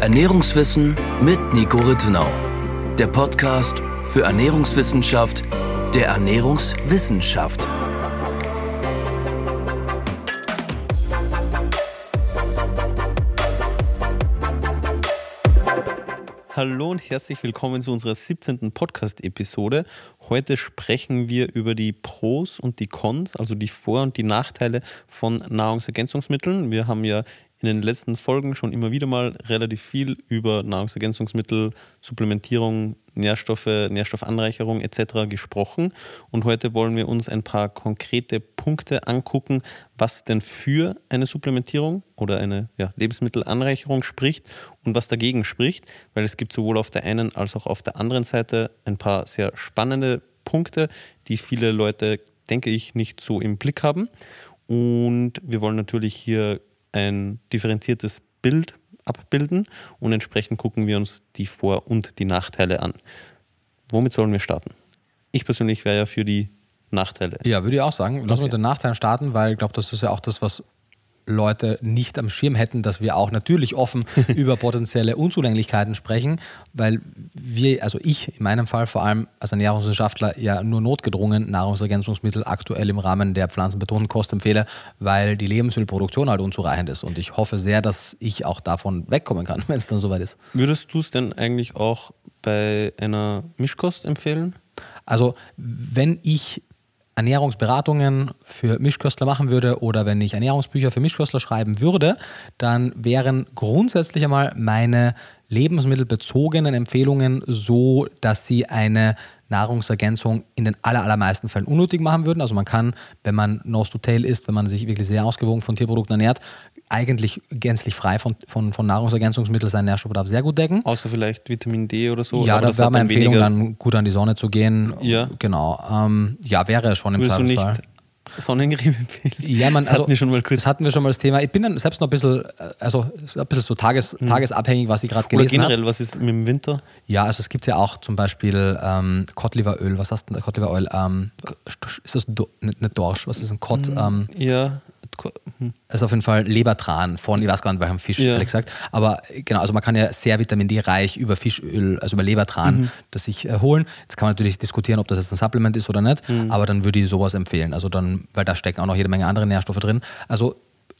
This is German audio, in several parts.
Ernährungswissen mit Nico Rittenau. Der Podcast für Ernährungswissenschaft der Ernährungswissenschaft. Hallo und herzlich willkommen zu unserer 17. Podcast-Episode. Heute sprechen wir über die Pros und die Cons, also die Vor- und die Nachteile von Nahrungsergänzungsmitteln. Wir haben ja in den letzten Folgen schon immer wieder mal relativ viel über Nahrungsergänzungsmittel, Supplementierung, Nährstoffe, Nährstoffanreicherung etc. gesprochen. Und heute wollen wir uns ein paar konkrete Punkte angucken, was denn für eine Supplementierung oder eine ja, Lebensmittelanreicherung spricht und was dagegen spricht, weil es gibt sowohl auf der einen als auch auf der anderen Seite ein paar sehr spannende Punkte, die viele Leute, denke ich, nicht so im Blick haben. Und wir wollen natürlich hier ein differenziertes Bild abbilden und entsprechend gucken wir uns die Vor- und die Nachteile an. Womit sollen wir starten? Ich persönlich wäre ja für die Nachteile. Ja, würde ich auch sagen. Lass okay. mit den Nachteilen starten, weil ich glaube, das ist ja auch das, was Leute nicht am Schirm hätten, dass wir auch natürlich offen über potenzielle Unzulänglichkeiten sprechen, weil wir, also ich in meinem Fall vor allem als Ernährungswissenschaftler ja nur notgedrungen Nahrungsergänzungsmittel aktuell im Rahmen der pflanzenbetonten Kost empfehle, weil die Lebensmittelproduktion halt unzureichend ist. Und ich hoffe sehr, dass ich auch davon wegkommen kann, wenn es dann soweit ist. Würdest du es denn eigentlich auch bei einer Mischkost empfehlen? Also wenn ich Ernährungsberatungen für Mischköstler machen würde oder wenn ich Ernährungsbücher für Mischköstler schreiben würde, dann wären grundsätzlich einmal meine lebensmittelbezogenen Empfehlungen so, dass sie eine Nahrungsergänzung in den allermeisten Fällen unnötig machen würden. Also man kann, wenn man Nose to Tail isst, wenn man sich wirklich sehr ausgewogen von Tierprodukten ernährt, eigentlich gänzlich frei von, von, von Nahrungsergänzungsmitteln seinen Nährstoffbedarf sehr gut decken. Außer vielleicht Vitamin D oder so. Ja, da wäre meine Empfehlung, dann gut an die Sonne zu gehen. Ja. Genau. Ähm, ja, wäre schon im Würdest Zweifelsfall. Du nicht Sonnencreme empfehlen. Ja, man, das also, hatten wir schon mal kurz. Das hatten wir schon mal das Thema. Ich bin dann selbst noch ein bisschen, äh, also ein bisschen so tages, hm. tagesabhängig, was ich gerade gelesen habe. generell, hab. was ist mit dem Winter? Ja, also es gibt ja auch zum Beispiel ähm, Codliveröl. Was hast du denn? Codliveröl. Ähm, ist das do, nicht, nicht Dorsch? Was ist ein Cod? Hm. Ähm, ja, hm. ist auf jeden Fall Lebertran von, ich weiß gar nicht, welchem Fisch, ja. ehrlich gesagt. Aber genau, also man kann ja sehr Vitamin D reich über Fischöl, also über Lebertran, mhm. das sich äh, holen. Jetzt kann man natürlich diskutieren, ob das jetzt ein Supplement ist oder nicht, mhm. aber dann würde ich sowas empfehlen. Also dann, weil da stecken auch noch jede Menge andere Nährstoffe drin. Also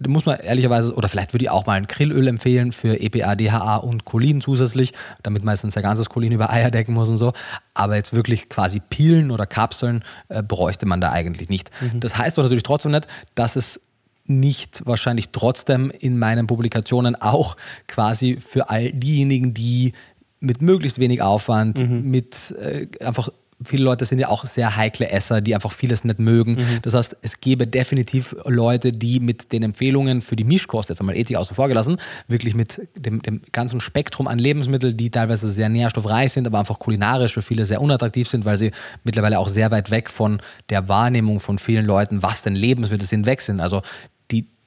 muss man ehrlicherweise, oder vielleicht würde ich auch mal ein Grillöl empfehlen für EPA, DHA und Cholin zusätzlich, damit man jetzt ein ganzes Cholin über Eier decken muss und so. Aber jetzt wirklich quasi Pilen oder Kapseln äh, bräuchte man da eigentlich nicht. Mhm. Das heißt doch natürlich trotzdem nicht, dass es nicht wahrscheinlich trotzdem in meinen Publikationen auch quasi für all diejenigen, die mit möglichst wenig Aufwand, mhm. mit äh, einfach viele Leute sind ja auch sehr heikle Esser, die einfach vieles nicht mögen. Mhm. Das heißt, es gäbe definitiv Leute, die mit den Empfehlungen für die Mischkost, jetzt einmal Ethik außen vor gelassen, wirklich mit dem, dem ganzen Spektrum an Lebensmitteln, die teilweise sehr nährstoffreich sind, aber einfach kulinarisch für viele sehr unattraktiv sind, weil sie mittlerweile auch sehr weit weg von der Wahrnehmung von vielen Leuten, was denn Lebensmittel sind, weg sind. Also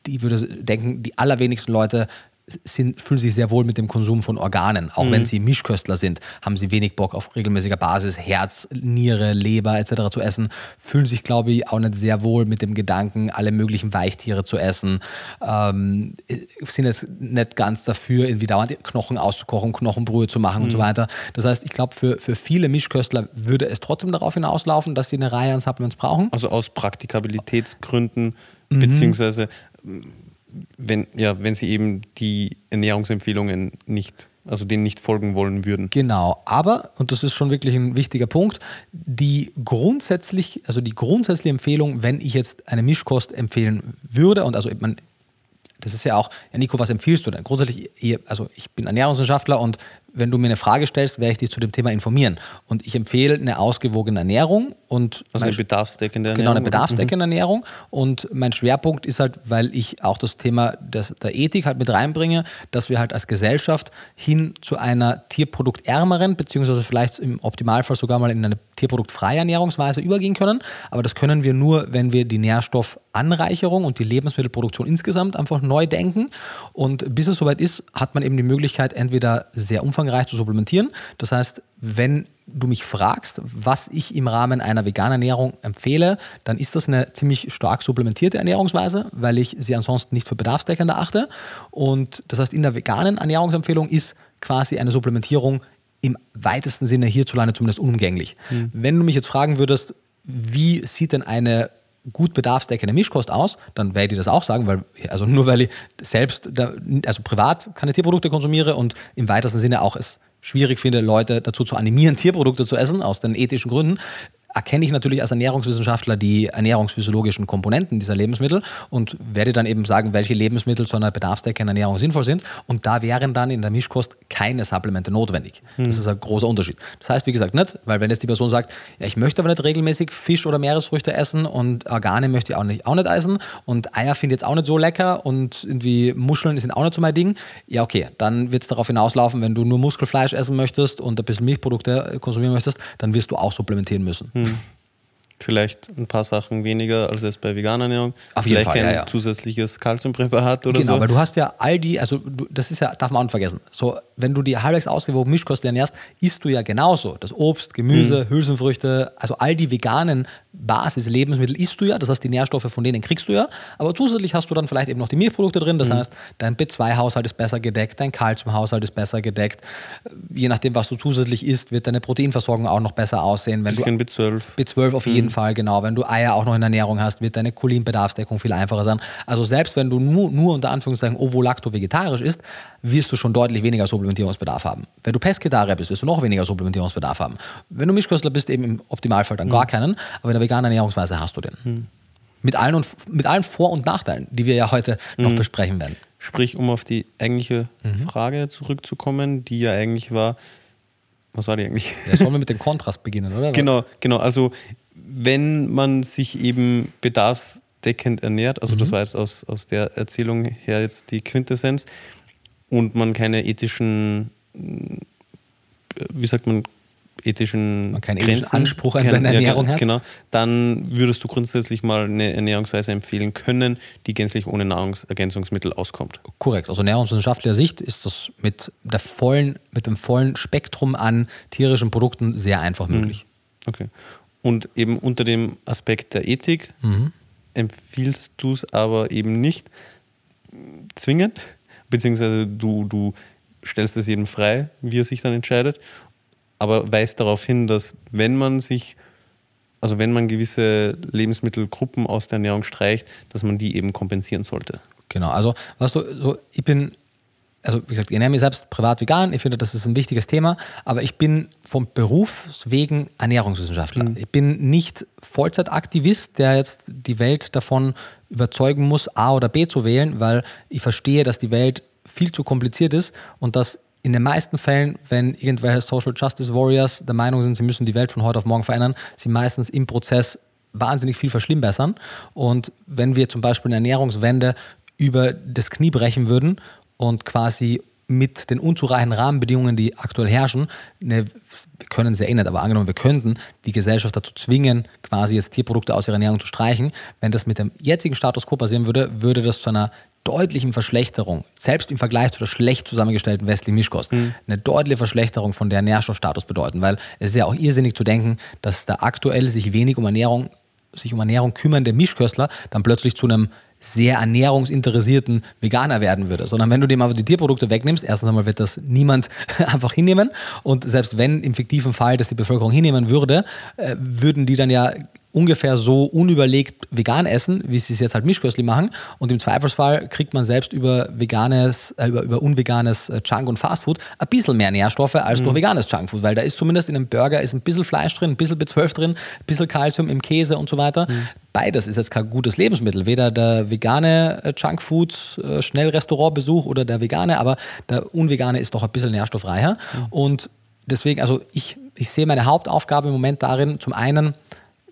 die, würde denken, die allerwenigsten Leute sind, fühlen sich sehr wohl mit dem Konsum von Organen. Auch mhm. wenn sie Mischköstler sind, haben sie wenig Bock auf regelmäßiger Basis Herz, Niere, Leber etc. zu essen. Fühlen sich, glaube ich, auch nicht sehr wohl mit dem Gedanken, alle möglichen Weichtiere zu essen. Ähm, sind jetzt nicht ganz dafür, irgendwie dauernd Knochen auszukochen, Knochenbrühe zu machen mhm. und so mhm. weiter. Das heißt, ich glaube, für, für viele Mischköstler würde es trotzdem darauf hinauslaufen, dass sie eine Reihe an Supplements brauchen. Also aus Praktikabilitätsgründen, mhm. beziehungsweise wenn, ja, wenn sie eben die Ernährungsempfehlungen nicht, also denen nicht folgen wollen würden. Genau, aber, und das ist schon wirklich ein wichtiger Punkt, die grundsätzlich, also die grundsätzliche Empfehlung, wenn ich jetzt eine Mischkost empfehlen würde, und also man das ist ja auch, ja Nico, was empfiehlst du denn? Grundsätzlich, also ich bin Ernährungswissenschaftler und wenn du mir eine Frage stellst, werde ich dich zu dem Thema informieren. Und ich empfehle eine ausgewogene Ernährung und also eine bedarfsdeckende Ernährung. Genau, eine bedarfsdeckende mhm. Ernährung. Und mein Schwerpunkt ist halt, weil ich auch das Thema des, der Ethik halt mit reinbringe, dass wir halt als Gesellschaft hin zu einer tierproduktärmeren, beziehungsweise vielleicht im Optimalfall sogar mal in eine tierproduktfreie Ernährungsweise übergehen können. Aber das können wir nur, wenn wir die Nährstoffanreicherung und die Lebensmittelproduktion insgesamt einfach neu denken. Und bis es soweit ist, hat man eben die Möglichkeit, entweder sehr umfangreich zu supplementieren. Das heißt, wenn du mich fragst, was ich im Rahmen einer veganen Ernährung empfehle, dann ist das eine ziemlich stark supplementierte Ernährungsweise, weil ich sie ansonsten nicht für bedarfsdeckend achte. Und das heißt, in der veganen Ernährungsempfehlung ist quasi eine Supplementierung im weitesten Sinne hierzulande zumindest unumgänglich. Mhm. Wenn du mich jetzt fragen würdest, wie sieht denn eine gut bedarfsdeckende Mischkost aus, dann werde ich das auch sagen, weil also nur weil ich selbst da, also privat keine Tierprodukte konsumiere und im weitesten Sinne auch es schwierig finde, Leute dazu zu animieren, Tierprodukte zu essen, aus den ethischen Gründen, erkenne ich natürlich als Ernährungswissenschaftler die ernährungsphysiologischen Komponenten dieser Lebensmittel und werde dann eben sagen, welche Lebensmittel zu einer bedarfsdeckenden Ernährung sinnvoll sind. Und da wären dann in der Mischkost keine Supplemente notwendig. Hm. Das ist ein großer Unterschied. Das heißt, wie gesagt, nicht, weil wenn jetzt die Person sagt, ja, ich möchte aber nicht regelmäßig Fisch oder Meeresfrüchte essen und Organe möchte ich auch nicht, auch nicht essen und Eier finde ich jetzt auch nicht so lecker und irgendwie Muscheln sind auch nicht so mein Ding, ja, okay, dann wird es darauf hinauslaufen, wenn du nur Muskelfleisch essen möchtest und ein bisschen Milchprodukte konsumieren möchtest, dann wirst du auch supplementieren müssen. Hm. Vielleicht ein paar Sachen weniger als es bei veganer Ernährung. Auf jeden Vielleicht Fall, kein ja, ja. zusätzliches Kalziumpräparat oder genau, so. Genau, weil du hast ja all die, also du, das ist ja, darf man auch nicht vergessen. So, wenn du die halbwegs ausgewogen Mischkost ernährst, isst du ja genauso. Das Obst, Gemüse, mhm. Hülsenfrüchte, also all die veganen Basis-Lebensmittel isst du ja. Das heißt, die Nährstoffe von denen kriegst du ja. Aber zusätzlich hast du dann vielleicht eben noch die Milchprodukte drin. Das mhm. heißt, dein B2-Haushalt ist besser gedeckt, dein Kalziumhaushalt ist besser gedeckt. Je nachdem, was du zusätzlich isst, wird deine Proteinversorgung auch noch besser aussehen. Wenn Bisschen du, B12. B12 auf mhm. jeden Fall, genau. Wenn du Eier auch noch in der Ernährung hast, wird deine Cholinbedarfsdeckung viel einfacher sein. Also selbst wenn du nur, nur unter Anführungszeichen ovo-lacto-vegetarisch isst, wirst du schon deutlich weniger Supplementierungsbedarf haben. Wenn du Pesketarier bist, wirst du noch weniger Supplementierungsbedarf haben. Wenn du Mischköstler bist, eben im Optimalfall dann mhm. gar keinen, aber in der veganen Ernährungsweise hast du den. Mhm. Mit, allen und, mit allen Vor- und Nachteilen, die wir ja heute noch mhm. besprechen werden. Sprich, um auf die eigentliche mhm. Frage zurückzukommen, die ja eigentlich war, was war die eigentlich? Ja, sollen wir mit dem Kontrast beginnen, oder? Genau, genau. Also wenn man sich eben bedarfsdeckend ernährt, also mhm. das war jetzt aus, aus der Erzählung her jetzt die Quintessenz, und man keine ethischen, wie sagt man, ethischen man keinen Grenzen, Anspruch an seine Ernährung ja, hat. Genau, dann würdest du grundsätzlich mal eine Ernährungsweise empfehlen können, die gänzlich ohne Nahrungsergänzungsmittel auskommt. Korrekt. Also ernährungswissenschaftlicher Sicht ist das mit, der vollen, mit dem vollen Spektrum an tierischen Produkten sehr einfach mhm. möglich. Okay. Und eben unter dem Aspekt der Ethik mhm. empfiehlst du es aber eben nicht zwingend, beziehungsweise du, du stellst es jedem frei, wie er sich dann entscheidet, aber weist darauf hin, dass wenn man sich, also wenn man gewisse Lebensmittelgruppen aus der Ernährung streicht, dass man die eben kompensieren sollte. Genau, also was du, so, ich bin also wie gesagt, ich ernähre mich selbst privat vegan. Ich finde, das ist ein wichtiges Thema. Aber ich bin vom Beruf wegen Ernährungswissenschaftler. Mhm. Ich bin nicht Vollzeitaktivist, der jetzt die Welt davon überzeugen muss, A oder B zu wählen, weil ich verstehe, dass die Welt viel zu kompliziert ist und dass in den meisten Fällen, wenn irgendwelche Social Justice Warriors der Meinung sind, sie müssen die Welt von heute auf morgen verändern, sie meistens im Prozess wahnsinnig viel verschlimmbessern. Und wenn wir zum Beispiel eine Ernährungswende über das Knie brechen würden und quasi mit den unzureichenden Rahmenbedingungen, die aktuell herrschen, eine, wir können es ja eh nicht, aber angenommen, wir könnten die Gesellschaft dazu zwingen, quasi jetzt Tierprodukte aus ihrer Ernährung zu streichen. Wenn das mit dem jetzigen Status quo passieren würde, würde das zu einer deutlichen Verschlechterung, selbst im Vergleich zu der schlecht zusammengestellten westlichen Mischkost, mhm. eine deutliche Verschlechterung von der Nährstoffstatus bedeuten, weil es ist ja auch irrsinnig zu denken, dass da aktuell sich wenig um Ernährung, sich um Ernährung kümmernde Mischköstler dann plötzlich zu einem sehr ernährungsinteressierten Veganer werden würde, sondern wenn du dem aber die Tierprodukte wegnimmst, erstens einmal wird das niemand einfach hinnehmen. Und selbst wenn im fiktiven Fall das die Bevölkerung hinnehmen würde, äh, würden die dann ja ungefähr so unüberlegt vegan essen, wie sie es jetzt halt mischköstlich machen. Und im Zweifelsfall kriegt man selbst über veganes, äh, über, über unveganes äh, Junk und Fastfood ein bisschen mehr Nährstoffe als mhm. durch veganes Junkfood, weil da ist zumindest in einem Burger ist ein bisschen Fleisch drin, ein bisschen B12 drin, ein bisschen Kalzium im Käse und so weiter. Mhm. Beides ist jetzt kein gutes Lebensmittel. Weder der vegane äh, Junkfood, äh, Schnellrestaurantbesuch oder der vegane, aber der unvegane ist doch ein bisschen nährstoffreicher. Mhm. Und deswegen, also ich, ich sehe meine Hauptaufgabe im Moment darin, zum einen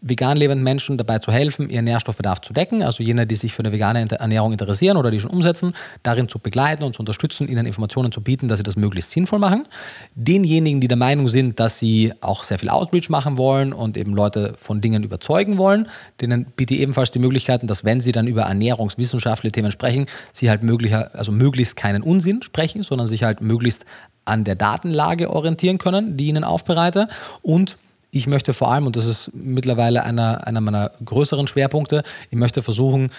vegan lebenden Menschen dabei zu helfen, ihren Nährstoffbedarf zu decken, also jene, die sich für eine vegane Ernährung interessieren oder die schon umsetzen, darin zu begleiten und zu unterstützen, ihnen Informationen zu bieten, dass sie das möglichst sinnvoll machen. Denjenigen, die der Meinung sind, dass sie auch sehr viel Outreach machen wollen und eben Leute von Dingen überzeugen wollen, denen biete ich ebenfalls die Möglichkeiten, dass wenn sie dann über ernährungswissenschaftliche Themen sprechen, sie halt möglicher, also möglichst keinen Unsinn sprechen, sondern sich halt möglichst an der Datenlage orientieren können, die ich ihnen aufbereite und ich möchte vor allem, und das ist mittlerweile einer, einer meiner größeren Schwerpunkte, ich möchte versuchen,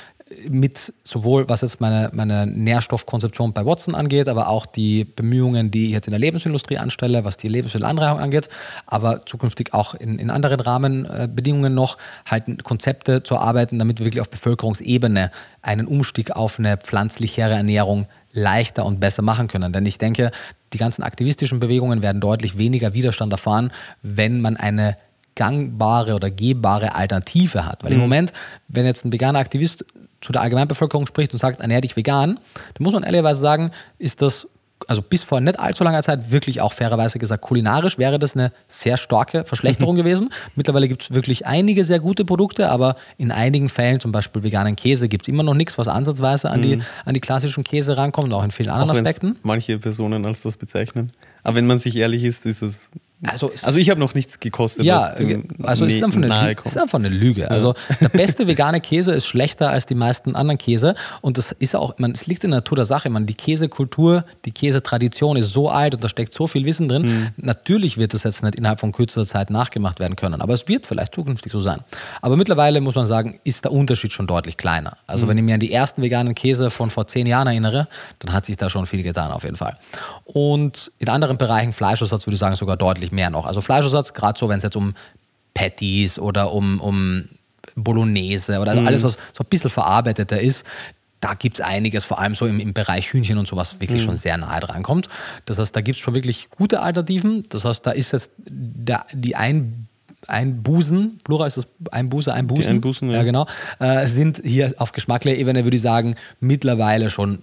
mit sowohl was jetzt meine, meine Nährstoffkonzeption bei Watson angeht, aber auch die Bemühungen, die ich jetzt in der Lebensmittelindustrie anstelle, was die Lebensmittelanreichung angeht, aber zukünftig auch in, in anderen Rahmenbedingungen noch, halt Konzepte zu arbeiten, damit wir wirklich auf Bevölkerungsebene einen Umstieg auf eine pflanzlichere Ernährung leichter und besser machen können. Denn ich denke, die ganzen aktivistischen Bewegungen werden deutlich weniger Widerstand erfahren, wenn man eine gangbare oder gehbare Alternative hat. Weil mhm. im Moment, wenn jetzt ein veganer Aktivist zu der Allgemeinbevölkerung spricht und sagt, ernähr dich vegan, dann muss man ehrlicherweise sagen, ist das also bis vor nicht allzu langer Zeit wirklich auch fairerweise gesagt, kulinarisch wäre das eine sehr starke Verschlechterung gewesen. Mittlerweile gibt es wirklich einige sehr gute Produkte, aber in einigen Fällen, zum Beispiel veganen Käse, gibt es immer noch nichts, was ansatzweise an, mhm. die, an die klassischen Käse rankommt, auch in vielen anderen auch Aspekten. Manche Personen als das bezeichnen. Aber wenn man sich ehrlich ist, ist es also, also ich habe noch nichts gekostet. Ja, also es ist einfach, eine, ist einfach eine Lüge. Also der beste vegane Käse ist schlechter als die meisten anderen Käse und das ist auch, man, es liegt in der Natur der Sache. Man, die Käsekultur, die Käsetradition ist so alt und da steckt so viel Wissen drin. Mhm. Natürlich wird das jetzt nicht innerhalb von kürzester Zeit nachgemacht werden können, aber es wird vielleicht zukünftig so sein. Aber mittlerweile muss man sagen, ist der Unterschied schon deutlich kleiner. Also mhm. wenn ich mir an die ersten veganen Käse von vor zehn Jahren erinnere, dann hat sich da schon viel getan auf jeden Fall. Und in anderen Bereichen Fleischersatz würde ich sagen sogar deutlich mehr noch. Also Fleischersatz, gerade so, wenn es jetzt um Patties oder um, um Bolognese oder also mhm. alles, was so ein bisschen verarbeiteter ist, da gibt es einiges, vor allem so im, im Bereich Hühnchen und sowas, wirklich mhm. schon sehr nahe dran kommt. Das heißt, da gibt es schon wirklich gute Alternativen. Das heißt, da ist jetzt der, die ein Einbußen, Plural ist das Einbuße, Einbußen, die Einbußen ja. ja genau, äh, sind hier auf geschmacklicher Ebene, würde ich sagen, mittlerweile schon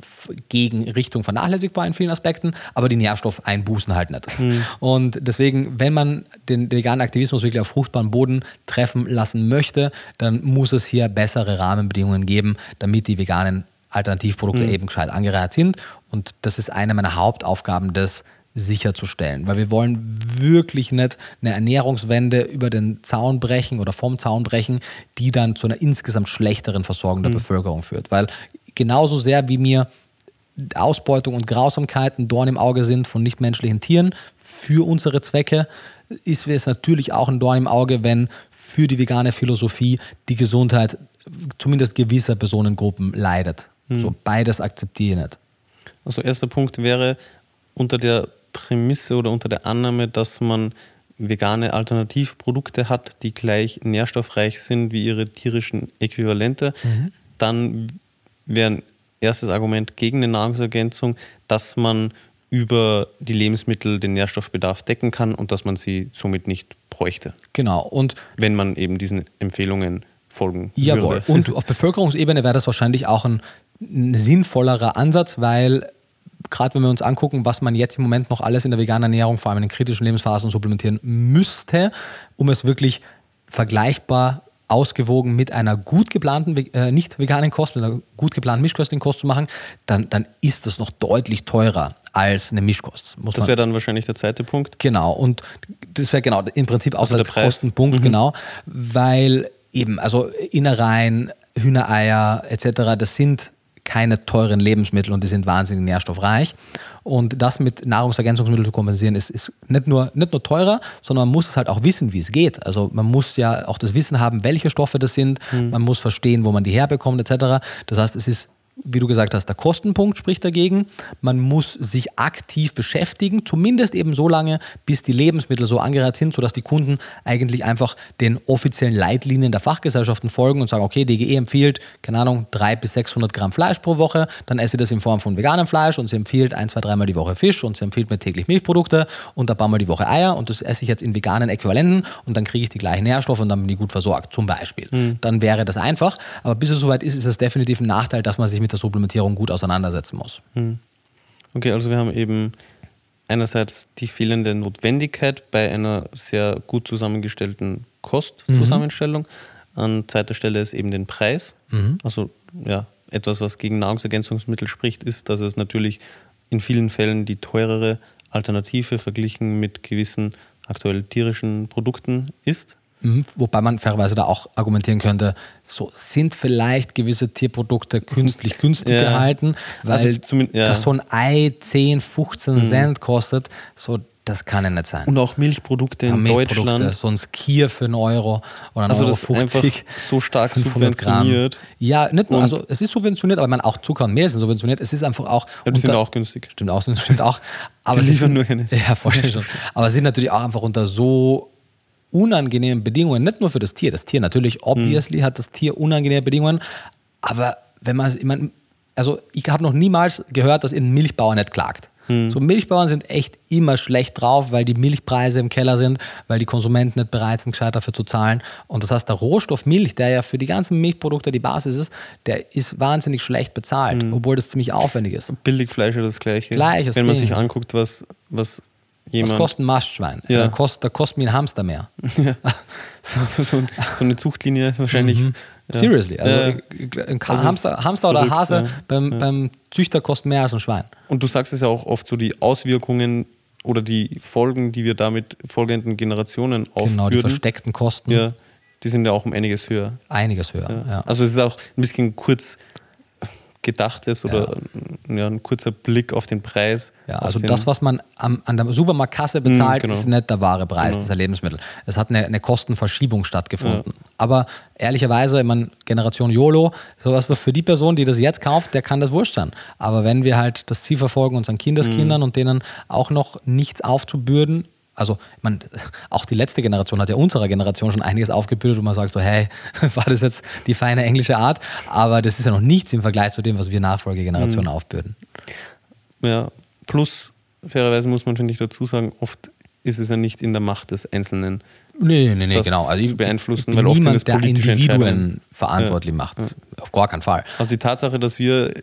gegen Richtung vernachlässigbar in vielen Aspekten, aber die Nährstoffeinbußen halt nicht. Mhm. Und deswegen, wenn man den, den veganen Aktivismus wirklich auf fruchtbaren Boden treffen lassen möchte, dann muss es hier bessere Rahmenbedingungen geben, damit die veganen Alternativprodukte mhm. eben gescheit angereiht sind. Und das ist eine meiner Hauptaufgaben des sicherzustellen. Weil wir wollen wirklich nicht eine Ernährungswende über den Zaun brechen oder vom Zaun brechen, die dann zu einer insgesamt schlechteren Versorgung der mhm. Bevölkerung führt. Weil genauso sehr wie mir Ausbeutung und Grausamkeit ein Dorn im Auge sind von nichtmenschlichen Tieren für unsere Zwecke, ist es natürlich auch ein Dorn im Auge, wenn für die vegane Philosophie die Gesundheit zumindest gewisser Personengruppen leidet. Mhm. So beides akzeptiere ich nicht. Also erster Punkt wäre, unter der Prämisse oder unter der Annahme, dass man vegane Alternativprodukte hat, die gleich nährstoffreich sind wie ihre tierischen Äquivalente, mhm. dann wäre ein erstes Argument gegen eine Nahrungsergänzung, dass man über die Lebensmittel den Nährstoffbedarf decken kann und dass man sie somit nicht bräuchte. Genau. Und wenn man eben diesen Empfehlungen folgen Jawohl. würde. Und auf Bevölkerungsebene wäre das wahrscheinlich auch ein, ein sinnvollerer Ansatz, weil gerade wenn wir uns angucken, was man jetzt im Moment noch alles in der veganen Ernährung, vor allem in den kritischen Lebensphasen, supplementieren müsste, um es wirklich vergleichbar ausgewogen mit einer gut geplanten, äh, nicht veganen Kost, mit einer gut geplanten mischköstlichen Kost zu machen, dann, dann ist das noch deutlich teurer als eine Mischkost. Muss das wäre dann wahrscheinlich der zweite Punkt. Genau, und das wäre genau im Prinzip auch also der, der Kostenpunkt, mhm. genau, weil eben, also Innereien, Hühnereier etc., das sind keine teuren Lebensmittel und die sind wahnsinnig nährstoffreich. Und das mit Nahrungsergänzungsmitteln zu kompensieren, ist, ist nicht, nur, nicht nur teurer, sondern man muss es halt auch wissen, wie es geht. Also man muss ja auch das Wissen haben, welche Stoffe das sind, mhm. man muss verstehen, wo man die herbekommt, etc. Das heißt, es ist wie du gesagt hast, der Kostenpunkt spricht dagegen. Man muss sich aktiv beschäftigen, zumindest eben so lange, bis die Lebensmittel so angereiht sind, sodass die Kunden eigentlich einfach den offiziellen Leitlinien der Fachgesellschaften folgen und sagen, okay, DGE empfiehlt, keine Ahnung, 300 bis 600 Gramm Fleisch pro Woche, dann esse ich das in Form von veganem Fleisch und sie empfiehlt ein, zwei, dreimal die Woche Fisch und sie empfiehlt mir täglich Milchprodukte und ein paar Mal die Woche Eier und das esse ich jetzt in veganen Äquivalenten und dann kriege ich die gleichen Nährstoffe und dann bin ich gut versorgt, zum Beispiel. Mhm. Dann wäre das einfach, aber bis es soweit ist, ist es definitiv ein Nachteil, dass man sich mit mit der Supplementierung gut auseinandersetzen muss. Hm. Okay, also wir haben eben einerseits die fehlende Notwendigkeit bei einer sehr gut zusammengestellten Kostzusammenstellung. Mhm. An zweiter Stelle ist eben den Preis. Mhm. Also ja, etwas, was gegen Nahrungsergänzungsmittel spricht, ist, dass es natürlich in vielen Fällen die teurere Alternative verglichen mit gewissen aktuell tierischen Produkten ist. Mhm, wobei man fairerweise da auch argumentieren könnte, so sind vielleicht gewisse Tierprodukte künstlich günstig ja. gehalten, weil also ja. das so ein Ei 10, 15 mhm. Cent kostet, so das kann ja nicht sein. Und auch Milchprodukte in Milchprodukte, Deutschland. So ein Skier für einen Euro oder einen also Euro das 50, einfach so stark subventioniert. Gramm. Ja, nicht nur, also es ist subventioniert, aber man auch Zucker und Mehl sind subventioniert. Es ist einfach auch. Ja, die sind auch günstig. Stimmt auch, stimmt auch. Aber die liefern nur hin. Ja, vorstellen schon. Aber es sind natürlich auch einfach unter so unangenehmen Bedingungen, nicht nur für das Tier. Das Tier natürlich, obviously hm. hat das Tier unangenehme Bedingungen, aber wenn man, ich meine, also ich habe noch niemals gehört, dass ein Milchbauer nicht klagt. Hm. So Milchbauern sind echt immer schlecht drauf, weil die Milchpreise im Keller sind, weil die Konsumenten nicht bereit sind, gescheit dafür zu zahlen. Und das heißt, der Rohstoff Milch, der ja für die ganzen Milchprodukte die Basis ist, der ist wahnsinnig schlecht bezahlt, hm. obwohl das ziemlich aufwendig ist. Billigfleisch ist das Gleiche. Gleiches Wenn man Ding. sich anguckt, was, was jemand. Was kostet ein Mastschwein? Ja. Da, kostet, da kostet mir ein Hamster mehr. Ja. So, so, so, eine Zuchtlinie wahrscheinlich. Mhm. Ja. Seriously. Also ein also Hamster, Hamster oder Hase ja. Beim, beim, Züchter kostet mehr als ein Schwein. Und du sagst es ja auch oft so, die Auswirkungen oder die Folgen, die wir damit folgenden Generationen aufbürden. Genau, die versteckten Kosten. Ja, die sind ja auch um einiges höher. Einiges höher, ja. Also es ist auch ein bisschen kurz gedachtes oder ja. ja. ein kurzer Blick auf den Preis. Ja, also das, was man am, an der Supermarktkasse bezahlt, genau. ist nicht der wahre Preis genau. dieser Lebensmittel. Es hat eine, eine Kostenverschiebung stattgefunden. Ja. Aber ehrlicherweise, ich meine, Generation YOLO, sowas für die Person, die das jetzt kauft, der kann das wurscht sein. Aber wenn wir halt das Ziel verfolgen, unseren Kindeskindern mhm. und denen auch noch nichts aufzubürden, also man, auch die letzte Generation hat ja unserer Generation schon einiges aufgebildet und man sagt so, hey, war das jetzt die feine englische Art? Aber das ist ja noch nichts im Vergleich zu dem, was wir Nachfolgegenerationen mhm. aufbürden. Ja, plus fairerweise muss man, finde ich, dazu sagen, oft ist es ja nicht in der Macht des Einzelnen. Nee, nee, nee, genau. Also beeinflussen, weil oft niemand, der Individuen verantwortlich ja. macht. Ja. Auf gar keinen Fall. Also die Tatsache, dass wir,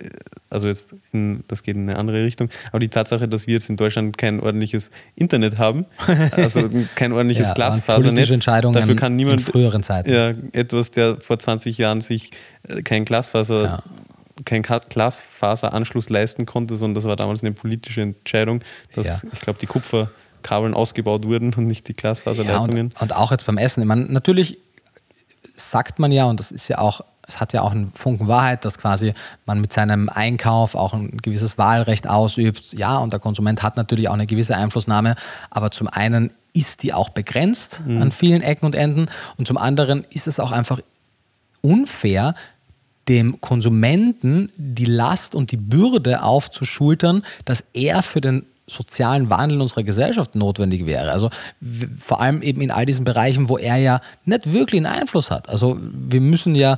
also jetzt, in, das geht in eine andere Richtung, aber die Tatsache, dass wir jetzt in Deutschland kein ordentliches Internet haben, also kein ordentliches ja, Glasfasernetz, dafür kann niemand in früheren Zeiten. Ja, etwas, der vor 20 Jahren sich äh, kein Glasfaser kein Glasfaseranschluss leisten konnte, sondern das war damals eine politische Entscheidung, dass ja. ich glaube, die Kupferkabeln ausgebaut wurden und nicht die Glasfaserleitungen. Ja, und, und, auch jetzt beim Essen. Ich meine, natürlich sagt man ja, und das ist ja auch, es hat ja auch einen Funken Wahrheit, dass quasi man mit seinem Einkauf auch ein gewisses Wahlrecht ausübt. Ja, und der Konsument hat natürlich auch eine gewisse Einflussnahme, aber zum einen ist die auch begrenzt mhm. an vielen Ecken und Enden und zum anderen ist es auch einfach unfair, dem Konsumenten die Last und die Bürde aufzuschultern, dass er für den sozialen Wandel unserer Gesellschaft notwendig wäre. Also vor allem eben in all diesen Bereichen, wo er ja nicht wirklich einen Einfluss hat. Also wir müssen ja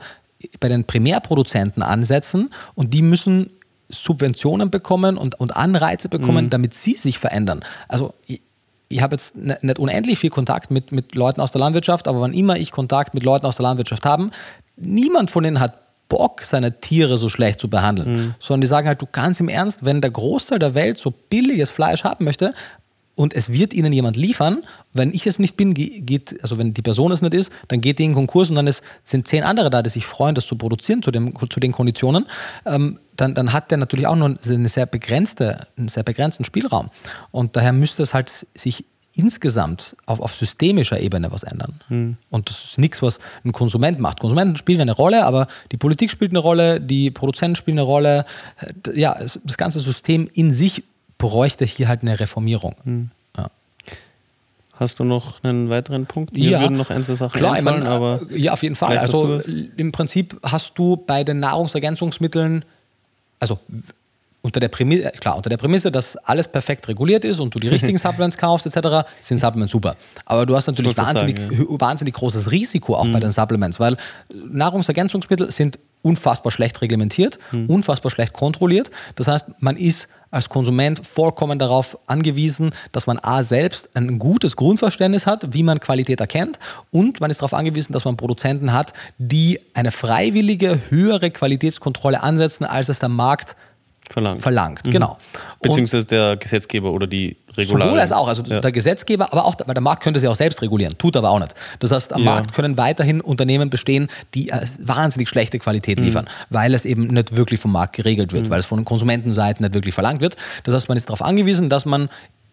bei den Primärproduzenten ansetzen und die müssen Subventionen bekommen und, und Anreize bekommen, mhm. damit sie sich verändern. Also ich, ich habe jetzt nicht unendlich viel Kontakt mit, mit Leuten aus der Landwirtschaft, aber wann immer ich Kontakt mit Leuten aus der Landwirtschaft habe, niemand von denen hat Bock, seine Tiere so schlecht zu behandeln, mhm. sondern die sagen halt, du kannst im Ernst, wenn der Großteil der Welt so billiges Fleisch haben möchte und es wird ihnen jemand liefern, wenn ich es nicht bin, geht, also wenn die Person es nicht ist, dann geht die in Konkurs und dann ist, sind zehn andere da, die sich freuen, das zu produzieren zu, dem, zu den Konditionen, ähm, dann, dann hat der natürlich auch nur eine sehr begrenzte, einen sehr begrenzten Spielraum. Und daher müsste es halt sich insgesamt auf, auf systemischer Ebene was ändern. Mhm. Und das ist nichts, was ein Konsument macht. Konsumenten spielen eine Rolle, aber die Politik spielt eine Rolle, die Produzenten spielen eine Rolle. Ja, das ganze System in sich bräuchte hier halt eine Reformierung. Mhm. Ja. Hast du noch einen weiteren Punkt? Mir ja, würden noch ein, zwei Sachen klar, einfallen, meine, aber ja, auf jeden Fall. Also im Prinzip hast du bei den Nahrungsergänzungsmitteln, also unter der Prämisse, klar, unter der Prämisse, dass alles perfekt reguliert ist und du die richtigen Supplements kaufst, etc., sind Supplements super. Aber du hast natürlich wahnsinnig, sagen, ja. wahnsinnig großes Risiko auch mhm. bei den Supplements, weil Nahrungsergänzungsmittel sind unfassbar schlecht reglementiert, mhm. unfassbar schlecht kontrolliert. Das heißt, man ist als Konsument vollkommen darauf angewiesen, dass man A selbst ein gutes Grundverständnis hat, wie man Qualität erkennt und man ist darauf angewiesen, dass man Produzenten hat, die eine freiwillige, höhere Qualitätskontrolle ansetzen, als es der Markt verlangt. verlangt. Mhm. Genau. Beziehungsweise und der Gesetzgeber oder die Regularien. Sowohl als auch, also ja. der Gesetzgeber, aber auch, weil der Markt könnte sich auch selbst regulieren, tut aber auch nicht. Das heißt, am ja. Markt können weiterhin Unternehmen bestehen, die äh, wahnsinnig schlechte Qualität mhm. liefern, mhm. weil es eben nicht wirklich vom Markt geregelt wird, mhm. weil es von den Konsumentenseiten nicht wirklich verlangt wird. Das heißt, man ist darauf angewiesen, dass man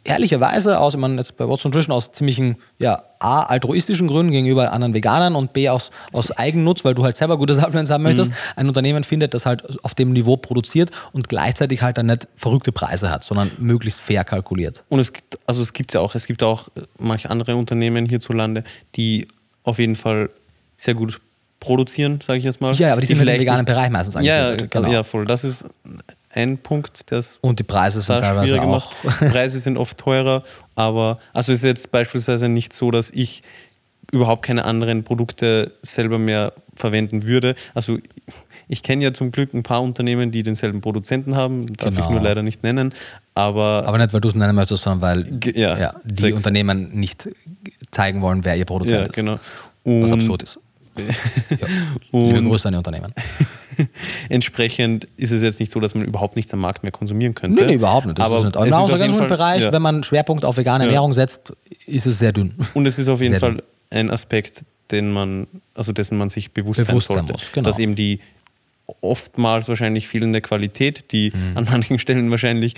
ehrlicherweise aus, ich meine, jetzt bei What's Nutrition aus ziemlichen, ja, A, altruistischen Gründen gegenüber anderen Veganern und B, aus, aus Eigennutz, weil du halt selber gute Supplements haben möchtest, mhm. ein Unternehmen findet, das halt auf dem Niveau produziert und gleichzeitig halt dann nicht verrückte Preise hat, sondern möglichst fair kalkuliert. Und es gibt, also es gibt ja auch, es gibt auch manche andere Unternehmen hierzulande, die auf jeden Fall sehr gut produzieren, sage ich jetzt mal. Ja, aber die, die sind im veganen Bereich meistens Ja, genau. ja, voll. Das ist ein Punkt, das und die Preise sind teilweise auch. Preise sind oft teurer, aber also ist jetzt beispielsweise nicht so, dass ich überhaupt keine anderen Produkte selber mehr verwenden würde. Also ich kenne ja zum Glück ein paar Unternehmen, die denselben Produzenten haben, darf genau. ich nur leider nicht nennen. Aber, aber nicht, weil du es nennen möchtest, sondern weil ja, ja, die sechs. Unternehmen nicht zeigen wollen, wer ihr Produzent ja, ist. Genau. Und was absurd ist. ja. Liebe Grüße an die Unternehmen. Entsprechend ist es jetzt nicht so, dass man überhaupt nichts am Markt mehr konsumieren könnte. Nee, nee überhaupt nicht. Das aber ist nicht. Im Nahrungsergänzungsbereich, ja. wenn man Schwerpunkt auf vegane Ernährung setzt, ist es sehr dünn. Und es ist auf jeden sehr Fall dünn. ein Aspekt, den man, also dessen man sich bewusst, bewusst sein sollte. Muss, genau. Dass eben die oftmals wahrscheinlich fehlende Qualität, die mhm. an manchen Stellen wahrscheinlich,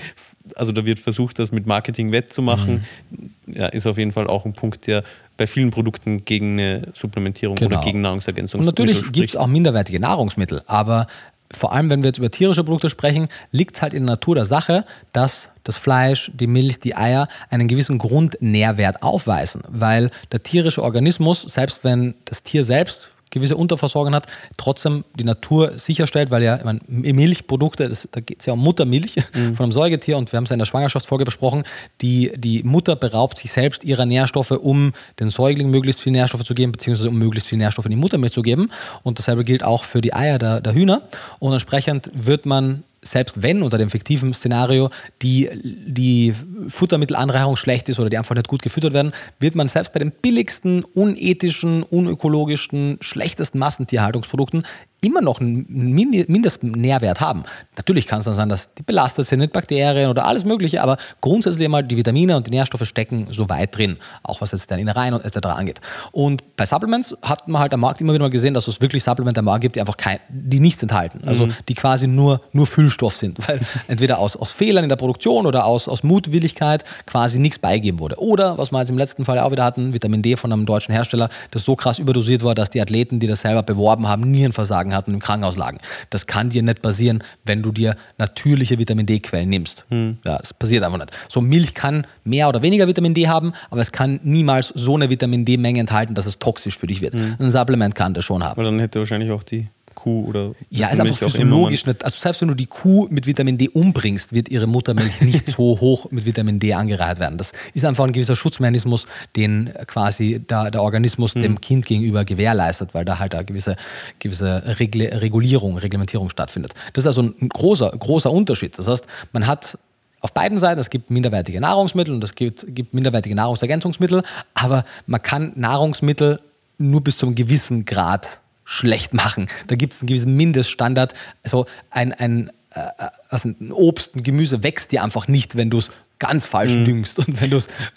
also da wird versucht, das mit Marketing wettzumachen, mhm. ja, ist auf jeden Fall auch ein Punkt, der bei vielen Produkten gegen eine Supplementierung genau. oder gegen Nahrungsergänzung. Und natürlich gibt es auch minderwertige Nahrungsmittel, aber vor allem, wenn wir jetzt über tierische Produkte sprechen, liegt es halt in der Natur der Sache, dass das Fleisch, die Milch, die Eier einen gewissen Grundnährwert aufweisen, weil der tierische Organismus, selbst wenn das Tier selbst gewisse Unterversorgung hat, trotzdem die Natur sicherstellt, weil ja ich meine, Milchprodukte, das, da geht es ja um Muttermilch mhm. von einem Säugetier und wir haben es ja in der Schwangerschaftsfolge besprochen, die, die Mutter beraubt sich selbst ihrer Nährstoffe, um den Säugling möglichst viel Nährstoffe zu geben, beziehungsweise um möglichst viel Nährstoffe in die Muttermilch zu geben. Und dasselbe gilt auch für die Eier der, der Hühner. Und entsprechend wird man selbst wenn unter dem fiktiven Szenario die, die Futtermittelanreicherung schlecht ist oder die einfach nicht gut gefüttert werden, wird man selbst bei den billigsten, unethischen, unökologischen, schlechtesten Massentierhaltungsprodukten immer noch einen Mindestnährwert haben. Natürlich kann es dann sein, dass die belastet sind mit Bakterien oder alles Mögliche, aber grundsätzlich einmal die Vitamine und die Nährstoffe stecken so weit drin, auch was jetzt der Innereien und etc. angeht. Und bei Supplements hat man halt am Markt immer wieder mal gesehen, dass es wirklich Supplements am Markt gibt, die einfach kein, die nichts enthalten, also mhm. die quasi nur, nur Füllstoff sind, weil entweder aus, aus Fehlern in der Produktion oder aus, aus Mutwilligkeit quasi nichts beigeben wurde. Oder, was wir jetzt im letzten Fall auch wieder hatten, Vitamin D von einem deutschen Hersteller, das so krass überdosiert war, dass die Athleten, die das selber beworben haben, Nierenversagen Nierenversagen hatten, im Krankenhaus lagen. Das kann dir nicht passieren, wenn du dir natürliche Vitamin D-Quellen nimmst. Hm. Ja, das passiert einfach nicht. So Milch kann mehr oder weniger Vitamin D haben, aber es kann niemals so eine Vitamin D-Menge enthalten, dass es toxisch für dich wird. Hm. Ein Supplement kann das schon haben. Weil dann hätte wahrscheinlich auch die Kuh oder ja, ist einfach physiologisch nicht. Also selbst wenn du die Kuh mit Vitamin D umbringst, wird ihre Muttermilch nicht so hoch mit Vitamin D angereiht werden. Das ist einfach ein gewisser Schutzmechanismus, den quasi der, der Organismus hm. dem Kind gegenüber gewährleistet, weil da halt eine gewisse, gewisse Regle, Regulierung, Reglementierung stattfindet. Das ist also ein großer, großer Unterschied. Das heißt, man hat auf beiden Seiten, es gibt minderwertige Nahrungsmittel und es gibt, gibt minderwertige Nahrungsergänzungsmittel, aber man kann Nahrungsmittel nur bis zu einem gewissen Grad schlecht machen. Da gibt es einen gewissen Mindeststandard. Also ein, ein, äh, also ein Obst, ein Gemüse wächst dir einfach nicht, wenn du es ganz falsch mhm. düngst und wenn,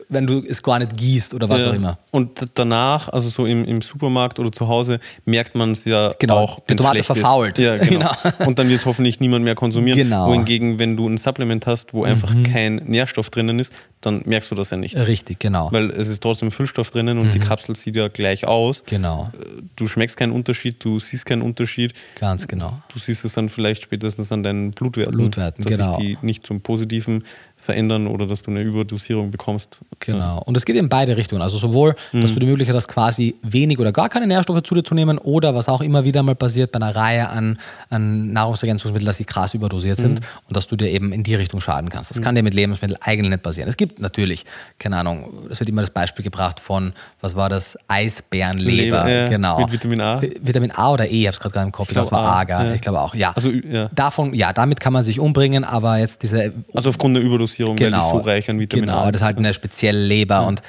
wenn du es gar nicht gießt oder was ja. auch immer. Und danach, also so im, im Supermarkt oder zu Hause, merkt man es ja genau. auch. Die Tomate verfault. Ja, genau. genau. Und dann wird es hoffentlich niemand mehr konsumieren. Genau. Wohingegen, wenn du ein Supplement hast, wo einfach mhm. kein Nährstoff drinnen ist, dann merkst du das ja nicht. Richtig, genau. Weil es ist trotzdem Füllstoff drinnen und mhm. die Kapsel sieht ja gleich aus. Genau. Du schmeckst keinen Unterschied, du siehst keinen Unterschied. Ganz genau. Du siehst es dann vielleicht spätestens an deinen Blutwerten. Blutwerten, dass genau. sich die nicht zum Positiven verändern oder dass du eine Überdosierung bekommst. Genau. Und es geht in beide Richtungen. Also sowohl, mhm. dass du die Möglichkeit hast, quasi wenig oder gar keine Nährstoffe zu dir zu nehmen oder was auch immer wieder mal passiert bei einer Reihe an, an Nahrungsergänzungsmitteln, dass die krass überdosiert mhm. sind und dass du dir eben in die Richtung schaden kannst. Das mhm. kann dir mit Lebensmitteln eigentlich nicht passieren. Es gibt natürlich, keine Ahnung, es wird immer das Beispiel gebracht von, was war das? Eisbärenleber. ja, genau. Mit Vitamin A. Vitamin A oder E, ich habe es gerade gar im Kopf. Ich glaube, war A, ja. ich glaube auch. Ja. Also, ja. Davon, ja, damit kann man sich umbringen, aber jetzt diese. Also aufgrund der Überdosierung Dosierung, genau, weil die so reich an Vitamin genau, das ist halt eine spezielle Leber und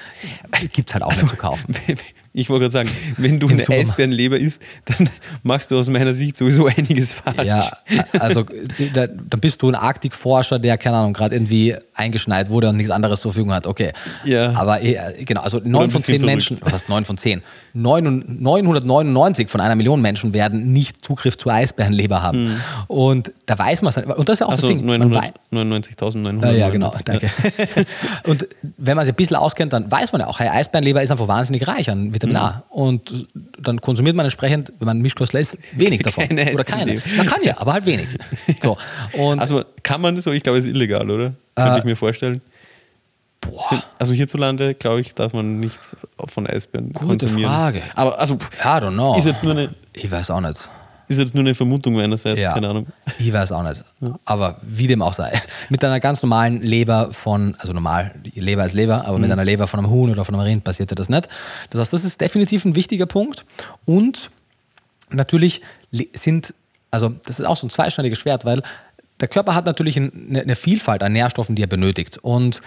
gibt es halt auch also, nicht zu kaufen. Ich wollte gerade sagen, wenn du eine Eisbärenleber isst, dann machst du aus meiner Sicht sowieso einiges falsch. Ja, also da, dann bist du ein Arktikforscher, der, keine Ahnung, gerade irgendwie eingeschneit wurde und nichts anderes zur Verfügung hat, okay. Ja. Aber äh, genau, also neun von zehn Menschen, was heißt neun von zehn? Neun- 999 von einer Million Menschen werden nicht Zugriff zur Eisbärenleber haben. Und da weiß man es. Und das ist ja auch Also das Ding. Man wei- 999.900. äh, ja, genau, danke. und wenn man sich ein bisschen auskennt, dann weiß man ja auch, hey, Eisbärenleber ist einfach wahnsinnig reich an Vitamin Mhm. A. Und dann konsumiert man entsprechend, wenn man Mischkostler ist, wenig davon. Keine Oder keine. Man kann ja, aber halt wenig. So. Und Also kann man das so? Ich glaube, es ist illegal, oder? Könnte Äh, ich mir vorstellen. Sind, also hierzulande, glaube ich, darf man nichts von Eisbären Gute konsumieren. Frage. Aber also ja, I don't know. ist jetzt nur eine, ich weiß auch nicht. Ist jetzt nur eine Vermutung meinerseits, Ja. keine Ahnung. Ich weiß auch nicht. Aber wie dem auch sei. Mit einer ganz normalen Leber von, also normal, Leber ist Leber, aber mit einer Leber von einem Huhn oder von einem Rind passierte das nicht. Das heißt, das ist definitiv ein wichtiger Punkt. Und natürlich sind, also das ist auch so ein zweischneidiges Schwert, weil der Körper hat natürlich ein- eine, eine Vielfalt an Nährstoffen, die er benötigt. Und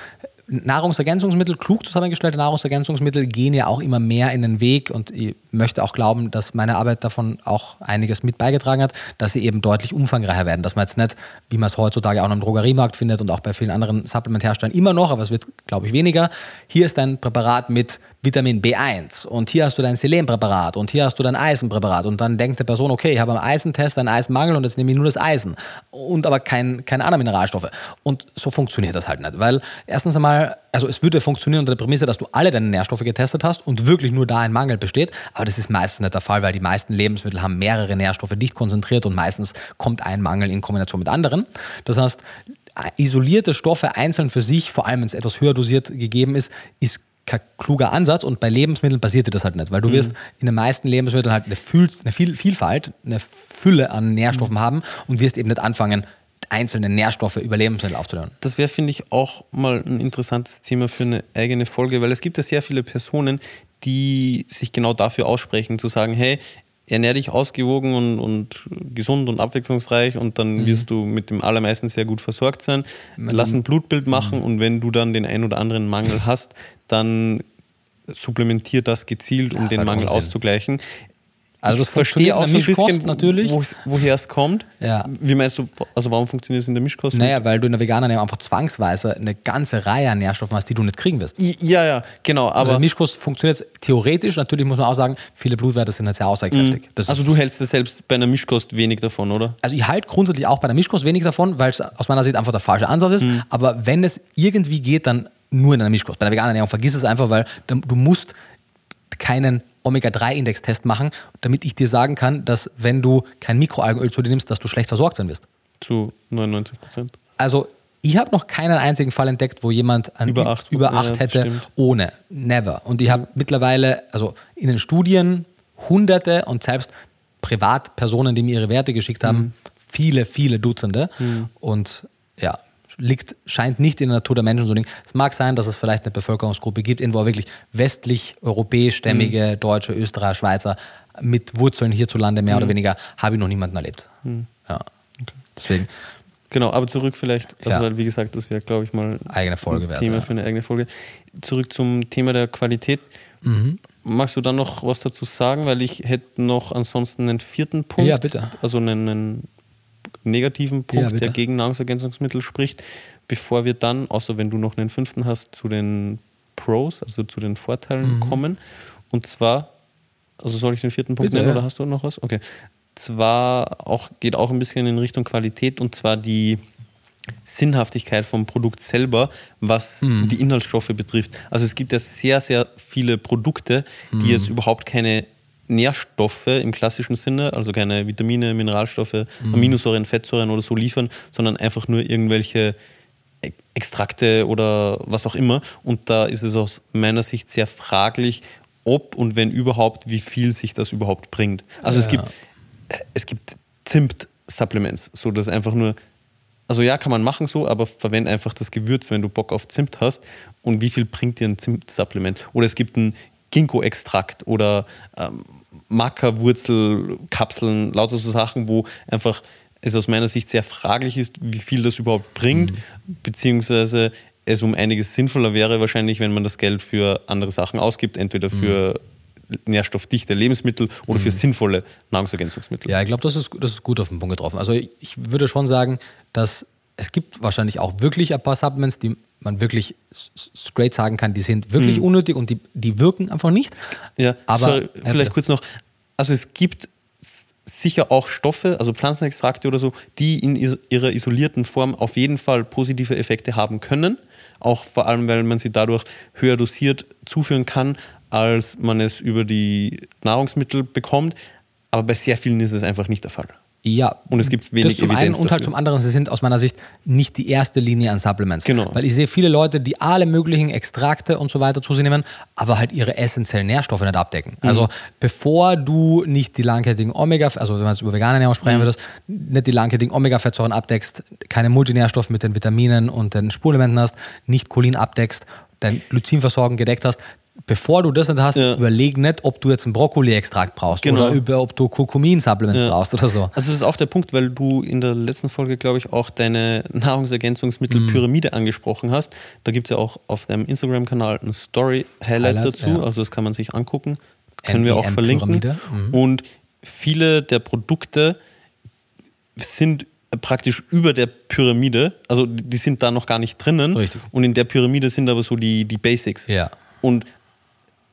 Nahrungsergänzungsmittel, klug zusammengestellte Nahrungsergänzungsmittel gehen ja auch immer mehr in den Weg und ich möchte auch glauben, dass meine Arbeit davon auch einiges mit beigetragen hat, dass sie eben deutlich umfangreicher werden, dass man jetzt nicht, wie man es heutzutage auch im Drogeriemarkt findet und auch bei vielen anderen Supplementherstellern immer noch, aber es wird, glaube ich, weniger. Hier ist ein Präparat mit Vitamin B1 und hier hast du dein Selenpräparat und hier hast du dein Eisenpräparat und dann denkt die Person, okay, ich habe am Eisentest einen Eisenmangel und jetzt nehme ich nur das Eisen und aber kein, keine anderen Mineralstoffe. Und so funktioniert das halt nicht, weil erstens einmal, also es würde funktionieren unter der Prämisse, dass du alle deine Nährstoffe getestet hast und wirklich nur da ein Mangel besteht, aber das ist meistens nicht der Fall, weil die meisten Lebensmittel haben mehrere Nährstoffe dicht konzentriert und meistens kommt ein Mangel in Kombination mit anderen. Das heißt, isolierte Stoffe einzeln für sich, vor allem wenn es etwas höher dosiert gegeben ist, ist kluger Ansatz und bei Lebensmitteln passiert dir das halt nicht, weil du wirst in den meisten Lebensmitteln halt eine, Fühl eine Viel Vielfalt, eine Fülle an Nährstoffen haben und wirst eben nicht anfangen, einzelne Nährstoffe über Lebensmittel aufzunehmen. Das wäre, finde ich, auch mal ein interessantes Thema für eine eigene Folge, weil es gibt ja sehr viele Personen, die sich genau dafür aussprechen, zu sagen, hey, ernähr dich ausgewogen und, und gesund und abwechslungsreich und dann wirst du mit dem allermeisten sehr gut versorgt sein. Lass ein Blutbild machen und wenn du dann den ein oder anderen Mangel hast, dann supplementier das gezielt, um Ja, den Mangel auszugleichen. Also das verstehe auch bisschen, Mischkost natürlich. wo, woher es kommt. Ja. Wie meinst du, also warum funktioniert es in der Mischkost? Naja, weil du in der veganen Ernährung einfach zwangsweise eine ganze Reihe an Nährstoffen hast, die du nicht kriegen wirst. Ja, ja, genau. Aber Aber also Mischkost funktioniert theoretisch, natürlich muss man auch sagen, viele Blutwerte sind halt sehr aussagekräftig. Das also du hältst ja selbst bei einer Mischkost wenig davon, oder? Also ich halte grundsätzlich auch bei der Mischkost wenig davon, weil es aus meiner Sicht einfach der falsche Ansatz ist. Mhm. Aber wenn es irgendwie geht, dann nur in einer Mischkost. Bei der veganen Ernährung vergiss es einfach, weil du musst keinen Omega-3-Index-Test machen, damit ich dir sagen kann, dass wenn du kein Mikroalgenöl zu dir nimmst, dass du schlecht versorgt sein wirst. Zu 99 Prozent. Also ich habe noch keinen einzigen Fall entdeckt, wo jemand an Über Ü- acht- über ja, acht das hätte stimmt. ohne. Never. Und ich habe mittlerweile, also in den Studien, hunderte und selbst Privatpersonen, die mir ihre Werte geschickt haben, Mhm. viele, viele Dutzende. Und ja, liegt, scheint nicht in der Natur der Menschen zu liegen. Es mag sein, dass es vielleicht eine Bevölkerungsgruppe gibt, in wo wirklich westlich, europäischstämmige, Mhm. Deutsche, Österreicher, Schweizer mit Wurzeln hierzulande mehr Mhm. oder weniger, habe ich noch niemanden erlebt. Ja. Deswegen. Genau, aber zurück vielleicht, also Ja. weil, wie gesagt, das wäre, glaube ich, mal Eigene Folge ein wert, Thema ja. für eine eigene Folge. Zurück zum Thema der Qualität. Mhm. Magst du dann noch was dazu sagen? Weil ich hätte noch ansonsten einen vierten Punkt. Ja, bitte. Also einen, einen negativen Punkt, Ja, der gegen Nahrungsergänzungsmittel spricht, bevor wir dann, außer wenn du noch einen fünften hast, zu den Pros, also zu den Vorteilen kommen. Und zwar, also soll ich den vierten Punkt Mhm. Bitte, nennen ja. oder hast du noch was? Okay. Zwar auch, geht auch ein bisschen in Richtung Qualität und zwar die Sinnhaftigkeit vom Produkt selber, was Mhm. die Inhaltsstoffe betrifft. Also es gibt ja sehr, sehr viele Produkte, die jetzt überhaupt keine Nährstoffe im klassischen Sinne, also keine Vitamine, Mineralstoffe, Aminosäuren, Fettsäuren oder so liefern, sondern einfach nur irgendwelche E- Extrakte oder was auch immer. Und da ist es aus meiner Sicht sehr fraglich, ob und wenn überhaupt, wie viel sich das überhaupt bringt. Also es Ja. gibt es gibt Zimt-Supplements, so dass einfach nur, also ja, kann man machen so, aber verwende einfach das Gewürz, wenn du Bock auf Zimt hast. Und wie viel bringt dir ein Zimt-Supplement? Oder es gibt ein Ginkgo-Extrakt oder ähm, Maca-Wurzelkapseln, lauter so Sachen, wo einfach es aus meiner Sicht sehr fraglich ist, wie viel das überhaupt bringt, beziehungsweise es um einiges sinnvoller wäre wahrscheinlich, wenn man das Geld für andere Sachen ausgibt, entweder für nährstoffdichte Lebensmittel oder für sinnvolle Nahrungsergänzungsmittel. Ja, ich glaube, das ist, das ist gut auf den Punkt getroffen. Also ich würde schon sagen, dass es gibt wahrscheinlich auch wirklich ein paar Supplements, die man wirklich straight sagen kann, die sind wirklich mhm. unnötig und die, die wirken einfach nicht. Ja, aber für, vielleicht kurz noch. Also es gibt sicher auch Stoffe, also Pflanzenextrakte oder so, die in ihrer isolierten Form auf jeden Fall positive Effekte haben können. Auch vor allem, weil man sie dadurch höher dosiert zuführen kann, als man es über die Nahrungsmittel bekommt. Aber bei sehr vielen ist es einfach nicht der Fall. Ja. Und es gibt wenig das zum Evidenz einen und halt zum anderen, sie sind aus meiner Sicht nicht die erste Linie an Supplements. Genau. Weil ich sehe viele Leute, die alle möglichen Extrakte und so weiter zu sich nehmen, aber halt ihre essentiellen Nährstoffe nicht abdecken. Mhm. Also bevor du nicht die langkettigen Omega, also wenn man jetzt über vegane Ernährung sprechen mhm. würdest, nicht die langkettigen Omega-Fettsäuren abdeckst, keine Multinährstoffe mit den Vitaminen und den Spurelementen hast, nicht Cholin abdeckst, dein Glycinversorgen gedeckt hast, bevor du das nicht hast, ja. überleg nicht, ob du jetzt einen Brokkoli-Extrakt brauchst genau. oder über, ob du Kurkumin-Supplements ja. brauchst oder so. Also das ist auch der Punkt, weil du in der letzten Folge, glaube ich, auch deine Nahrungsergänzungsmittelpyramide mhm. angesprochen hast. Da gibt es ja auch auf deinem Instagram-Kanal ein Story-Highlight dazu, ja. also das kann man sich angucken. Können wir auch verlinken. Mhm. Und viele der Produkte sind praktisch über der Pyramide, also die sind da noch gar nicht drinnen. Richtig. Und in der Pyramide sind aber so die, die Basics. Ja. Und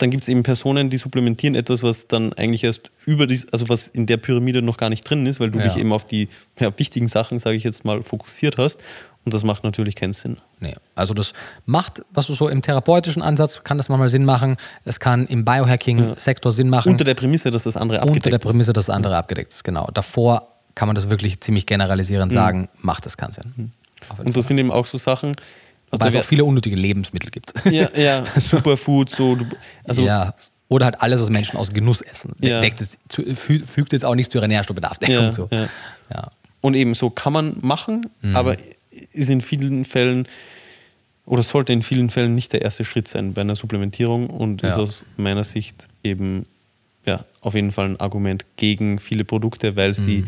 dann gibt es eben Personen, die supplementieren etwas, was dann eigentlich erst über die, also was in der Pyramide noch gar nicht drin ist, weil du ja. dich eben auf die ja, wichtigen Sachen, sage ich jetzt mal, fokussiert hast. Und das macht natürlich keinen Sinn. Nee, also das macht, was du so im therapeutischen Ansatz kann das manchmal Sinn machen. Es kann im Biohacking-Sektor ja. Sinn machen. Unter der Prämisse, dass das andere abgedeckt ist. Unter der Prämisse, dass das andere abgedeckt ist, genau. Davor kann man das wirklich ziemlich generalisierend mhm. sagen, macht das keinen Sinn. Mhm. Und das sind eben auch so Sachen, also Wobei es auch viele unnötige Lebensmittel gibt. Ja, ja. Also Superfood, so. Also ja. Oder halt alles, was Menschen aus Genuss essen. Ja. Das, fügt jetzt auch nichts zu ihrer Nährstoffbedarfdeckung. Ja, so. ja. ja. Und eben so kann man machen, mhm. aber ist in vielen Fällen oder sollte in vielen Fällen nicht der erste Schritt sein bei einer Supplementierung und ja. ist aus meiner Sicht eben ja, auf jeden Fall ein Argument gegen viele Produkte, weil sie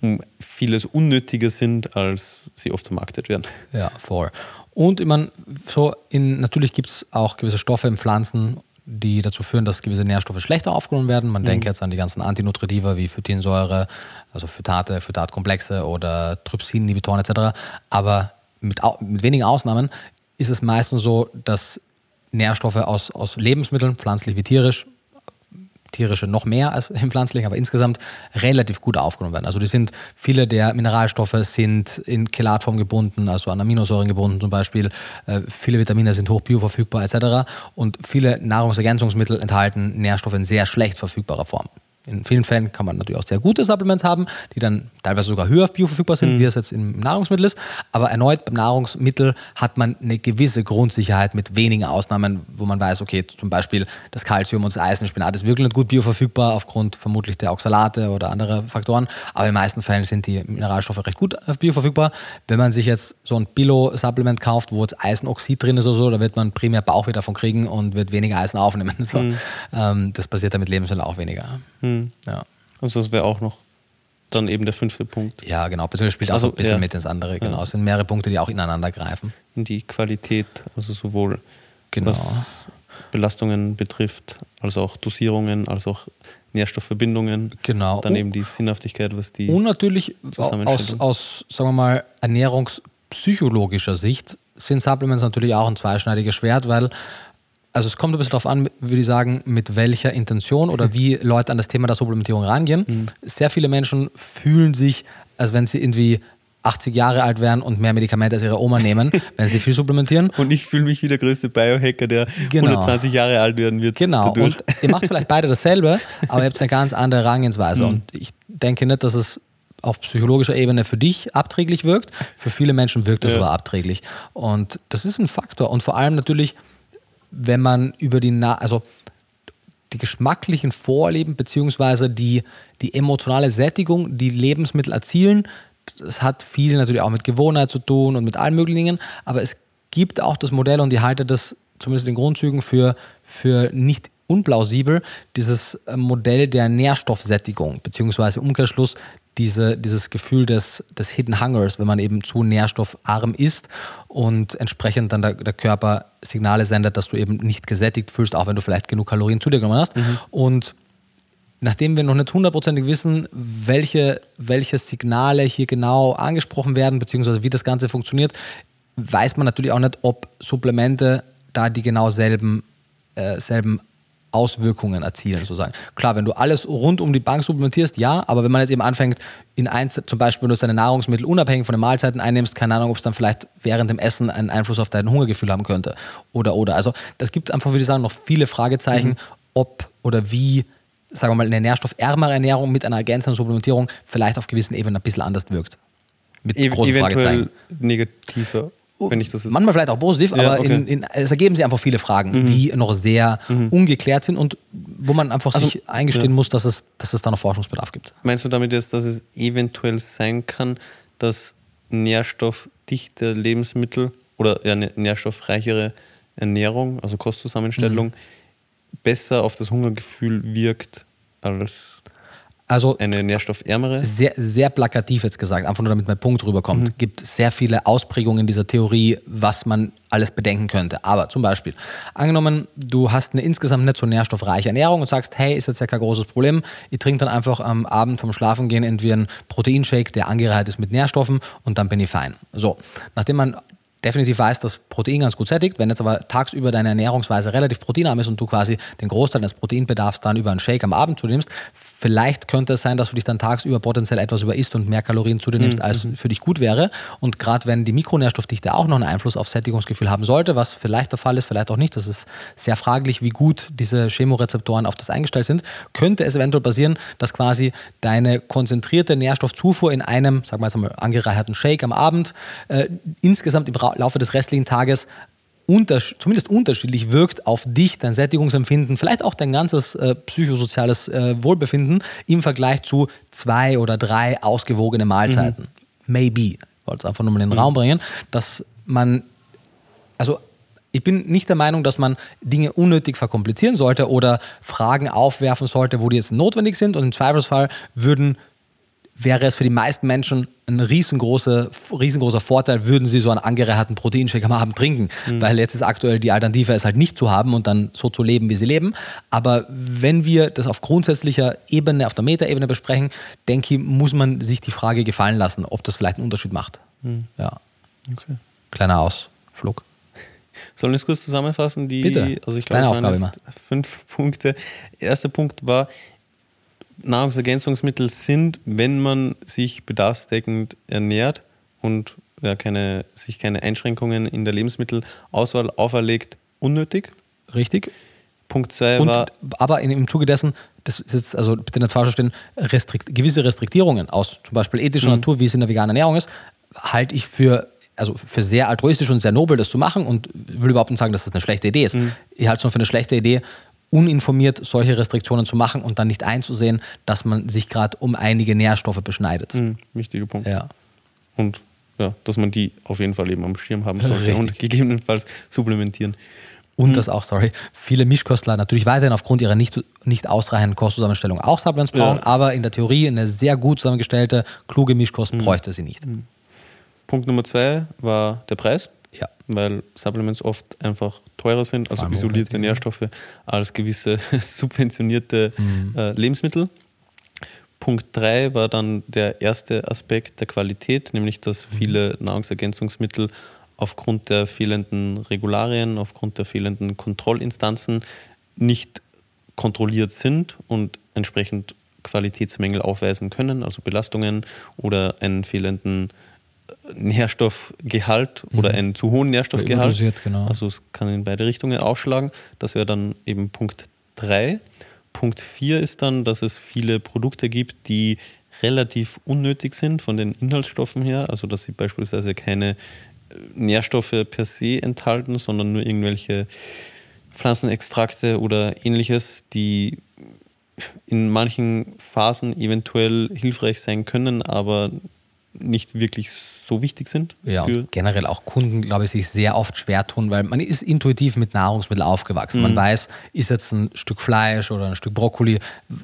mhm. um vieles unnötiger sind, als sie oft vermarktet werden. Ja, voll. Und ich meine, so in, natürlich gibt es auch gewisse Stoffe in Pflanzen, die dazu führen, dass gewisse Nährstoffe schlechter aufgenommen werden. Man mhm. denkt jetzt an die ganzen Antinutritiva wie Phytinsäure, also Phytate, Phytatkomplexe oder Trypsin-Inhibitoren etc. Aber mit, mit wenigen Ausnahmen ist es meistens so, dass Nährstoffe aus, aus Lebensmitteln, pflanzlich wie tierisch, tierische noch mehr als im pflanzlichen, aber insgesamt relativ gut aufgenommen werden. Also die sind, viele der Mineralstoffe sind in Chelatform gebunden, also an Aminosäuren gebunden zum Beispiel. Äh, viele Vitamine sind hoch bioverfügbar etc. Und viele Nahrungsergänzungsmittel enthalten Nährstoffe in sehr schlecht verfügbarer Form. In vielen Fällen kann man natürlich auch sehr gute Supplements haben, die dann teilweise sogar höher bioverfügbar sind, mhm. wie es jetzt im Nahrungsmittel ist. Aber erneut beim Nahrungsmittel hat man eine gewisse Grundsicherheit mit wenigen Ausnahmen, wo man weiß, okay, zum Beispiel das Kalzium und das Eisen, Spinat ist wirklich nicht gut bioverfügbar aufgrund vermutlich der Oxalate oder anderer Faktoren. Aber in den meisten Fällen sind die Mineralstoffe recht gut bioverfügbar. Wenn man sich jetzt so ein Bilo-Supplement kauft, wo jetzt Eisenoxid drin ist oder so, da wird man primär Bauchweh davon kriegen und wird weniger Eisen aufnehmen. So. Mhm. Das passiert dann mit Lebensmitteln auch weniger. Mhm. Mhm. Ja. Also das wäre auch noch dann eben der fünfte Punkt. Ja, genau. Beziehungsweise spielt also, auch so ein bisschen ja. mit ins andere. Genau. Ja. Es sind mehrere Punkte, die auch ineinander greifen. In die Qualität, also sowohl genau. was Belastungen betrifft, als auch Dosierungen, als auch Nährstoffverbindungen. Genau. Dann eben die Sinnhaftigkeit, was die. Und natürlich aus, aus, sagen wir mal, ernährungspsychologischer Sicht sind Supplements natürlich auch ein zweischneidiges Schwert, weil also es kommt ein bisschen darauf an, würde ich sagen, mit welcher Intention oder wie Leute an das Thema der Supplementierung rangehen. Mhm. Sehr viele Menschen fühlen sich, als wenn sie irgendwie 80 Jahre alt wären und mehr Medikamente als ihre Oma nehmen, wenn sie viel supplementieren. Und ich fühle mich wie der größte Biohacker, der genau. 120 Jahre alt werden wird. Genau. Dadurch. Und ihr macht vielleicht beide dasselbe, aber ihr habt eine ganz andere Herangehensweise. Mhm. Und ich denke nicht, dass es auf psychologischer Ebene für dich abträglich wirkt. Für viele Menschen wirkt es ja. aber abträglich. Und das ist ein Faktor. Und vor allem natürlich, wenn man über die, Na also die geschmacklichen Vorlieben beziehungsweise die, die emotionale Sättigung, die Lebensmittel erzielen, das hat viel natürlich auch mit Gewohnheit zu tun und mit allen möglichen Dingen, aber es gibt auch das Modell und die halte das zumindest in Grundzügen für, für nicht unplausibel, dieses äh, Modell der Nährstoffsättigung, beziehungsweise Umkehrschluss diese, dieses Gefühl des, des Hidden Hungers, wenn man eben zu nährstoffarm ist und entsprechend dann der, der Körper Signale sendet, dass du eben nicht gesättigt fühlst, auch wenn du vielleicht genug Kalorien zu dir genommen hast. Mhm. Und nachdem wir noch nicht hundertprozentig wissen, welche, welche Signale hier genau angesprochen werden, beziehungsweise wie das Ganze funktioniert, weiß man natürlich auch nicht, ob Supplemente da die genau selben, äh, selben Auswirkungen erzielen, sozusagen. Klar, wenn du alles rund um die Bank supplementierst, ja, aber wenn man jetzt eben anfängt, in eins, zum Beispiel, wenn du deine Nahrungsmittel unabhängig von den Mahlzeiten einnimmst, keine Ahnung, ob es dann vielleicht während dem Essen einen Einfluss auf dein Hungergefühl haben könnte. Oder, oder. Also, das gibt einfach, würde ich sagen, noch viele Fragezeichen, mhm. ob oder wie, sagen wir mal, eine nährstoffärmere Ernährung mit einer ergänzenden Supplementierung vielleicht auf gewissen Ebenen ein bisschen anders wirkt. Mit e großen Fragezeichen. negativer wenn ich das Manchmal vielleicht auch positiv, ja, aber okay. in, in, es ergeben sich einfach viele Fragen, mhm. die noch sehr mhm. ungeklärt sind und wo man einfach also, sich eingestehen ja. muss, dass es, dass es da noch Forschungsbedarf gibt. Meinst du damit jetzt, dass es eventuell sein kann, dass nährstoffdichte Lebensmittel oder ja, nährstoffreichere Ernährung, also Kostzusammenstellung, mhm. besser auf das Hungergefühl wirkt als also eine nährstoffärmere? Sehr, sehr plakativ jetzt gesagt, einfach nur damit mein Punkt rüberkommt. Mhm. gibt sehr viele Ausprägungen dieser Theorie, was man alles bedenken könnte. Aber zum Beispiel, angenommen, du hast eine insgesamt nicht so nährstoffreiche Ernährung und sagst, hey, ist jetzt ja kein großes Problem. Ich trinke dann einfach am Abend vom Schlafengehen entweder einen Proteinshake, der angereiht ist mit Nährstoffen und dann bin ich fein. So, nachdem man definitiv weiß, dass Protein ganz gut sättigt. Wenn jetzt aber tagsüber deine Ernährungsweise relativ proteinarm ist und du quasi den Großteil des Proteinbedarfs dann über einen Shake am Abend zu nimmst, Vielleicht könnte es sein, dass du dich dann tagsüber potenziell etwas über isst und mehr Kalorien zu dir nimmst, mhm. als für dich gut wäre. Und gerade wenn die Mikronährstoffdichte auch noch einen Einfluss auf Sättigungsgefühl haben sollte, was vielleicht der Fall ist, vielleicht auch nicht, das ist sehr fraglich, wie gut diese Chemorezeptoren auf das eingestellt sind, könnte es eventuell passieren, dass quasi deine konzentrierte Nährstoffzufuhr in einem, sagen wir jetzt mal, angereicherten Shake am Abend äh, insgesamt im Laufe des restlichen Tages unter, zumindest unterschiedlich wirkt auf dich, dein Sättigungsempfinden, vielleicht auch dein ganzes äh, psychosoziales äh, Wohlbefinden im Vergleich zu zwei oder drei ausgewogene Mahlzeiten. Mhm. Maybe. Ich wollte es einfach nur mal in den mhm. Raum bringen, dass man, also ich bin nicht der Meinung, dass man Dinge unnötig verkomplizieren sollte oder Fragen aufwerfen sollte, wo die jetzt notwendig sind und im Zweifelsfall würden wäre es für die meisten Menschen ein riesengroßer, riesengroßer Vorteil, würden sie so einen angereicherten Proteinshake am Abend trinken. Mhm. Weil jetzt ist aktuell die Alternative, es halt nicht zu haben und dann so zu leben, wie sie leben. Aber wenn wir das auf grundsätzlicher Ebene, auf der Metaebene besprechen, denke ich, muss man sich die Frage gefallen lassen, ob das vielleicht einen Unterschied macht. Mhm. Ja. Okay. Kleiner Ausflug. Sollen wir es kurz zusammenfassen? Die, Bitte. Also ich glaube, es waren fünf Punkte. Erster Punkt war, Nahrungsergänzungsmittel sind, wenn man sich bedarfsdeckend ernährt und ja, keine, sich keine Einschränkungen in der Lebensmittelauswahl auferlegt, unnötig. Richtig. Punkt 2 war. Aber in, im Zuge dessen, das ist jetzt, also bitte nicht falsch verstehen, restrikt, gewisse Restriktierungen aus zum Beispiel ethischer mhm. Natur, wie es in der veganen Ernährung ist, halte ich für also für sehr altruistisch und sehr nobel, das zu machen und will überhaupt nicht sagen, dass das eine schlechte Idee ist. Mhm. Ich halte es nur für eine schlechte Idee, uninformiert solche Restriktionen zu machen und dann nicht einzusehen, dass man sich gerade um einige Nährstoffe beschneidet. Mhm, wichtiger Punkt. Ja. Und ja, dass man die auf jeden Fall eben am Schirm haben sollte Richtig. und gegebenenfalls supplementieren. Und mhm. dass auch, sorry, viele Mischkostler natürlich weiterhin aufgrund ihrer nicht, nicht ausreichenden Kostzusammenstellung auch Supplements brauchen, ja. aber in der Theorie eine sehr gut zusammengestellte, kluge Mischkost mhm. bräuchte sie nicht. Mhm. Punkt Nummer zwei war der Preis. Ja. Weil Supplements oft einfach teurer sind, also isolierte Nährstoffe, als gewisse subventionierte mhm. äh, Lebensmittel. Punkt 3 war dann der erste Aspekt der Qualität, nämlich dass mhm. viele Nahrungsergänzungsmittel aufgrund der fehlenden Regularien, aufgrund der fehlenden Kontrollinstanzen nicht kontrolliert sind und entsprechend Qualitätsmängel aufweisen können, also Belastungen oder einen fehlenden Nährstoffgehalt mhm. oder einen zu hohen Nährstoffgehalt. Genau. Also es kann in beide Richtungen ausschlagen. Das wäre dann eben Punkt 3. Punkt 4 ist dann, dass es viele Produkte gibt, die relativ unnötig sind von den Inhaltsstoffen her. Also dass sie beispielsweise keine äh, Nährstoffe per se enthalten, sondern nur irgendwelche Pflanzenextrakte oder ähnliches, die in manchen Phasen eventuell hilfreich sein können, aber nicht wirklich so wichtig sind. Ja, generell auch Kunden, glaube ich, sich sehr oft schwer tun, weil man ist intuitiv mit Nahrungsmitteln aufgewachsen. Mhm. Man weiß, ist jetzt ein Stück Fleisch oder ein Stück Brokkoli,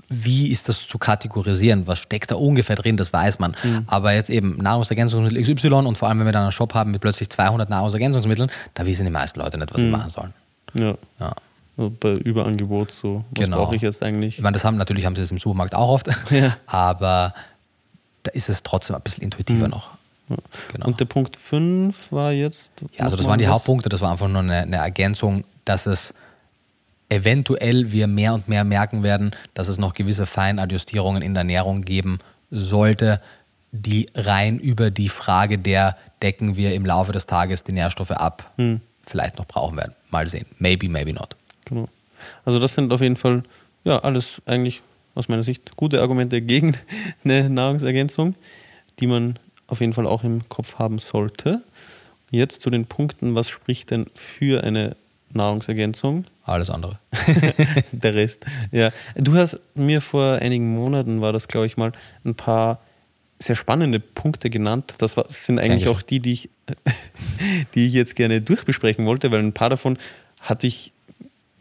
wie ist das zu kategorisieren? Was steckt da ungefähr drin? Das weiß man. Mhm. Aber jetzt eben Nahrungsergänzungsmittel XY und vor allem, wenn wir dann einen Shop haben mit plötzlich 200 Nahrungsergänzungsmitteln, da wissen die meisten Leute nicht, was mhm. sie machen sollen. Ja. ja. Also bei Überangebot so, was Genau. brauche ich jetzt eigentlich? Ich meine, das haben natürlich haben sie das im Supermarkt auch oft, Ja. aber da ist es trotzdem ein bisschen intuitiver noch. Genau. Und der Punkt 5 war jetzt. Ja, also das waren die was? Hauptpunkte, das war einfach nur eine, eine Ergänzung, dass es eventuell wir mehr und mehr merken werden, dass es noch gewisse Feinadjustierungen in der Ernährung geben sollte, die rein über die Frage der, decken wir im Laufe des Tages die Nährstoffe ab, Hm. vielleicht noch brauchen werden. Mal sehen. Maybe, maybe not. Genau. Also das sind auf jeden Fall, ja, alles eigentlich aus meiner Sicht gute Argumente gegen eine Nahrungsergänzung, die man auf jeden Fall auch im Kopf haben sollte. Jetzt zu den Punkten, was spricht denn für eine Nahrungsergänzung? Alles andere. Der Rest. Ja, du hast mir vor einigen Monaten, war das glaube ich mal, ein paar sehr spannende Punkte genannt. Das sind eigentlich Dankeschön. auch die, die ich, die ich jetzt gerne durchbesprechen wollte, weil ein paar davon hatte ich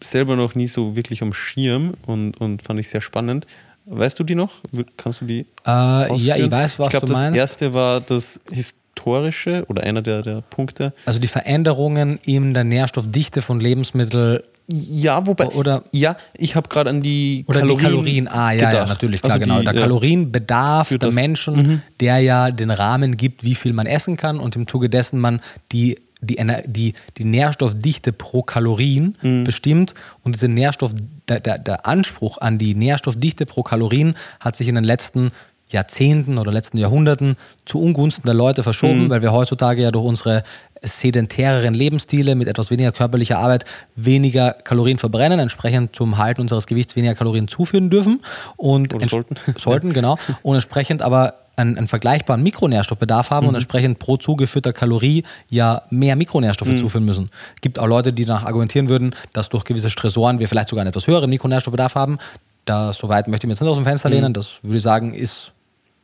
selber noch nie so wirklich am Schirm und, und fand ich sehr spannend. Weißt du die noch? Kannst du die? Äh, ja, ich weiß, was ich glaube, du das meinst. erste war das historische oder einer der, der Punkte. Also die Veränderungen in der Nährstoffdichte von Lebensmitteln Ja, wobei. Oder- ja, ich habe gerade an die Oder Kalorien. die Kalorien, ah ja, ja, natürlich, klar, Also genau. die, Der äh, Kalorienbedarf der das- Mhm. Menschen, der ja den Rahmen gibt, wie viel man essen kann und im Zuge dessen man die, die, die, die Nährstoffdichte pro Kalorien Mhm. bestimmt. Und diese Nährstoff, der, der, der Anspruch an die Nährstoffdichte pro Kalorien hat sich in den letzten Jahrzehnten oder letzten Jahrhunderten zu Ungunsten der Leute verschoben, Mhm. weil wir heutzutage ja durch unsere sedentäreren Lebensstile mit etwas weniger körperlicher Arbeit weniger Kalorien verbrennen, entsprechend zum Halten unseres Gewichts weniger Kalorien zuführen dürfen und sollten. sollten genau und entsprechend aber einen, einen vergleichbaren Mikronährstoffbedarf haben und entsprechend pro zugeführter Kalorie ja mehr Mikronährstoffe zuführen müssen. Gibt auch Leute, die danach argumentieren würden, dass durch gewisse Stressoren wir vielleicht sogar einen etwas höheren Mikronährstoffbedarf haben. Da soweit möchte ich mir jetzt nicht aus dem Fenster lehnen. Das würde ich sagen, ist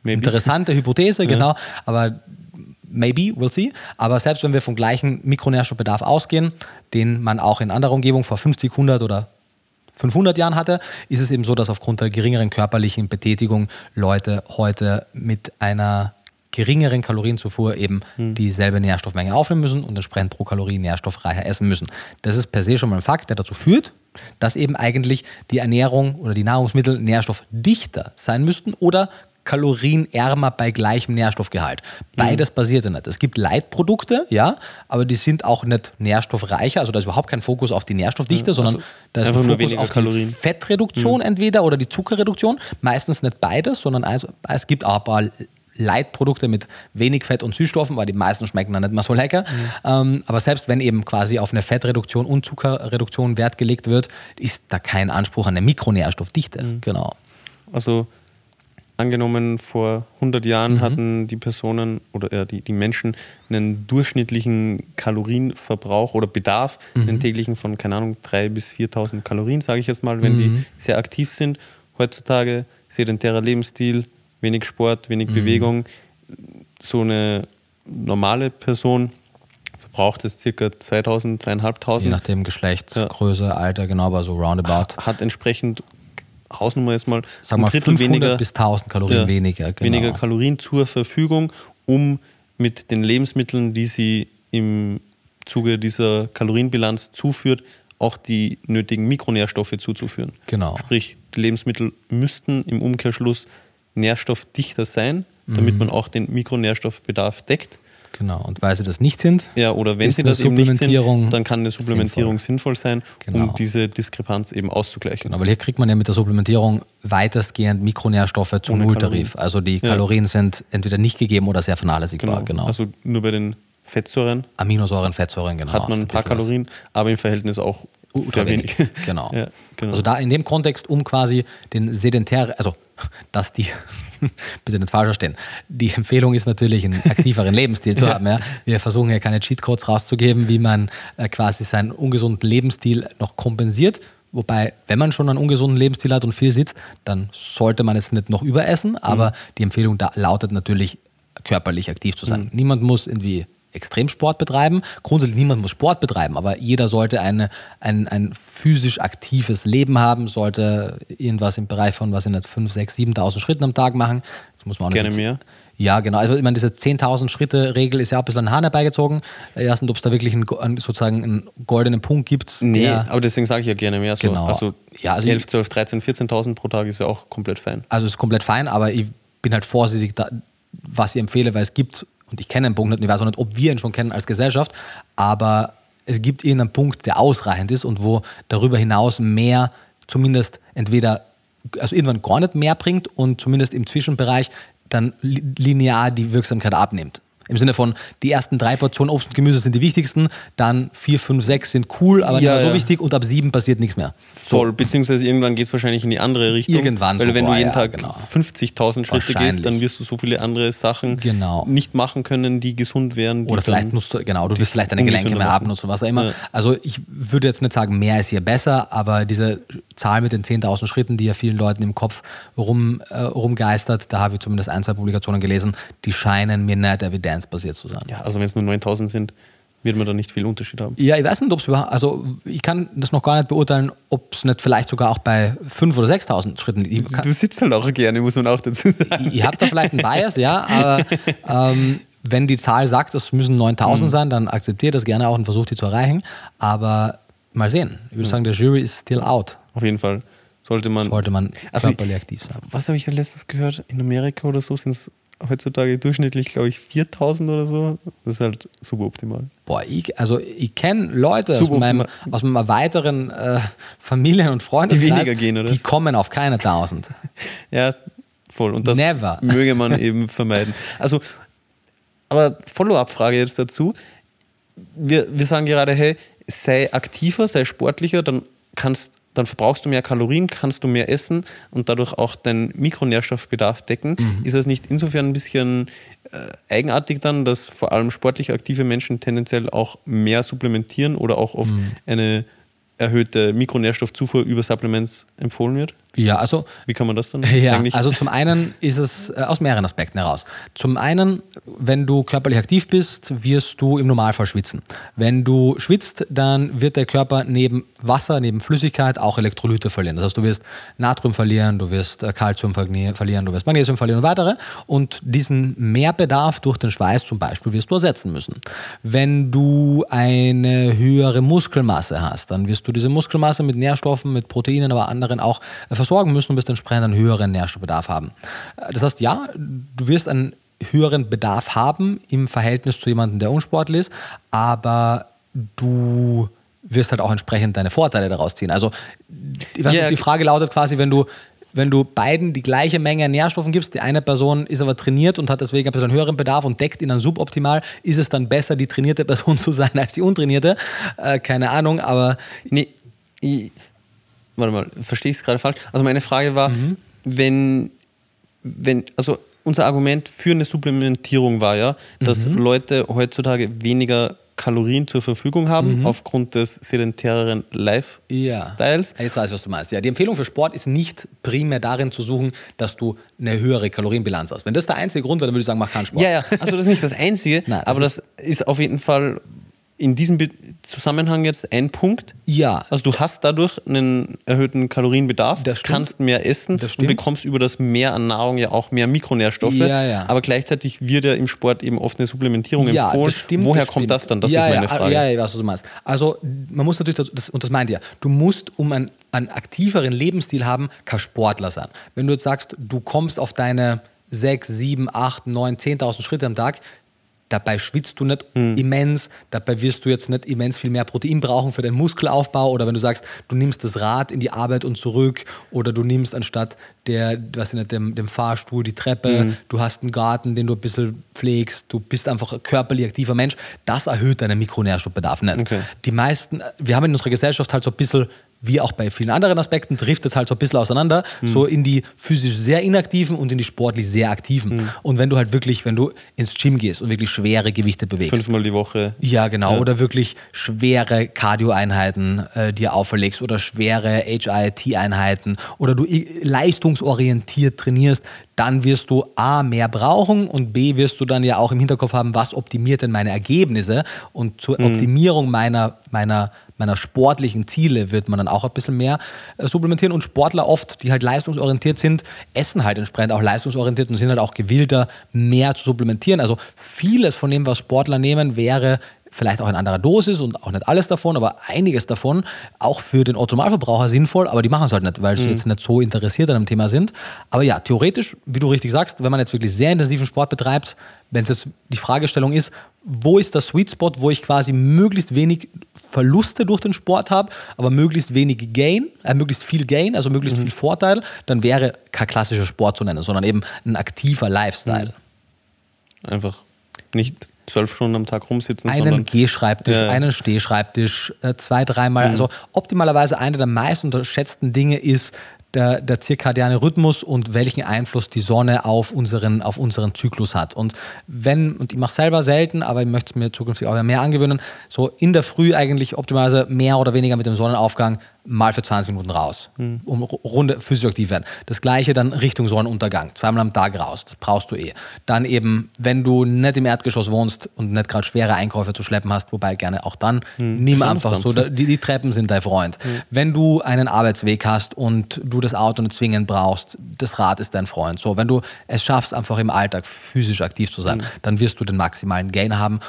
Maybe. interessante Hypothese, genau. Aber maybe, we'll see. Aber selbst wenn wir vom gleichen Mikronährstoffbedarf ausgehen, den man auch in anderer Umgebung vor 50, 100 oder 500 Jahren hatte, ist es eben so, dass aufgrund der geringeren körperlichen Betätigung Leute heute mit einer geringeren Kalorienzufuhr eben dieselbe Nährstoffmenge aufnehmen müssen und entsprechend pro Kalorie nährstoffreicher essen müssen. Das ist per se schon mal ein Fakt, der dazu führt, dass eben eigentlich die Ernährung oder die Nahrungsmittel nährstoffdichter sein müssten oder kalorienärmer bei gleichem Nährstoffgehalt. Beides basiert ja nicht. Es gibt Leitprodukte, ja, aber die sind auch nicht nährstoffreicher. Also da ist überhaupt kein Fokus auf die Nährstoffdichte, sondern also da ist ein Fokus auf Kalorien. die Fettreduktion entweder oder die Zuckerreduktion. Meistens nicht beides, sondern also, es gibt auch ein paar Leitprodukte mit wenig Fett und Süßstoffen, weil die meisten schmecken dann nicht mehr so lecker. Ähm, aber selbst wenn eben quasi auf eine Fettreduktion und Zuckerreduktion Wert gelegt wird, ist da kein Anspruch an eine Mikronährstoffdichte. Genau. Also angenommen, vor 100 Jahren hatten die Personen oder äh, die, die Menschen einen durchschnittlichen Kalorienverbrauch oder Bedarf, einen täglichen von, keine Ahnung, 3.000 bis 4.000 Kalorien, sage ich jetzt mal, wenn die sehr aktiv sind. Heutzutage sedentärer Lebensstil, wenig Sport, wenig Bewegung. So eine normale Person verbraucht es circa 2.000, 2.500. Je nachdem Geschlecht, Ja. Größe, Alter, genau, aber so roundabout. hat entsprechend Hausnummer jetzt mal Sag mal ein Drittel 500 weniger, bis 1000 Kalorien ja, weniger. Genau. weniger Kalorien zur Verfügung, um mit den Lebensmitteln, die sie im Zuge dieser Kalorienbilanz zuführt, auch die nötigen Mikronährstoffe zuzuführen. Genau. Sprich, die Lebensmittel müssten im Umkehrschluss nährstoffdichter sein, damit Mhm. man auch den Mikronährstoffbedarf deckt. Genau. Und weil sie das nicht sind, Ja, oder wenn sie das eben nicht sind, dann kann eine Supplementierung sinnvoll, sein, Genau. um diese Diskrepanz eben auszugleichen. Genau, weil hier kriegt man ja mit der Supplementierung weitestgehend Mikronährstoffe zu Ohne Nulltarif. Also die Ja. Kalorien sind entweder nicht gegeben oder sehr vernachlässigbar. Genau. Also nur bei den Fettsäuren Aminosäuren, Fettsäuren, genau. hat man ein paar. Kalorien, aber im Verhältnis auch Ultra sehr wenig. wenig. Genau. Ja, genau. Also da in dem Kontext, um quasi den sedentär, also dass die, bitte nicht falsch verstehen, die Empfehlung ist natürlich, einen aktiveren Lebensstil zu haben. Ja. Wir versuchen ja keine Cheatcodes rauszugeben, wie man äh, quasi seinen ungesunden Lebensstil noch kompensiert. Wobei, wenn man schon einen ungesunden Lebensstil hat und viel sitzt, dann sollte man es nicht noch überessen. Aber die Empfehlung da lautet natürlich, körperlich aktiv zu sein. Niemand muss irgendwie Extremsport betreiben. Grundsätzlich niemand muss Sport betreiben, aber jeder sollte eine, ein, ein physisch aktives Leben haben, sollte irgendwas im Bereich von, was sind das, 5, 6, 7.000 Schritten am Tag machen. Das muss man auch Gerne nicht mehr. Ja, genau. Also ich meine, diese 10.000 Schritte-Regel ist ja auch ein bisschen an Hahn herbeigezogen. Erstens, ob es da wirklich einen, sozusagen einen goldenen Punkt gibt. Nee, aber deswegen sage ich ja gerne mehr. So. Genau. Also, ja, also 11, 12, 13, 14.000 pro Tag ist ja auch komplett fein. Also ist komplett fein, aber ich bin halt vorsichtig, da, was ich empfehle, weil es gibt, und ich kenne den Punkt nicht, ich weiß auch nicht, ob wir ihn schon kennen als Gesellschaft, aber es gibt irgendeinen Punkt, der ausreichend ist und wo darüber hinaus mehr zumindest entweder, also irgendwann gar nicht mehr bringt und zumindest im Zwischenbereich dann linear die Wirksamkeit abnimmt. Im Sinne von, die ersten drei Portionen Obst und Gemüse sind die wichtigsten, dann vier, fünf, sechs sind cool, aber ja, nicht mehr so wichtig und ab sieben passiert nichts mehr. So. Voll, beziehungsweise irgendwann geht es wahrscheinlich in die andere Richtung. Irgendwann. Weil so wenn du jeden Tag genau. 50.000 Schritte gehst, dann wirst du so viele andere Sachen genau. nicht machen können, die gesund wären. Die Oder vielleicht musst du, genau, du wirst vielleicht deine Gelenke mehr haben und so was auch immer. Ja. Also ich würde jetzt nicht sagen, mehr ist hier besser, aber diese Zahl mit den 10.000 Schritten, die ja vielen Leuten im Kopf rum, äh, rumgeistert, da habe ich zumindest ein, zwei Publikationen gelesen, die scheinen mir nicht evidenzbasiert zu sein. Ja, also wenn es nur 9.000 sind, wird man da nicht viel Unterschied haben. Ja, ich weiß nicht, ob es überhaupt, also ich kann das noch gar nicht beurteilen, ob es nicht vielleicht sogar auch bei 5.000 oder 6.000 Schritten. Ich du sitzt halt auch gerne, muss man auch dazu sagen. Ich, ich habe da vielleicht einen Bias, ja, aber ähm, wenn die Zahl sagt, es müssen 9.000 mhm. sein, dann akzeptiere das gerne auch und versuche die zu erreichen. Aber mal sehen. Ich würde mhm. sagen, der Jury ist still out. Auf jeden Fall sollte man, sollte man also körperlich aktiv sein. Was habe ich letztes gehört? In Amerika oder so sind es heutzutage durchschnittlich, glaube ich, 4000 oder so. Das ist halt super optimal. Boah, ich, also ich kenne Leute aus meinem, aus meinem weiteren äh, Familien- und Freundeskreis, die weniger gehen, oder? Die kommen auf keine 1000. ja, voll. Und das Never. möge man eben vermeiden. Also, aber Follow-up-Frage jetzt dazu. Wir, wir sagen gerade, hey, sei aktiver, sei sportlicher, dann kannst dann verbrauchst du mehr Kalorien, kannst du mehr essen und dadurch auch deinen Mikronährstoffbedarf decken. Mhm. Ist das nicht insofern ein bisschen äh, eigenartig dann, dass vor allem sportlich aktive Menschen tendenziell auch mehr supplementieren oder auch oft mhm. eine erhöhte Mikronährstoffzufuhr über Supplements empfohlen wird? Ja, also. Wie kann man das dann ja, eigentlich? Also zum einen ist es äh, aus mehreren Aspekten heraus. Zum einen, wenn du körperlich aktiv bist, wirst du im Normalfall schwitzen. Wenn du schwitzt, dann wird der Körper neben Wasser, neben Flüssigkeit auch Elektrolyte verlieren. Das heißt, du wirst Natrium verlieren, du wirst äh, Kalzium verlieren, du wirst Magnesium verlieren und weitere. Und diesen Mehrbedarf durch den Schweiß zum Beispiel wirst du ersetzen müssen. Wenn du eine höhere Muskelmasse hast, dann wirst du diese Muskelmasse mit Nährstoffen, mit Proteinen, aber anderen auch versorgen versorgen müssen und wirst entsprechend einen höheren Nährstoffbedarf haben. Das heißt, ja, du wirst einen höheren Bedarf haben im Verhältnis zu jemandem, der unsportlich ist, aber du wirst halt auch entsprechend deine Vorteile daraus ziehen. Also yeah. die Frage lautet quasi, wenn du wenn du beiden die gleiche Menge an Nährstoffen gibst, die eine Person ist aber trainiert und hat deswegen einen höheren Bedarf und deckt ihn dann suboptimal, ist es dann besser, die trainierte Person zu sein als die untrainierte? Äh, keine Ahnung, aber nee, warte mal, verstehe ich es gerade falsch? Also meine Frage war, mhm. wenn, wenn, also unser Argument für eine Supplementierung war ja, dass mhm. Leute heutzutage weniger Kalorien zur Verfügung haben mhm. aufgrund des sedentäreren Lifestyles. Ja. Jetzt weiß ich, was du meinst. Ja, die Empfehlung für Sport ist nicht primär darin zu suchen, dass du eine höhere Kalorienbilanz hast. Wenn das der einzige Grund wäre, dann würde ich sagen, mach keinen Sport. Ja, ja, also das ist nicht das Einzige, Nein, das aber ist das ist auf jeden Fall in diesem Zusammenhang jetzt ein Punkt. Ja. Also du hast dadurch einen erhöhten Kalorienbedarf, das kannst mehr essen und bekommst über das Mehr an Nahrung ja auch mehr Mikronährstoffe. Ja, ja. Aber gleichzeitig wird ja im Sport eben oft eine Supplementierung ja, empfohlen. Das stimmt, Woher das kommt stimmt. das dann? Das ja, ist meine Frage. Ja, ja, was du meinst. Also man muss natürlich, das, und das meint ihr, du musst, um einen, einen aktiveren Lebensstil haben, kein Sportler sein. Wenn du jetzt sagst, du kommst auf deine 6, 7, 8, 9, 10.000 Schritte am Tag, Dabei schwitzt du nicht mhm. immens, dabei wirst du jetzt nicht immens viel mehr Protein brauchen für deinen Muskelaufbau oder wenn du sagst, du nimmst das Rad in die Arbeit und zurück oder du nimmst anstatt der, was nicht, dem, dem Fahrstuhl die Treppe, mhm. du hast einen Garten, den du ein bisschen pflegst, du bist einfach ein körperlich aktiver Mensch, das erhöht deinen Mikronährstoffbedarf nicht. Okay. Die meisten, wir haben in unserer Gesellschaft halt so ein bisschen wie auch bei vielen anderen Aspekten, trifft es halt so ein bisschen auseinander, mhm. so in die physisch sehr inaktiven und in die sportlich sehr aktiven. Mhm. Und wenn du halt wirklich, wenn du ins Gym gehst und wirklich schwere Gewichte bewegst. Fünfmal die Woche. Ja, genau. Ja. Oder wirklich schwere Cardio-Einheiten äh, dir auferlegst oder schwere HIIT-Einheiten oder du leistungsorientiert trainierst, dann wirst du A mehr brauchen und B wirst du dann ja auch im Hinterkopf haben, was optimiert denn meine Ergebnisse und zur mhm. Optimierung meiner, meiner meiner sportlichen Ziele wird man dann auch ein bisschen mehr äh, supplementieren. Und Sportler oft, die halt leistungsorientiert sind, essen halt entsprechend auch leistungsorientiert und sind halt auch gewillter, mehr zu supplementieren. Also vieles von dem, was Sportler nehmen, wäre vielleicht auch in anderer Dosis und auch nicht alles davon, aber einiges davon auch für den Ottomalverbraucher sinnvoll, aber die machen es halt nicht, weil sie mhm. jetzt nicht so interessiert an dem Thema sind. Aber ja, theoretisch, wie du richtig sagst, wenn man jetzt wirklich sehr intensiven Sport betreibt, wenn es jetzt die Fragestellung ist, wo ist der Sweet Spot, wo ich quasi möglichst wenig Verluste durch den Sport habe, aber möglichst wenig Gain, äh, möglichst viel Gain, also möglichst mhm. viel Vorteil, dann wäre kein klassischer Sport zu nennen, sondern eben ein aktiver Lifestyle. Mhm. Einfach nicht zwölf Stunden am Tag rumsitzen. Einen Gehschreibtisch, ja. einen Stehschreibtisch, äh, zwei, dreimal. Mhm. Also optimalerweise eine der meist unterschätzten Dinge ist der, der zirkadiane Rhythmus und welchen Einfluss die Sonne auf unseren, auf unseren Zyklus hat. Und wenn, und ich mache selber selten, aber ich möchte es mir zukünftig auch mehr angewöhnen, so in der Früh eigentlich optimalerweise mehr oder weniger mit dem Sonnenaufgang mal für 20 Minuten raus, mhm. um runde physisch aktiv werden. Das gleiche dann Richtung Sonnenuntergang, zweimal am Tag raus, das brauchst du eh. Dann eben, wenn du nicht im Erdgeschoss wohnst und nicht gerade schwere Einkäufe zu schleppen hast, wobei gerne auch dann, mhm. nimm einfach so, die, die, Treppen sind dein Freund. Mhm. Wenn du einen Arbeitsweg hast und du das Auto nicht zwingend brauchst, das Rad ist dein Freund. So, wenn du es schaffst, einfach im Alltag physisch aktiv zu sein, mhm. dann wirst du den maximalen Gain haben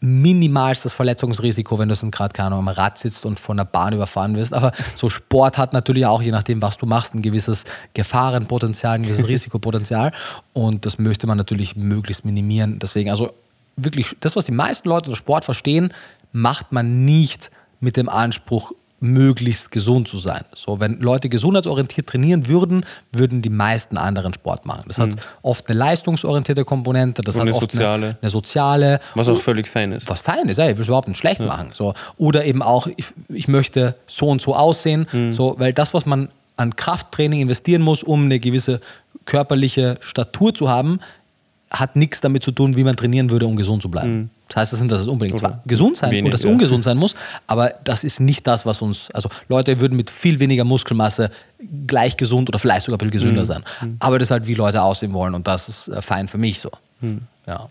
minimalstes Verletzungsrisiko, wenn du so gerade keine Ahnung am Rad sitzt und von der Bahn überfahren wirst. Aber so Sport hat natürlich auch, je nachdem, was du machst, ein gewisses Gefahrenpotenzial, ein gewisses Risikopotenzial. Und das möchte man natürlich möglichst minimieren. Deswegen, also wirklich, das, was die meisten Leute unter Sport verstehen, macht man nicht mit dem Anspruch, möglichst gesund zu sein. So, wenn Leute gesundheitsorientiert trainieren würden, würden die meisten anderen Sport machen. Das hat mhm. oft eine leistungsorientierte Komponente, das Und hat eine oft soziale. Eine, eine, soziale. Was auch völlig fein ist. Was fein ist, ja, ich will es überhaupt nicht schlecht ja. machen. So. Oder eben auch, ich, ich, möchte so und so aussehen, mhm. so, weil das, was man an Krafttraining investieren muss, um eine gewisse körperliche Statur zu haben, hat nichts damit zu tun, wie man trainieren würde, um gesund zu bleiben. Mhm. Das heißt das nicht, dass es unbedingt oder gesund sein oder dass es ungesund sein muss, aber das ist nicht das, was uns, also Leute würden mit viel weniger Muskelmasse gleich gesund oder vielleicht sogar ein bisschen gesünder mhm. sein. Mhm. Aber das ist halt, wie Leute aussehen wollen und das ist äh, fein für mich so. Mhm. Ja.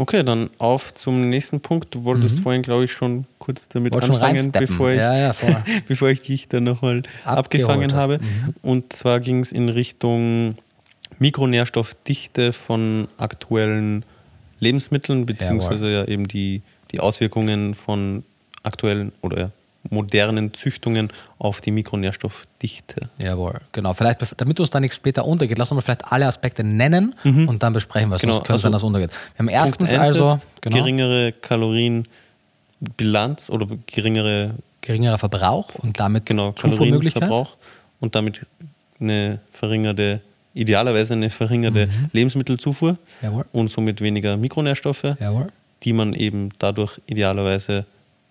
Okay, dann auf zum nächsten Punkt. Du wolltest mhm. vorhin, glaube ich, schon kurz damit Wollt anfangen, bevor ich, ja, ja, bevor ich dich dann nochmal abgefangen habe. Mhm. Und zwar ging es in Richtung Mikronährstoffdichte von aktuellen Lebensmitteln, beziehungsweise ja eben die, die Auswirkungen von aktuellen oder modernen Züchtungen auf die Mikronährstoffdichte. Jawohl, genau. Vielleicht, damit uns da nichts später untergeht, lass uns mal vielleicht alle Aspekte nennen mhm. und dann besprechen wir es. Genau, könnte also, das untergeht. Wir haben erstens also genau. geringere Kalorienbilanz oder geringere geringerer Verbrauch und damit genau, Kalorienverbrauch und damit eine verringerte idealerweise eine verringerte mhm. Lebensmittelzufuhr Jawohl. und somit weniger Mikronährstoffe, Jawohl. die man eben dadurch idealerweise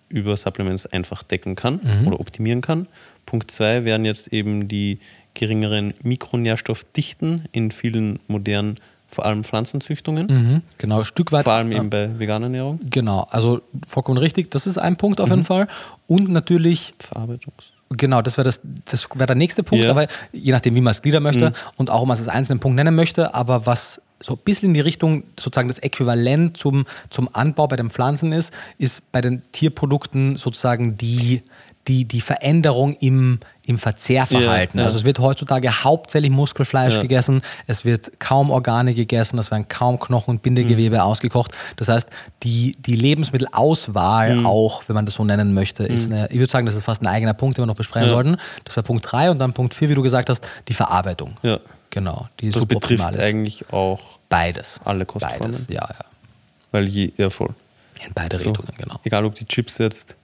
über Supplements einfach decken kann mhm. oder optimieren kann. Punkt 2 wären jetzt eben die geringeren Mikronährstoffdichten in vielen modernen, vor allem Pflanzenzüchtungen. Mhm. Genau, ein Stück weit. Vor allem eben bei veganer Ernährung. Genau, also vollkommen richtig, das ist ein Punkt auf jeden mhm. Fall. Und natürlich. Verarbeitungs. Genau, das wäre das, das wär der nächste Punkt, ja. aber je nachdem, wie man es gliedern möchte mhm. und auch, ob man es als einzelnen Punkt nennen möchte, aber was so ein bisschen in die Richtung sozusagen das Äquivalent zum, zum Anbau bei den Pflanzen ist, ist bei den Tierprodukten sozusagen die, die, die Veränderung im, im Verzehrverhalten. Ja, ja. Also es wird heutzutage hauptsächlich Muskelfleisch ja. gegessen, es wird kaum Organe gegessen, es werden kaum Knochen und Bindegewebe mhm. ausgekocht. Das heißt, die, die Lebensmittelauswahl mhm. auch, wenn man das so nennen möchte, ist mhm. eine, ich würde sagen, das ist fast ein eigener Punkt, den wir noch besprechen sollten. Das wäre Punkt 3 und dann Punkt 4, wie du gesagt hast, die Verarbeitung. Ja. Genau, die das betrifft ist. eigentlich auch beides. Alle Kostformen. Beides, ja, ja. Weil je, ja voll. In beide so, Richtungen, genau. Egal ob die Chips jetzt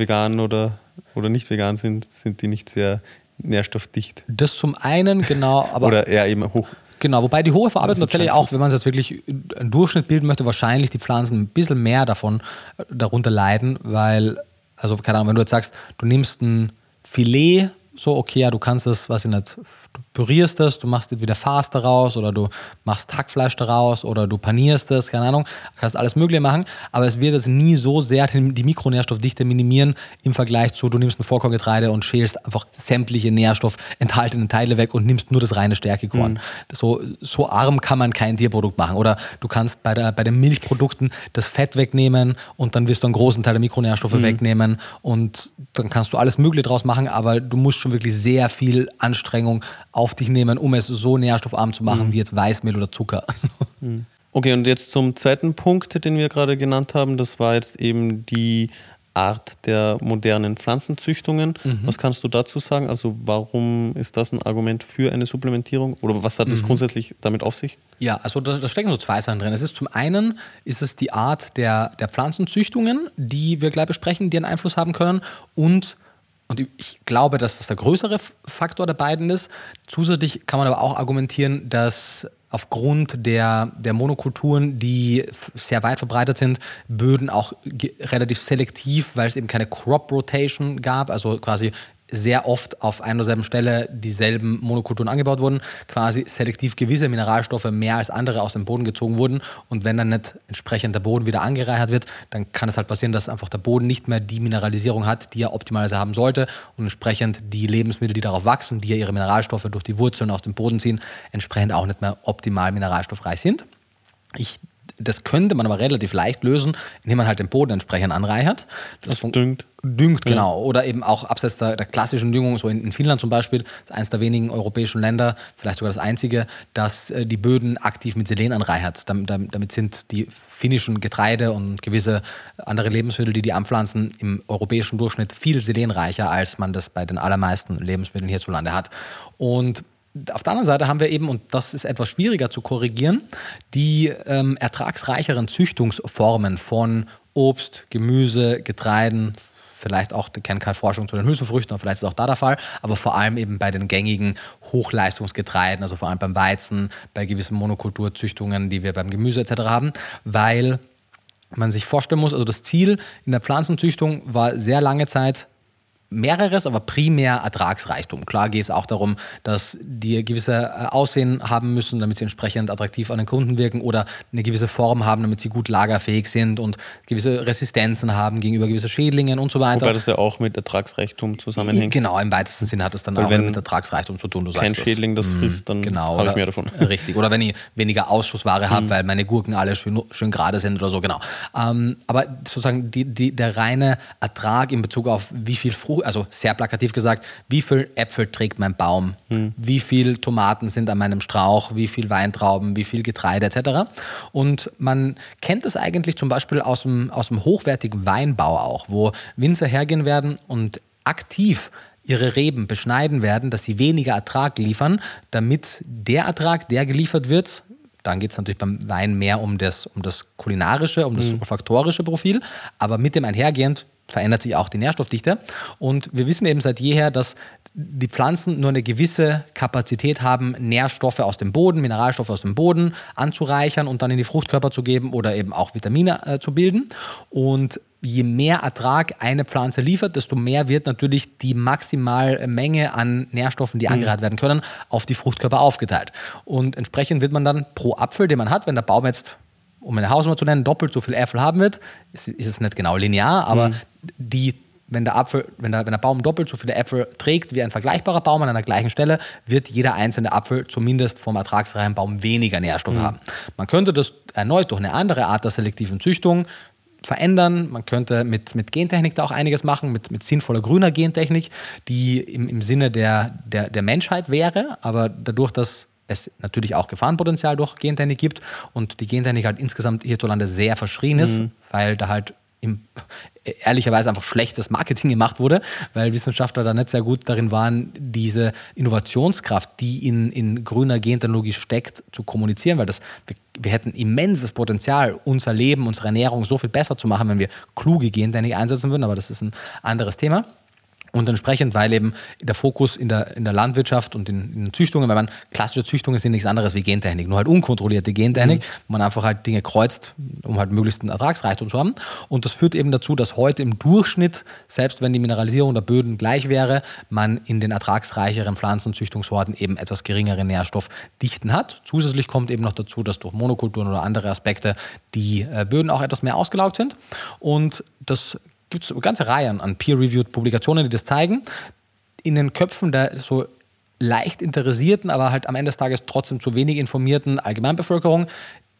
vegan oder oder nicht vegan sind, sind die nicht sehr nährstoffdicht. Das zum einen, genau. Aber oder eher eben hoch. Genau, wobei die hohe Verarbeitung tatsächlich auch, wenn man jetzt wirklich einen Durchschnitt bilden möchte, wahrscheinlich die Pflanzen ein bisschen mehr davon äh, darunter leiden, weil, also keine Ahnung, wenn du jetzt sagst, du nimmst ein Filet, so okay, ja, du kannst das, was ich nicht, pürierst das, du machst wieder Fast daraus oder du machst Hackfleisch daraus oder du panierst das, keine Ahnung, kannst alles Mögliche machen, aber es wird es nie so sehr die Mikronährstoffdichte minimieren im Vergleich zu, du nimmst ein Vollkorngetreide und schälst einfach sämtliche nährstoffenthaltenen Teile weg und nimmst nur das reine Stärkekorn. Mhm. So, so arm kann man kein Tierprodukt machen. Oder du kannst bei, der, bei den Milchprodukten das Fett wegnehmen und dann wirst du einen großen Teil der Mikronährstoffe mhm. wegnehmen und dann kannst du alles Mögliche draus machen, aber du musst schon wirklich sehr viel Anstrengung auf dich nehmen, um es so nährstoffarm zu machen mhm. wie jetzt Weißmehl oder Zucker. Mhm. Okay, und jetzt zum zweiten Punkt, den wir gerade genannt haben. Das war jetzt eben die Art der modernen Pflanzenzüchtungen. Mhm. Was kannst du dazu sagen? Also warum ist das ein Argument für eine Supplementierung oder was hat es mhm. grundsätzlich damit auf sich? Ja, also da, da, stecken so zwei Sachen drin. Es ist zum einen ist es die Art der, der Pflanzenzüchtungen, die wir gleich besprechen, die einen Einfluss haben können und und ich glaube, dass das der größere Faktor der beiden ist. Zusätzlich kann man aber auch argumentieren, dass aufgrund der, der Monokulturen, die sehr weit verbreitet sind, Böden auch relativ selektiv, weil es eben keine Crop Rotation gab, also quasi sehr oft auf einer derselben Stelle dieselben Monokulturen angebaut wurden, quasi selektiv gewisse Mineralstoffe mehr als andere aus dem Boden gezogen wurden. Und wenn dann nicht entsprechend der Boden wieder angereichert wird, dann kann es halt passieren, dass einfach der Boden nicht mehr die Mineralisierung hat, die er optimalerweise haben sollte. Und entsprechend die Lebensmittel, die darauf wachsen, die ja ihre Mineralstoffe durch die Wurzeln aus dem Boden ziehen, entsprechend auch nicht mehr optimal mineralstoffreich sind. Ich das könnte man aber relativ leicht lösen, indem man halt den Boden entsprechend anreichert. Das, das düngt. Düngt, ja. genau. Oder eben auch abseits der, der klassischen Düngung, so in, in, Finnland zum Beispiel, ist eines der wenigen europäischen Länder, vielleicht sogar das einzige, das äh, die Böden aktiv mit Selen anreichert. Damit, damit, sind die finnischen Getreide und gewisse andere Lebensmittel, die die anpflanzen, im europäischen Durchschnitt viel selenreicher, als man das bei den allermeisten Lebensmitteln hierzulande hat. Und auf der anderen Seite haben wir eben, und das ist etwas schwieriger zu korrigieren, die ähm, ertragsreicheren Züchtungsformen von Obst, Gemüse, Getreiden, vielleicht auch, ich kenne keine Forschung zu den Hülsenfrüchten, vielleicht ist auch da der Fall, aber vor allem eben bei den gängigen Hochleistungsgetreiden, also vor allem beim Weizen, bei gewissen Monokulturzüchtungen, die wir beim Gemüse etc. haben, weil man sich vorstellen muss, also das Ziel in der Pflanzenzüchtung war sehr lange Zeit mehreres, aber primär Ertragsreichtum. Klar geht es auch darum, dass die gewisse äh, Aussehen haben müssen, damit sie entsprechend attraktiv an den Kunden wirken oder eine gewisse Form haben, damit sie gut lagerfähig sind und gewisse Resistenzen haben gegenüber gewissen Schädlingen und so weiter. Wobei das ja auch mit Ertragsreichtum zusammenhängt. Genau, im weitesten Sinne hat es dann Weil auch mit Ertragsreichtum zu tun. Du kein Schädling das mhm, frisst, dann genau, habe ich mehr davon. Richtig. Oder wenn ich weniger Ausschussware habe, mhm. weil meine Gurken alle schön, schön gerade sind oder so, genau. Ähm, aber sozusagen die, die, der reine Ertrag in Bezug auf wie viel Frucht also sehr plakativ gesagt, wie viel Äpfel trägt mein Baum, hm. wie viel Tomaten sind an meinem Strauch, wie viel Weintrauben, wie viel Getreide etc. Und man kennt das eigentlich zum Beispiel aus dem, aus dem hochwertigen Weinbau auch, wo Winzer hergehen werden und aktiv ihre Reben beschneiden werden, dass sie weniger Ertrag liefern, damit der Ertrag, der geliefert wird, dann geht es natürlich beim Wein mehr um das, um das kulinarische, um das mhm. olfaktorische Profil, aber mit dem einhergehend verändert sich auch die Nährstoffdichte. Und wir wissen eben seit jeher, dass die Pflanzen nur eine gewisse Kapazität haben, Nährstoffe aus dem Boden, Mineralstoffe aus dem Boden anzureichern und dann in die Fruchtkörper zu geben oder eben auch Vitamine äh, zu bilden. Und je mehr Ertrag eine Pflanze liefert, desto mehr wird natürlich die maximale Menge an Nährstoffen, die mhm. angereichert werden können, auf die Fruchtkörper aufgeteilt. Und entsprechend wird man dann pro Apfel, den man hat, wenn der Baum jetzt um eine Hausnummer zu nennen, doppelt so viel Äpfel haben wird, ist, ist es nicht genau linear, aber mhm. die, wenn der, Apfel, wenn, der, wenn der Baum doppelt so viele Äpfel trägt wie ein vergleichbarer Baum an einer gleichen Stelle, wird jeder einzelne Apfel zumindest vom ertragsreichen Baum weniger Nährstoffe mhm. haben. Man könnte das erneut durch eine andere Art der selektiven Züchtung verändern. Man könnte mit, mit Gentechnik da auch einiges machen, mit, mit sinnvoller grüner Gentechnik, die im, im Sinne der, der, der Menschheit wäre, aber dadurch, dass es natürlich auch Gefahrenpotenzial durch Gentechnik gibt und die Gentechnik halt insgesamt hierzulande sehr verschrien ist, mhm. weil da halt im, ehrlicherweise einfach schlechtes Marketing gemacht wurde, weil Wissenschaftler da nicht sehr gut darin waren, diese Innovationskraft, die in, in grüner Gentechnologie steckt, zu kommunizieren, weil das, wir, wir, hätten immenses Potenzial, unser Leben, unsere Ernährung so viel besser zu machen, wenn wir kluge Gentechnik einsetzen würden, aber das ist ein anderes Thema. Und entsprechend, weil eben der Fokus in der, in der Landwirtschaft und in, in Züchtungen, weil man klassische Züchtungen sind nichts anderes wie Gentechnik, nur halt unkontrollierte Gentechnik, mhm. wo man einfach halt Dinge kreuzt, um halt möglichst einen Ertragsreichtum zu haben. Und das führt eben dazu, dass heute im Durchschnitt, selbst wenn die Mineralisierung der Böden gleich wäre, man in den ertragsreicheren Pflanzenzüchtungssorten eben etwas geringere Nährstoffdichten hat. Zusätzlich kommt eben noch dazu, dass durch Monokulturen oder andere Aspekte die äh, Böden auch etwas mehr ausgelaugt sind. Und das gibt es ganze Reihe an peer-reviewed Publikationen, die das zeigen. In den Köpfen der so leicht interessierten, aber halt am Ende des Tages trotzdem zu wenig informierten Allgemeinbevölkerung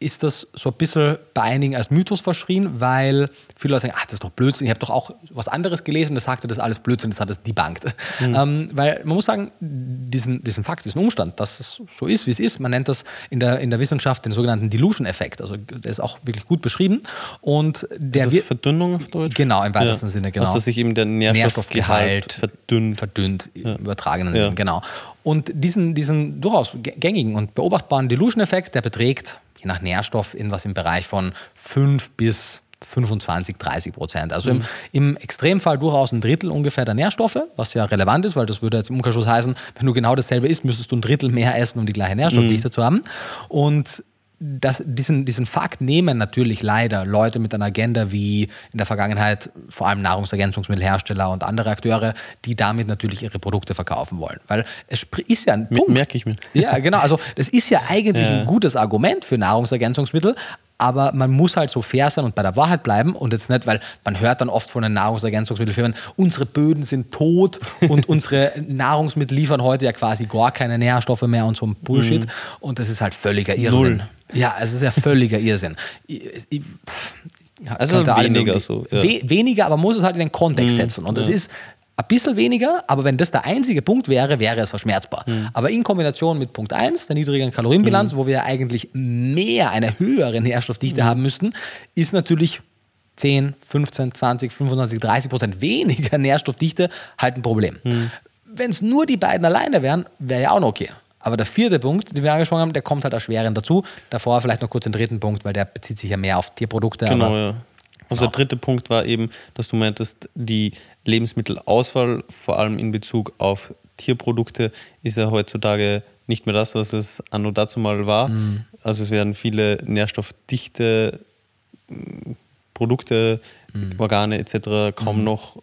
ist das so ein bisschen bei einigen als Mythos verschrien, weil viele Leute sagen, ach, das ist doch Blödsinn, ich habe doch auch was anderes gelesen, das sagte, das alles Blödsinn, das hat es debunked. Mhm. Ähm, weil man muss sagen, diesen, diesen Fakt, diesen Umstand, dass es so ist, wie es ist, man nennt das in der, in der Wissenschaft den sogenannten Delusion-Effekt, also der ist auch wirklich gut beschrieben. Und der ist das Verdünnung auf Deutsch? Genau, im weitesten ja. Sinne, genau. Also, dass sich eben der Nährstoffgehalt, Nährstoffgehalt verdünnt. Verdünnt, ja. übertragenen, ja. genau. Und diesen, diesen durchaus gängigen und beobachtbaren Delusion-Effekt, der beträgt je nach Nährstoff irgendwas im Bereich von 5 bis 25, 30 Prozent. Also mhm. im, im, Extremfall durchaus ein Drittel ungefähr der Nährstoffe, was ja relevant ist, weil das würde jetzt im Umkehrschluss heißen, wenn du genau dasselbe isst, müsstest du ein Drittel mehr essen, um die gleiche Nährstoffdichte mhm. zu haben. Und das, diesen, diesen Fakt nehmen natürlich leider Leute mit einer Agenda wie in der Vergangenheit vor allem Nahrungsergänzungsmittelhersteller und andere Akteure, die damit natürlich ihre Produkte verkaufen wollen. Weil es ist ja ein Punkt. Merke ich mir. Ja, genau. Also das ist ja eigentlich ja. ein gutes Argument für Nahrungsergänzungsmittel, aber man muss halt so fair sein und bei der Wahrheit bleiben und jetzt nicht, weil man hört dann oft von den Nahrungsergänzungsmittelfirmen, unsere Böden sind tot und unsere Nahrungsmittel liefern heute ja quasi gar keine Nährstoffe mehr und so ein Bullshit. Mhm. Und das ist halt völliger Irrsinn. Null. Ja, es ist ja völliger Irrsinn. Ich, ich, also weniger so. Ja. We weniger, aber muss es halt in den Kontext mhm. setzen. Und das ja. ist ein bisschen weniger, aber wenn das der einzige Punkt wäre, wäre es verschmerzbar. Mhm. Aber in Kombination mit Punkt 1, der niedrigen Kalorienbilanz, mhm. wo wir eigentlich mehr, eine höhere Nährstoffdichte mhm. haben müssten, ist natürlich 10, 15, 20, 25, 30 Prozent weniger Nährstoffdichte halt ein Problem. Mhm. Wenn es nur die beiden alleine wären, wäre ja auch noch okay. Aber der vierte Punkt, den wir angesprochen haben, der kommt halt erschwerend dazu. Davor vielleicht noch kurz den dritten Punkt, weil der bezieht sich ja mehr auf Tierprodukte. Genau, ja. Also der dritte Punkt war eben, dass du meintest, die Lebensmittelauswahl, vor allem in Bezug auf Tierprodukte, ist ja heutzutage nicht mehr das, was es anno dazu mal war. Mhm. Also es werden viele nährstoffdichte mm, Produkte, mhm. Organe etc. kaum mhm. noch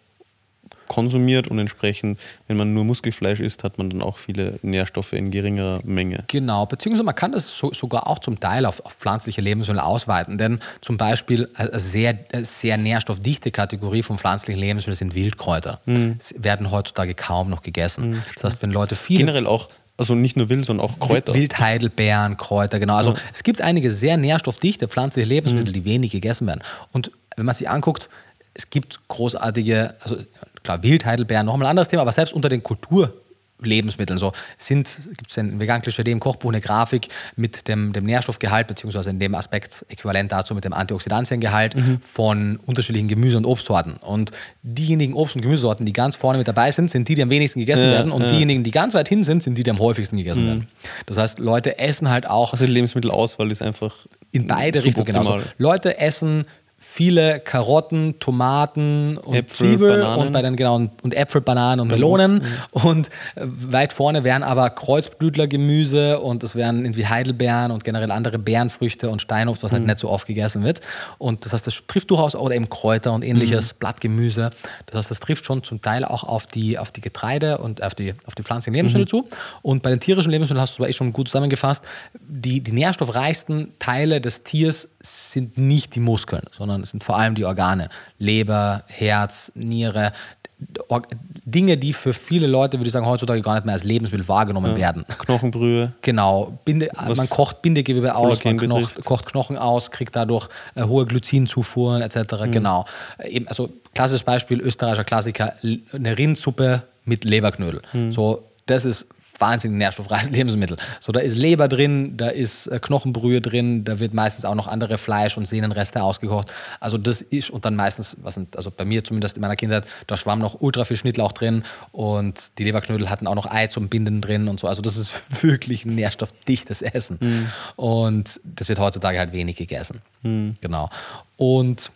konsumiert und entsprechend, wenn man nur Muskelfleisch isst, hat man dann auch viele Nährstoffe in geringerer Menge. Genau, beziehungsweise man kann das so, sogar auch zum Teil auf, auf, pflanzliche Lebensmittel ausweiten, denn zum Beispiel eine sehr, sehr nährstoffdichte Kategorie von pflanzlichen Lebensmitteln sind Wildkräuter. Mhm. Sie werden heutzutage kaum noch gegessen. Mhm. Das heißt, wenn Leute viel... Generell auch also nicht nur Wild, sondern auch Kräuter. Wildheidelbeeren, Kräuter, genau. Also ja. es gibt einige sehr nährstoffdichte pflanzliche Lebensmittel, mhm. die wenig gegessen werden. Und wenn man sich anguckt, es gibt großartige, also klar, Wildheidelbeeren, nochmal ein anderes Thema, aber selbst unter den Kulturlebensmitteln so sind, gibt es ein vegan Klischee im Kochbuch eine Grafik mit dem, dem Nährstoffgehalt, beziehungsweise in dem Aspekt äquivalent dazu mit dem Antioxidantiengehalt mhm. von unterschiedlichen Gemüse- und Obstsorten. Und diejenigen Obst- und Gemüsesorten, die ganz vorne mit dabei sind, sind die, die am wenigsten gegessen ja, werden. Und ja. diejenigen, die ganz weit hin sind, sind die, die am häufigsten gegessen mhm. werden. Das heißt, Leute essen halt auch. Also die Lebensmittelauswahl ist einfach in beide Richtungen genauso. Leute essen viele Karotten, Tomaten und Äpfel, Zwiebel Bananen. und bei den genau und Äpfel, Bananen und Melonen. Mhm. Und äh, weit vorne wären aber Kreuzblütlergemüse und es wären irgendwie Heidelbeeren und generell andere Beerenfrüchte und Steinobst, was halt mhm. nicht so oft gegessen wird. Und das heißt, das trifft durchaus oder eben Kräuter und ähnliches, mhm. Blattgemüse. Das heißt, das trifft schon zum Teil auch auf die, auf die Getreide und auf die, auf die pflanzlichen Lebensmittel mhm. zu. Und bei den tierischen Lebensmitteln hast du zwar eh schon gut zusammengefasst, die, die nährstoffreichsten Teile des Tiers sind nicht die Muskeln, sondern es sind vor allem die Organe. Leber, Herz, Niere. Dinge, die für viele Leute, würde ich sagen, heutzutage gar nicht mehr als Lebensmittel wahrgenommen ja. werden. Knochenbrühe. Genau. Binde, man kocht Bindegewebe aus, man knocht, kocht Knochen aus, kriegt dadurch äh, hohe Glycinzufuhren etc. Mhm. Genau. Eben, also klassisches Beispiel, österreichischer Klassiker, eine Rindsuppe mit Leberknödel. Mhm. So, das ist wahnsinnig nährstoffreiches Lebensmittel. So, da ist Leber drin, da ist äh, Knochenbrühe drin, da wird meistens auch noch andere Fleisch- und Sehnenreste ausgekocht. Also das ist, und dann meistens, was sind, also bei mir zumindest in meiner Kindheit, da schwamm noch ultra viel Schnittlauch drin und die Leberknödel hatten auch noch Ei zum Binden drin und so. Also das ist wirklich ein nährstoffdichtes Essen. Mhm. Und das wird heutzutage halt wenig gegessen. Mhm. Genau. Und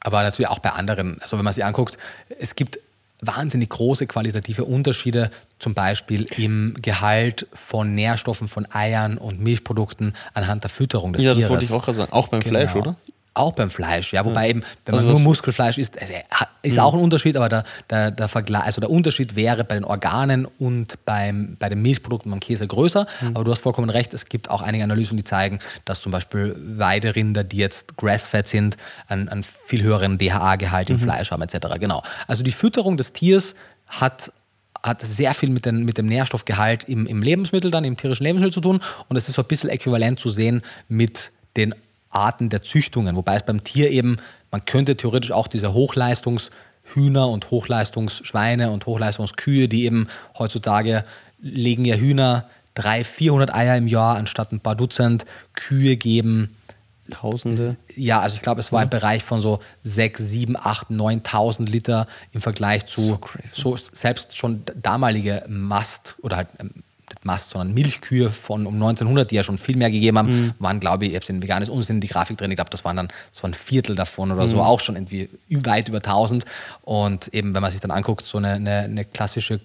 aber natürlich auch bei anderen, also wenn man sich anguckt, es gibt wahnsinnig große qualitative Unterschiede, zum Beispiel im Gehalt von Nährstoffen, von Eiern und Milchprodukten anhand der Fütterung des ja, Tieres. Ja, das wollte ich auch gerade sagen. Auch beim Genau. Fleisch, oder? Auch beim Fleisch, ja. Wobei Ja. eben, wenn Also man nur was- Muskelfleisch isst, also, ist auch ein Unterschied, aber der, der, der Vergleich, also der Unterschied wäre bei den Organen und beim, bei den Milchprodukten beim Käse größer. Aber du hast vollkommen recht, es gibt auch einige Analysen, die zeigen, dass zum Beispiel Weiderinder, die jetzt Grass-Fed sind, einen, einen viel höheren DHA-Gehalt im Fleisch haben, etc. Genau. Also die Fütterung des Tiers hat hat sehr viel mit, den, mit dem Nährstoffgehalt im, im Lebensmittel, dann im tierischen Lebensmittel zu tun. Und es ist so ein bisschen äquivalent zu sehen mit den Arten der Züchtungen. Wobei es beim Tier eben, man könnte theoretisch auch diese Hochleistungshühner und Hochleistungsschweine und Hochleistungskühe, die eben heutzutage legen ja Hühner 300, 400 Eier im Jahr anstatt ein paar Dutzend. Kühe geben Tausende. ja, also ich glaube, es war im Bereich von so 6, 7, 8, 9.000 Liter im Vergleich zu crazy. so selbst schon damalige Mast oder halt ähm, Mast, sondern Milchkühe von um 1900, die ja schon viel mehr gegeben haben, waren, glaube ich, ich habe in veganes Unsinn die Grafik drin, ich glaube, das waren dann so ein Viertel davon oder so, auch schon irgendwie weit über 1000. Und eben, wenn man sich dann anguckt, so eine, eine, eine klassische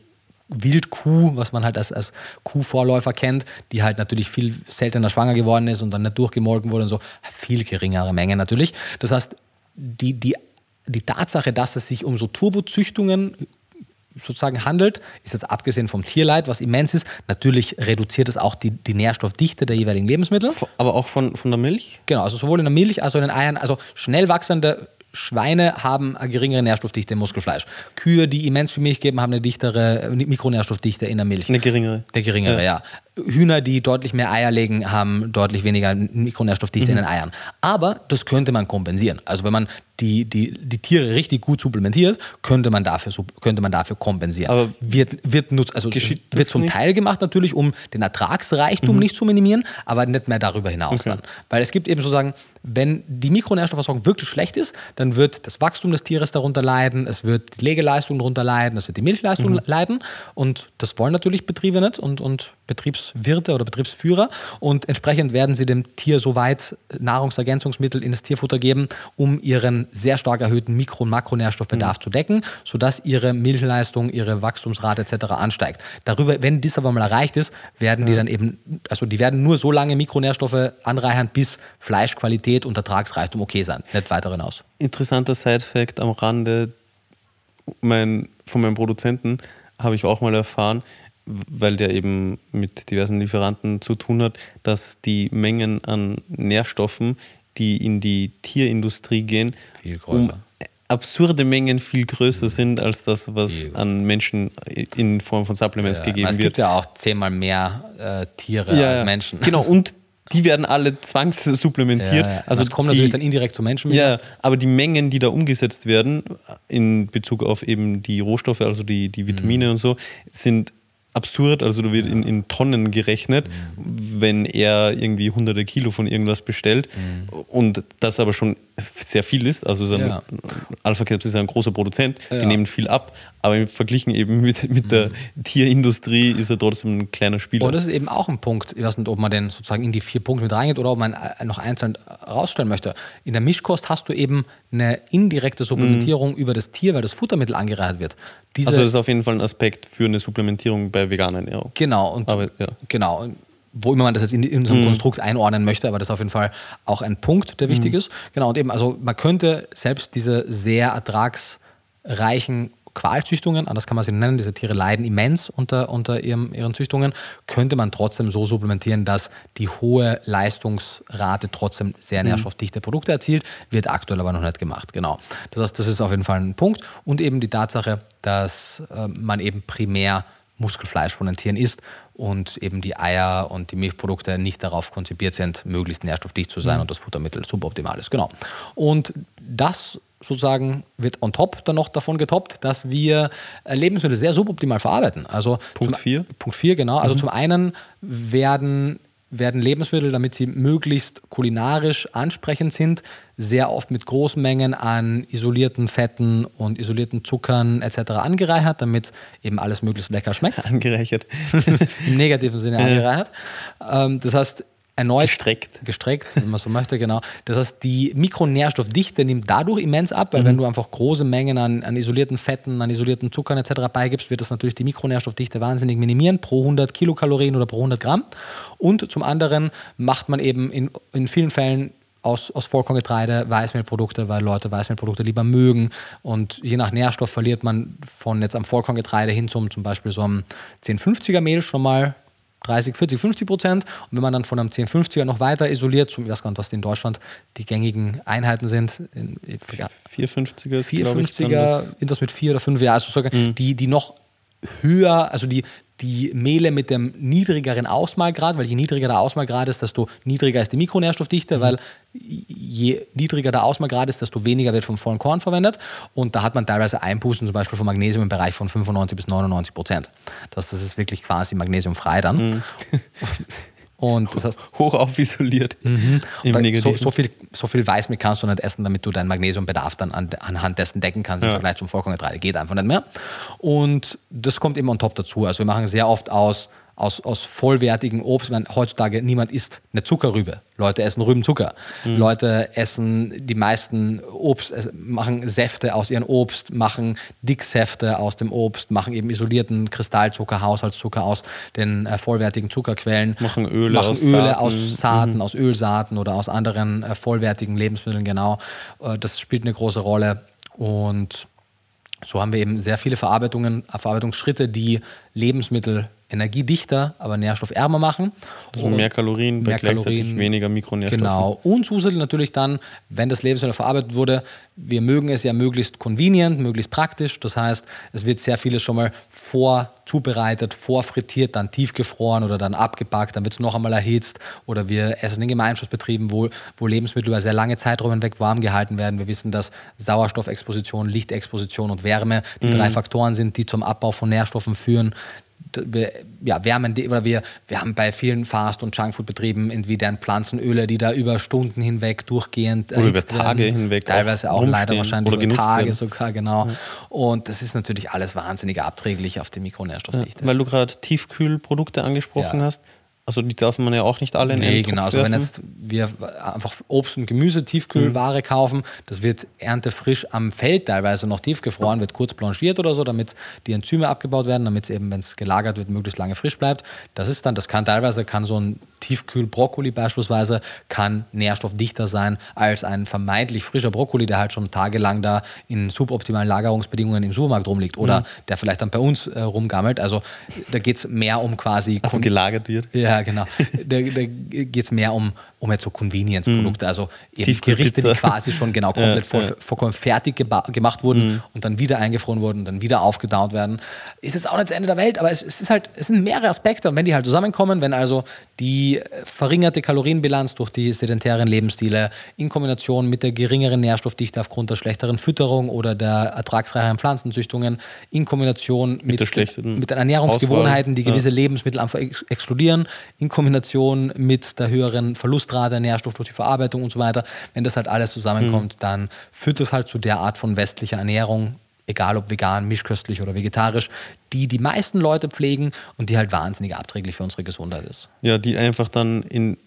Wildkuh, was man halt als, als Kuhvorläufer kennt, die halt natürlich viel seltener schwanger geworden ist und dann nicht durchgemolken wurde und so, viel geringere Mengen natürlich. Das heißt, die, die, die Tatsache, dass es sich um so Turbozüchtungen sozusagen handelt, ist jetzt abgesehen vom Tierleid, was immens ist, natürlich reduziert es auch die, die Nährstoffdichte der jeweiligen Lebensmittel. Aber auch von, von der Milch? Genau, also sowohl in der Milch als auch in den Eiern. Also schnell wachsende Schweine haben eine geringere Nährstoffdichte im Muskelfleisch. Kühe, die immens viel Milch geben, haben eine dichtere äh, Mikronährstoffdichte in der Milch. Eine geringere. Der geringere, ja. Hühner, die deutlich mehr Eier legen, haben deutlich weniger Mikronährstoffdichte in den Eiern. Aber das könnte man kompensieren. Also wenn man die, die, die Tiere richtig gut supplementiert, könnte man dafür, könnte man dafür kompensieren. Aber wird, wird, nutz, also wird zum nicht? Teil gemacht natürlich, um den Ertragsreichtum nicht zu minimieren, aber nicht mehr darüber hinaus Okay. Weil es gibt eben sozusagen, wenn die Mikronährstoffversorgung wirklich schlecht ist, dann wird das Wachstum des Tieres darunter leiden, es wird die Legeleistung darunter leiden, es wird die Milchleistung leiden. Und das wollen natürlich Betriebe nicht und, und Betriebswirte oder Betriebsführer und entsprechend werden sie dem Tier so weit Nahrungsergänzungsmittel in das Tierfutter geben, um ihren sehr stark erhöhten Mikro- und Makronährstoffbedarf zu decken, sodass ihre Milchleistung, ihre Wachstumsrate etc. ansteigt. Darüber, wenn dies aber mal erreicht ist, werden die dann eben, also die werden nur so lange Mikronährstoffe anreichern, bis Fleischqualität und Ertragsreichtum okay sind, nicht weiter hinaus. Interessanter Side-Fact am Rande: mein, von meinem Produzenten habe ich auch mal erfahren, weil der eben mit diversen Lieferanten zu tun hat, dass die Mengen an Nährstoffen, die in die Tierindustrie gehen, um absurde Mengen viel größer sind als das, was an Menschen in Form von Supplements Ja, gegeben es wird. gibt ja auch zehnmal mehr äh, Tiere Ja, als. Menschen. Genau, und die werden alle zwangssupplementiert. Ja, ja. Also das kommt die, natürlich dann indirekt zu Menschen. Ja, aber die Mengen, die da umgesetzt werden, in Bezug auf eben die Rohstoffe, also die, die Vitamine Mhm. und so, sind absurd. Also da wird in, in Tonnen gerechnet, Mhm. wenn er irgendwie hunderte Kilo von irgendwas bestellt und das aber schon sehr viel ist. Also so Mhm. Ja. Alpha Caps ist ja ein großer Produzent, Ja. Mhm. die nehmen viel ab, aber verglichen eben mit, mit der Tierindustrie ist er trotzdem ein kleiner Spieler. Und das ist eben auch ein Punkt, ich weiß nicht, ob man den sozusagen in die vier Punkte mit reingeht oder ob man äh, noch einzeln rausstellen möchte. In der Mischkost hast du eben eine indirekte Supplementierung über das Tier, weil das Futtermittel angereichert wird. Diese, also das ist auf jeden Fall ein Aspekt für eine Supplementierung bei Veganern, ja. genau, und, Aber, ja. genau. Und wo immer man das jetzt in, in so einem Konstrukt einordnen möchte, aber das ist auf jeden Fall auch ein Punkt, der wichtig ist. Genau, und eben, also man könnte selbst diese sehr ertragsreichen Qualzüchtungen, anders kann man sie nennen, diese Tiere leiden immens unter, unter ihrem, ihren Züchtungen, könnte man trotzdem so supplementieren, dass die hohe Leistungsrate trotzdem sehr nährstoffdichte Produkte erzielt, wird aktuell aber noch nicht gemacht. Genau. Das heißt, das ist auf jeden Fall ein Punkt. Und eben die Tatsache, dass äh, man eben primär Muskelfleisch von den Tieren isst und eben die Eier und die Milchprodukte nicht darauf konzipiert sind, möglichst nährstoffdicht zu sein und das Futtermittel suboptimal ist. Genau. Und das sozusagen wird on top dann noch davon getoppt, dass wir äh, Lebensmittel sehr suboptimal verarbeiten. Also Punkt zum- vier? Punkt 4, genau. Also zum einen werden, werden Lebensmittel, damit sie möglichst kulinarisch ansprechend sind, sehr oft mit großen Mengen an isolierten Fetten und isolierten Zuckern etc. angereichert, damit eben alles möglichst lecker schmeckt. Angereichert. Im negativen Sinne angereichert. Ähm, das heißt, erneut gestreckt. gestreckt, wenn man so möchte, genau. Das heißt, die Mikronährstoffdichte nimmt dadurch immens ab, weil mhm. wenn du einfach große Mengen an, an isolierten Fetten, an isolierten Zuckern etc. beigibst, wird das natürlich die Mikronährstoffdichte wahnsinnig minimieren pro 100 Kilokalorien oder pro 100 Gramm. Und zum anderen macht man eben in, in vielen Fällen aus, aus Vollkorngetreide Weißmehlprodukte, weil Leute Weißmehlprodukte lieber mögen. Und je nach Nährstoff verliert man von jetzt am Vollkorngetreide hin zum zum Beispiel so einem 1050er Mehl schon mal 30, 40, 50 Prozent. Und wenn man dann von einem 1050er noch weiter isoliert, zum, ich weiß gar nicht, was in Deutschland die gängigen Einheiten sind. In, ja, 450er ist, 450er, sind das mit 4 oder 5, ja, also sogar mhm. die, die noch höher, also die, die Mehle mit dem niedrigeren Ausmalgrad, weil je niedriger der Ausmalgrad ist, desto niedriger ist die Mikronährstoffdichte, mhm. weil je niedriger der Ausmalgrad ist, desto weniger wird vom vollen Korn verwendet. Und da hat man teilweise Einbußen, zum Beispiel von Magnesium im Bereich von 95 bis 99 Prozent. Das, das ist wirklich quasi magnesiumfrei dann. Mhm. Und das heißt, hoch aufisoliert mhm. im so, so, viel, so viel Weißmehl kannst du nicht essen, damit du deinen Magnesiumbedarf dann an, anhand dessen decken kannst ja. im Vergleich zum Vollkorngetreide. Geht einfach nicht mehr. Und das kommt immer on top dazu. Also wir machen sehr oft aus aus, aus vollwertigem Obst. Meine, heutzutage niemand isst eine Zuckerrübe. Leute essen Rübenzucker. Mhm. Leute essen die meisten Obst, machen Säfte aus ihrem Obst, machen Dicksäfte aus dem Obst, machen eben isolierten Kristallzucker, Haushaltszucker aus den äh, vollwertigen Zuckerquellen. Machen Öle, machen aus, Öle Saaten. aus Saaten, mhm. aus Ölsaaten oder aus anderen äh, vollwertigen Lebensmitteln, genau. Äh, das spielt eine große Rolle. Und so haben wir eben sehr viele Verarbeitungen, Verarbeitungsschritte, die Lebensmittel energiedichter, aber nährstoffärmer machen. Also mehr Kalorien, mehr Kalorien, weniger Mikronährstoffe. Genau. Und zusätzlich natürlich dann, wenn das Lebensmittel verarbeitet wurde, wir mögen es ja möglichst convenient, möglichst praktisch. Das heißt, es wird sehr vieles schon mal vorzubereitet, vorfrittiert, dann tiefgefroren oder dann abgepackt, dann wird es noch einmal erhitzt oder wir essen in Gemeinschaftsbetrieben, wo, wo Lebensmittel über sehr lange Zeiträume hinweg warm gehalten werden. Wir wissen, dass Sauerstoffexposition, Lichtexposition und Wärme die mhm. drei Faktoren sind, die zum Abbau von Nährstoffen führen wir, ja, wärmen oder wir, wir haben bei vielen Fast- und Junkfood-Betrieben irgendwie deren Pflanzenöle, die da über Stunden hinweg durchgehend oder über Tage werden, hinweg teilweise auch, auch leider wahrscheinlich über Tage werden. sogar genau. Ja. Und das ist natürlich alles wahnsinnig abträglich auf die Mikronährstoffdichte. Ja, weil du gerade Tiefkühlprodukte angesprochen ja. hast. Also die darf man ja auch nicht alle in Nee, genau. Also wenn jetzt wir einfach Obst und Gemüse, Tiefkühlware mhm. kaufen, das wird erntefrisch am Feld teilweise noch tiefgefroren, wird kurz blanchiert oder so, damit die Enzyme abgebaut werden, damit es eben, wenn es gelagert wird, möglichst lange frisch bleibt. Das ist dann, das kann teilweise, kann so ein Tiefkühl-Brokkoli beispielsweise kann nährstoffdichter sein als ein vermeintlich frischer Brokkoli, der halt schon tagelang da in suboptimalen Lagerungsbedingungen im Supermarkt rumliegt oder mhm. der vielleicht dann bei uns äh, rumgammelt. Also da geht es mehr um quasi... Also gelagert wird. Ja, genau. da, da geht es mehr um, um jetzt so Convenience-Produkte, mhm. also eben Gerichte, die quasi schon genau komplett ja. vollkommen fertig gemacht wurden mhm. und dann wieder eingefroren wurden und dann wieder aufgedaut werden. Ist jetzt auch nicht das Ende der Welt, aber es, es ist halt, es sind mehrere Aspekte und wenn die halt zusammenkommen, wenn also die verringerte Kalorienbilanz durch die sedentären Lebensstile in Kombination mit der geringeren Nährstoffdichte aufgrund der schlechteren Fütterung oder der ertragsreicheren Pflanzenzüchtungen in Kombination mit, mit, mit den Ernährungsgewohnheiten, die gewisse ja. Lebensmittel einfach ex exkludieren, in Kombination mit der höheren Verlustrate, Nährstoff durch die Verarbeitung und so weiter. Wenn das halt alles zusammenkommt, mhm. dann führt das halt zu der Art von westlicher Ernährung, egal ob vegan, mischköstlich oder vegetarisch, die die meisten Leute pflegen und die halt wahnsinnig abträglich für unsere Gesundheit ist. Ja, die einfach dann in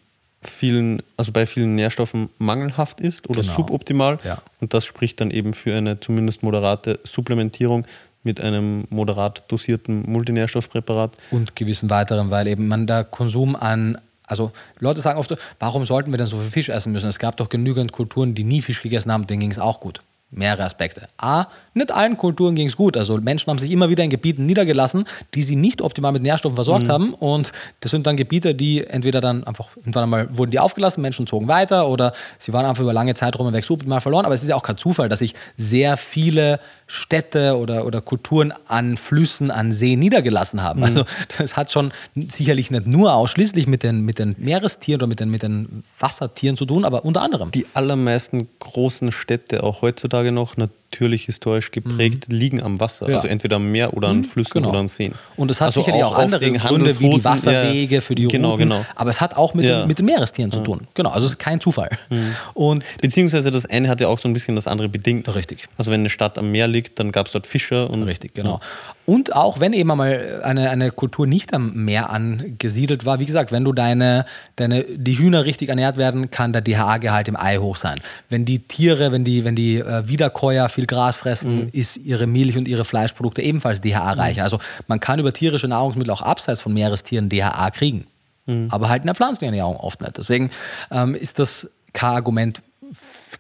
vielen, also bei vielen Nährstoffen mangelhaft ist oder genau. suboptimal. Ja. Und das spricht dann eben für eine zumindest moderate Supplementierung mit einem moderat dosierten Multinährstoffpräparat. Und gewissen weiteren, weil eben man der Konsum an also Leute sagen oft, warum sollten wir denn so viel Fisch essen müssen? Es gab doch genügend Kulturen, die nie Fisch gegessen haben, denen ging es auch gut mehrere Aspekte. A, nicht allen Kulturen ging es gut. Also Menschen haben sich immer wieder in Gebieten niedergelassen, die sie nicht optimal mit Nährstoffen versorgt mhm. haben. Und das sind dann Gebiete, die entweder dann einfach irgendwann einmal wurden die aufgelassen, Menschen zogen weiter oder sie waren einfach über lange Zeiträume weg suboptimal verloren. Aber es ist ja auch kein Zufall, dass sich sehr viele Städte oder, oder Kulturen an Flüssen, an Seen niedergelassen haben. Mhm. Also das hat schon sicherlich nicht nur ausschließlich mit den, mit den Meerestieren oder mit den, mit den Wassertieren zu tun, aber unter anderem. Die allermeisten großen Städte auch heutzutage noch, natürlich historisch geprägt, mhm. liegen am Wasser. Ja. Also entweder am Meer oder an mhm, Flüssen genau. oder an Seen. Und es hat also sicherlich auch, auch andere Gründe wie die Wasserwege ja, für die genau, Routen. Genau. Aber es hat auch mit, den, mit den Meerestieren zu tun. Genau, also es ist kein Zufall. Mhm. Und Beziehungsweise das eine hat ja auch so ein bisschen das andere bedingt. Richtig. Also wenn eine Stadt am Meer liegt, dann gab es dort Fischer. Und, Richtig, genau. Und auch wenn eben einmal eine, eine Kultur nicht am Meer angesiedelt war, wie gesagt, wenn du deine, deine, die Hühner richtig ernährt werden, kann der DHA-Gehalt im Ei hoch sein. Wenn die Tiere, wenn die, wenn die äh, Wiederkäuer viel Gras fressen, mhm. ist ihre Milch und ihre Fleischprodukte ebenfalls DHA-reicher. Mhm. Also man kann über tierische Nahrungsmittel auch abseits von Meerestieren DHA kriegen. Mhm. Aber halt in der pflanzlichen Ernährung oft nicht. Deswegen ähm, ist das kein Argument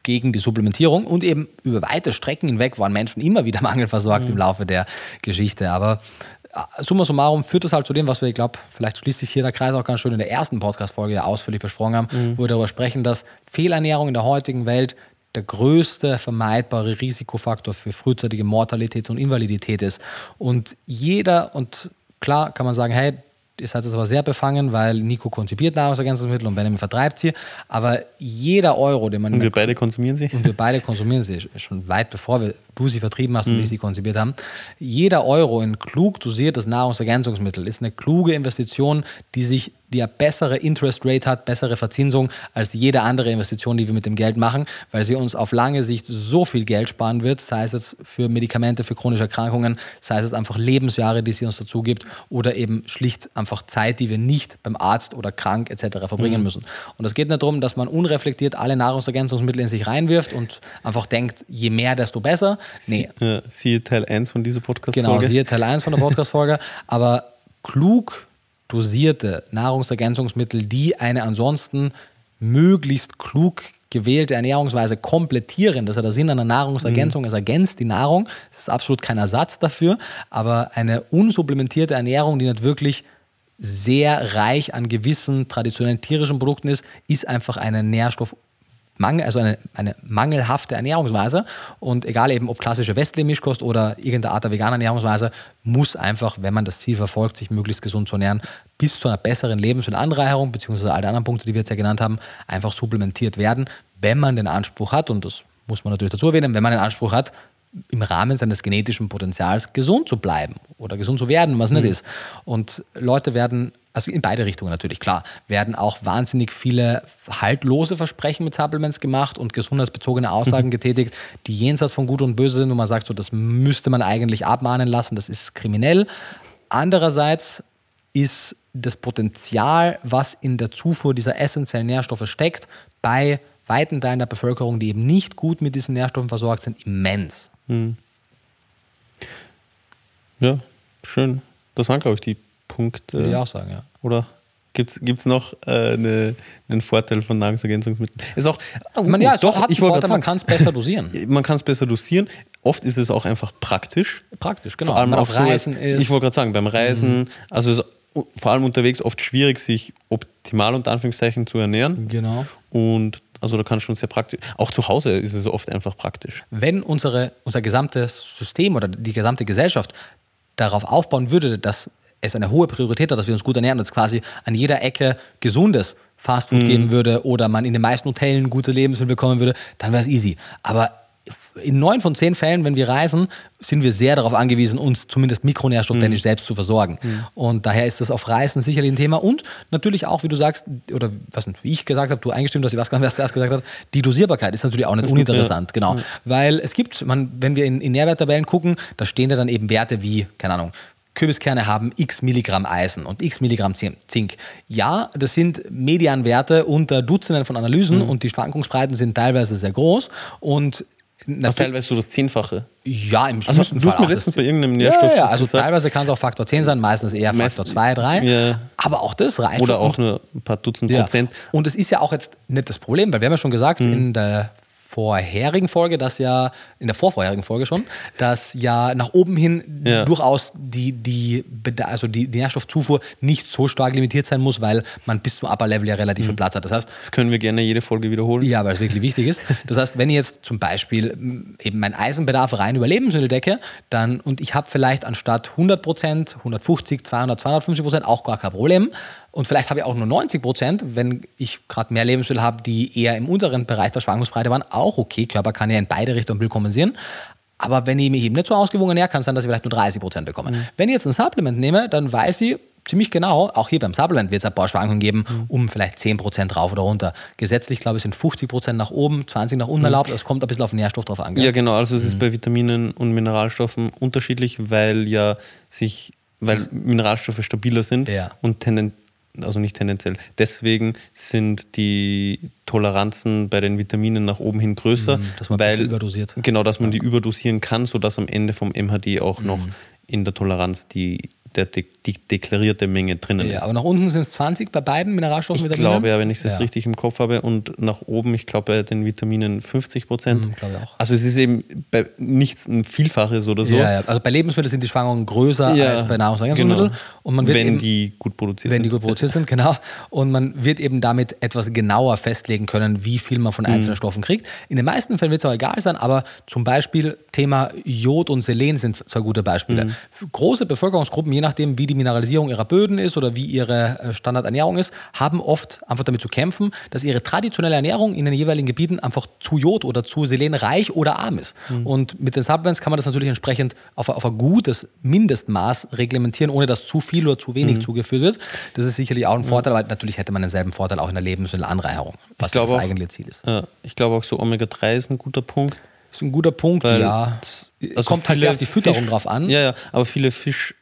gegen die Supplementierung und eben über weite Strecken hinweg waren Menschen immer wieder mangelversorgt mhm. im Laufe der Geschichte. Aber äh, summa summarum führt das halt zu dem, was wir, ich glaube, vielleicht schließt sich hier der Kreis auch ganz schön in der ersten Podcast-Folge ja ausführlich besprochen haben, mhm. wo wir darüber sprechen, dass Fehlernährung in der heutigen Welt der größte vermeidbare Risikofaktor für frühzeitige Mortalität und Invalidität ist. Und jeder, und klar kann man sagen, hey, Ihr seid es aber sehr befangen, weil Nico konzipiert Nahrungsergänzungsmittel und Benjamin vertreibt sie. Aber jeder Euro, den man. Und wir beide konsumieren sie? Und wir beide konsumieren sie, schon weit bevor wir, du sie vertrieben hast und mhm. wir sie konzipiert haben. Jeder Euro in klug dosiertes Nahrungsergänzungsmittel ist eine kluge Investition, die sich die ja bessere Interest Rate hat, bessere Verzinsung als jede andere Investition, die wir mit dem Geld machen, weil sie uns auf lange Sicht so viel Geld sparen wird, sei es jetzt für Medikamente, für chronische Erkrankungen, sei es jetzt einfach Lebensjahre, die sie uns dazu gibt oder eben schlicht einfach Zeit, die wir nicht beim Arzt oder krank etc. verbringen mhm. müssen. Und es geht nicht darum, dass man unreflektiert alle Nahrungsergänzungsmittel in sich reinwirft und einfach denkt, je mehr, desto besser. Nee. Sie, siehe Teil 1 von dieser Podcast-Folge. Genau, siehe Teil 1 von der Podcast-Folge. Aber klug dosierte Nahrungsergänzungsmittel, die eine ansonsten möglichst klug gewählte Ernährungsweise komplettieren. Das ist ja der Sinn einer Nahrungsergänzung. Mhm. Es ergänzt die Nahrung. Es ist absolut kein Ersatz dafür. Aber eine unsupplementierte Ernährung, die nicht wirklich sehr reich an gewissen traditionellen tierischen Produkten ist, ist einfach eine Nährstoff Mangel, also eine, eine mangelhafte Ernährungsweise. Und egal eben ob klassische westliche Mischkost oder irgendeine Art der veganen Ernährungsweise, muss einfach, wenn man das Ziel verfolgt, sich möglichst gesund zu ernähren, bis zu einer besseren Lebensmittelanreicherung, beziehungsweise alle anderen Punkte, die wir jetzt ja genannt haben, einfach supplementiert werden, wenn man den Anspruch hat, und das muss man natürlich dazu erwähnen, wenn man den Anspruch hat, im Rahmen seines genetischen Potenzials gesund zu bleiben oder gesund zu werden, was mhm. nicht ist. Und Leute werden also in beide Richtungen natürlich, klar, werden auch wahnsinnig viele haltlose Versprechen mit Supplements gemacht und gesundheitsbezogene Aussagen mhm. getätigt, die jenseits von Gut und Böse sind und man sagt so, das müsste man eigentlich abmahnen lassen, das ist kriminell. Andererseits ist das Potenzial, was in der Zufuhr dieser essentiellen Nährstoffe steckt, bei weiten Teilen der Bevölkerung, die eben nicht gut mit diesen Nährstoffen versorgt sind, immens. Mhm. Ja, schön. Das waren, glaube ich, die Punkte. Würde ich auch sagen, ja. Oder gibt es noch äh, eine, einen Vorteil von Nahrungsergänzungsmitteln? Ist auch, also man, ja, doch, ich wollte man kann es besser dosieren. Man kann es besser dosieren. Oft ist es auch einfach praktisch. Praktisch, genau. Vor allem auf Reisen so, ist. Ich wollte gerade sagen, beim Reisen, mhm. also es ist vor allem unterwegs oft schwierig, sich optimal unter Anführungszeichen zu ernähren. Genau. Und also da kann schon sehr praktisch. Auch zu Hause ist es oft einfach praktisch. Wenn unsere, unser gesamtes System oder die gesamte Gesellschaft darauf aufbauen würde, dass es eine hohe Priorität hat, dass wir uns gut ernähren und es quasi an jeder Ecke gesundes Fastfood mhm. geben würde oder man in den meisten Hotels gute Lebensmittel bekommen würde, dann wäre es easy. Aber in neun von zehn Fällen, wenn wir reisen, sind wir sehr darauf angewiesen, uns zumindest mikronährstofftechnisch mhm. selbst zu versorgen. Mhm. Und daher ist das auf Reisen sicherlich ein Thema. Und natürlich auch, wie du sagst, oder was wie ich gesagt habe, du eingestimmt hast, was wer es zuerst gesagt hat, die Dosierbarkeit ist natürlich auch nicht uninteressant. Gut, ja. Genau. Mhm. Weil es gibt, man, wenn wir in, in Nährwerttabellen gucken, da stehen ja dann eben Werte wie, keine Ahnung, Kürbiskerne haben x Milligramm Eisen und x Milligramm Zink. Ja, das sind Medianwerte unter Dutzenden von Analysen mhm. und die Schwankungsbreiten sind teilweise sehr groß und also teilweise so das Zehnfache. Ja, im also Du hast mir letztens bei irgendeinem Nährstoff ja, ja, also teilweise kann es auch Faktor 10 sein, meistens eher Faktor 2, 3. Ja. Aber auch das reicht Oder auch nur ein paar Dutzend Prozent. Und es ist ja auch jetzt nicht das Problem, weil wir haben ja schon gesagt, mhm. in der vorherigen Folge, dass ja, in der vorvorherigen Folge schon, dass ja nach oben hin ja. durchaus die, die, also die, die, Nährstoffzufuhr nicht so stark limitiert sein muss, weil man bis zum Upper Level ja relativ mhm. viel Platz hat. Das heißt, das können wir gerne jede Folge wiederholen. Ja, weil es wirklich wichtig ist. Das heißt, wenn ich jetzt zum Beispiel eben meinen Eisenbedarf rein über Lebensmittel decke, dann und ich habe vielleicht anstatt 100 Prozent, 150, 200, 250 Prozent auch gar kein Problem. Und vielleicht habe ich auch nur 90 Prozent, wenn ich gerade mehr Lebensmittel habe, die eher im unteren Bereich der Schwankungsbreite waren, auch okay. Körper kann ja in beide Richtungen kompensieren. Aber wenn ich mich eben nicht so ausgewogen ernähre, kann es sein, dass ich vielleicht nur 30 Prozent bekomme. Mhm. Wenn ich jetzt ein Supplement nehme, dann weiß ich, ziemlich genau, auch hier beim Supplement wird es ein paar Schwankungen geben, mhm. um vielleicht 10% rauf oder runter. Gesetzlich, glaube ich, sind 50% nach oben, 20% nach unten mhm. erlaubt. Es kommt ein bisschen auf den Nährstoff drauf an. Gell? Ja, genau. Also es ist mhm. bei Vitaminen und Mineralstoffen unterschiedlich, weil ja sich, weil Mineralstoffe stabiler sind ja. und tendenziell also nicht tendenziell. Deswegen sind die Toleranzen bei den Vitaminen nach oben hin größer, mhm, dass man weil überdosiert. Genau, dass man die überdosieren kann, sodass am Ende vom MHD auch mhm. noch in der Toleranz die der de die deklarierte Menge drinnen ja, ist. Aber nach unten sind es 20 bei beiden Mineralstoffen. Ich glaube ja, wenn ich das ja. richtig im Kopf habe. Und nach oben, ich glaube bei den Vitaminen 50 Prozent. Mhm, glaube ich auch. Also es ist eben bei nichts ein Vielfaches oder so. Ja, ja. also bei Lebensmitteln sind die Schwankungen größer ja, als bei Nahrungsergänzungsmitteln. Genau. Und man wird wenn eben, die gut produziert wenn sind. Wenn die gut produziert sind, genau. Und man wird eben damit etwas genauer festlegen können, wie viel man von einzelnen mhm. Stoffen kriegt. In den meisten Fällen wird es auch egal sein, aber zum Beispiel Thema Jod und Selen sind zwei gute Beispiele. Mhm. Große Bevölkerungsgruppen, je nachdem, wie die Mineralisierung Industrialisierung ihrer Böden ist oder wie ihre äh, Standardernährung ist, haben oft einfach damit zu kämpfen, dass ihre traditionelle Ernährung in den jeweiligen Gebieten einfach zu Jod oder zu Selen reich oder arm ist. Mhm. Und mit den Supplements kann man das natürlich entsprechend auf, auf ein gutes Mindestmaß reglementieren, ohne dass zu viel oder zu wenig mhm. zugeführt wird. Das ist sicherlich auch ein Vorteil, mhm. aber natürlich hätte man denselben Vorteil auch in der Lebensmittelanreicherung, was das auch, eigentliche Ziel ist. Ja, ich glaube auch so Omega-3 ist ein guter Punkt. Ist ein guter Punkt, ja. Also kommt halt sehr auf die Fütterung Fisch, drauf an. Ja, ja, aber viele Fisch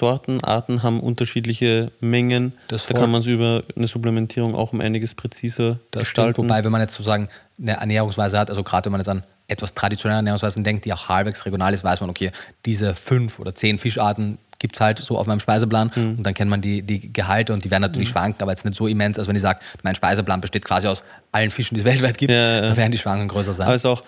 Sorten, Arten haben unterschiedliche Mengen. Das da kann man es über eine Supplementierung auch um einiges präziser das gestalten. Stimmt, wobei, wenn man jetzt sozusagen eine Ernährungsweise hat, also gerade wenn man jetzt an etwas traditionelle Ernährungsweisen denkt, die auch halbwegs regional ist, weiß man, okay, diese fünf oder zehn Fischarten gibt es halt so auf meinem Speiseplan mhm. und dann kennt man die, die Gehalte und die werden natürlich mhm. schwanken, aber jetzt nicht so immens, als wenn ich sage, mein Speiseplan besteht quasi aus allen Fischen, die es weltweit gibt, ja, ja. dann werden die Schwankungen größer sein. Aber ist auch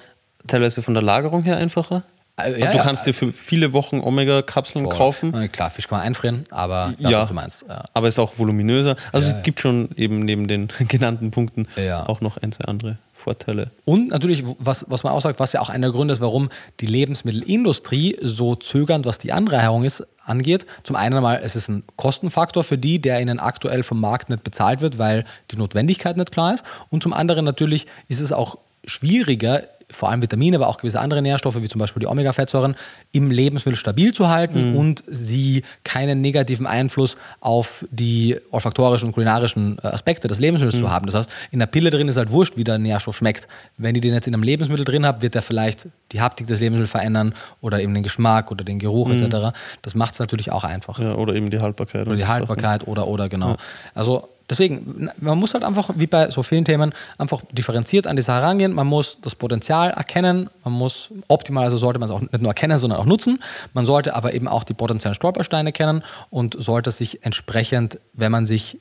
teilweise von der Lagerung her einfacher? Also, ja, du ja, kannst dir für viele Wochen Omega-Kapseln kaufen. Klar, Fisch kann man einfrieren, aber das, ja, meinst. Ja. Aber es ist auch voluminöser. Also es gibt schon eben neben den genannten Punkten auch noch ein, zwei andere Vorteile. Und natürlich, was, was man auch sagt, was ja auch einer der Gründe ist, warum die Lebensmittelindustrie so zögernd, was die Anreicherung ist, angeht. Zum einen einmal, es ist ein Kostenfaktor für die, der ihnen aktuell vom Markt nicht bezahlt wird, weil die Notwendigkeit nicht klar ist. Und zum anderen natürlich ist es auch schwieriger, vor allem Vitamine, aber auch gewisse andere Nährstoffe, wie zum Beispiel die Omega-Fettsäuren, im Lebensmittel stabil zu halten mhm. und sie keinen negativen Einfluss auf die olfaktorischen und kulinarischen äh, Aspekte des Lebensmittels mhm. zu haben. Das heißt, in der Pille drin ist halt wurscht, wie der Nährstoff schmeckt. Wenn ihr den jetzt in einem Lebensmittel drin habt, wird er vielleicht die Haptik des Lebensmittels verändern oder eben den Geschmack oder den Geruch mhm. etc. Das macht es natürlich auch einfach. Ja, oder eben die Haltbarkeit. Oder die Haltbarkeit oder, oder, genau. Ja. Also Deswegen, man muss halt einfach, wie bei so vielen Themen, einfach differenziert an die Sache herangehen. Man muss das Potenzial erkennen. Man muss optimal, also sollte man es auch nicht nur erkennen, sondern auch nutzen. Man sollte aber eben auch die potenziellen Stolpersteine kennen und sollte sich entsprechend, wenn man sich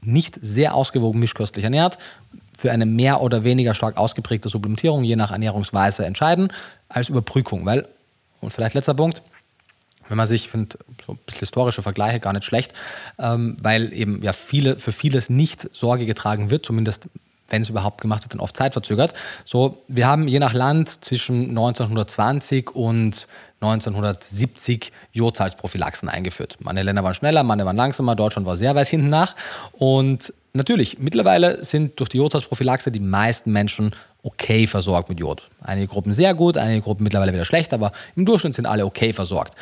nicht sehr ausgewogen mischköstlich ernährt, für eine mehr oder weniger stark ausgeprägte Supplementierung je nach Ernährungsweise entscheiden, als Überprüfung. Weil, und vielleicht letzter Punkt, wenn man sich, ich finde, so historische Vergleiche gar nicht schlecht, ähm, weil eben ja viele, für vieles nicht Sorge getragen wird, zumindest wenn es überhaupt gemacht wird, dann oft zeitverzögert. So, wir haben je nach Land zwischen 1920 und 1970 Jodsalzprophylaxen eingeführt. Manche Länder waren schneller, manche waren langsamer, Deutschland war sehr weit hinten nach. Und natürlich, mittlerweile sind durch die Jodsalzprophylaxe die meisten Menschen okay versorgt mit Jod. Einige Gruppen sehr gut, einige Gruppen mittlerweile wieder schlecht, aber im Durchschnitt sind alle okay versorgt.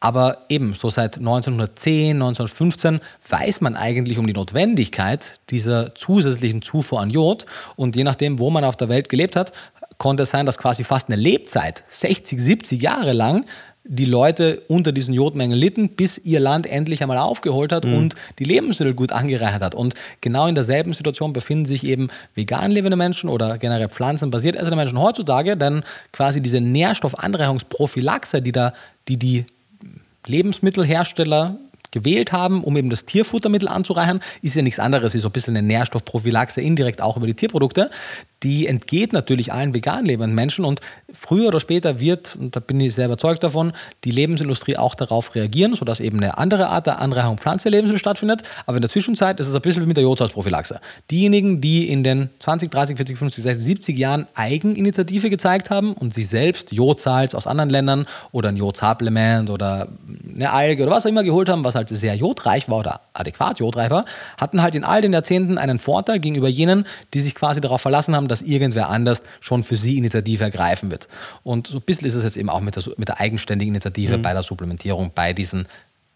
Aber eben, so seit 1910, 1915 weiß man eigentlich um die Notwendigkeit dieser zusätzlichen Zufuhr an Jod. Und je nachdem, wo man auf der Welt gelebt hat, konnte es sein, dass quasi fast eine Lebzeit, 60, 70 Jahre lang, die Leute unter diesen Jodmengen litten, bis ihr Land endlich einmal aufgeholt hat mhm. und die Lebensmittel gut angereichert hat. Und genau in derselben Situation befinden sich eben vegan lebende Menschen oder generell pflanzenbasiert essende Menschen heutzutage, denn quasi diese Nährstoffanreichungsprophylaxe, die da, die die Lebensmittelhersteller gewählt haben, um eben das Tierfuttermittel anzureichern, ist ja nichts anderes wie so ein bisschen eine Nährstoffprophylaxe, indirekt auch über die Tierprodukte. Die entgeht natürlich allen vegan lebenden Menschen und früher oder später wird, und da bin ich sehr überzeugt davon, die Lebensindustrie auch darauf reagieren, sodass eben eine andere Art der Anreicherung pflanzlicher Lebensmittel stattfindet. Aber in der Zwischenzeit ist es ein bisschen wie mit der Jodsalzprophylaxe. Diejenigen, die in den 20, 30, 40, 50, 60, 70 Jahren Eigeninitiative gezeigt haben und sich selbst Jodsalz aus anderen Ländern oder ein Jodsupplement oder eine Alge oder was auch immer geholt haben, was halt sehr jodreich war oder adäquat jodreich war, hatten halt in all den Jahrzehnten einen Vorteil gegenüber jenen, die sich quasi darauf verlassen haben, dass irgendwer anders schon für sie Initiative ergreifen wird. Und so ein bisschen ist es jetzt eben auch mit der, mit der eigenständigen Initiative mhm. bei der Supplementierung, bei diesen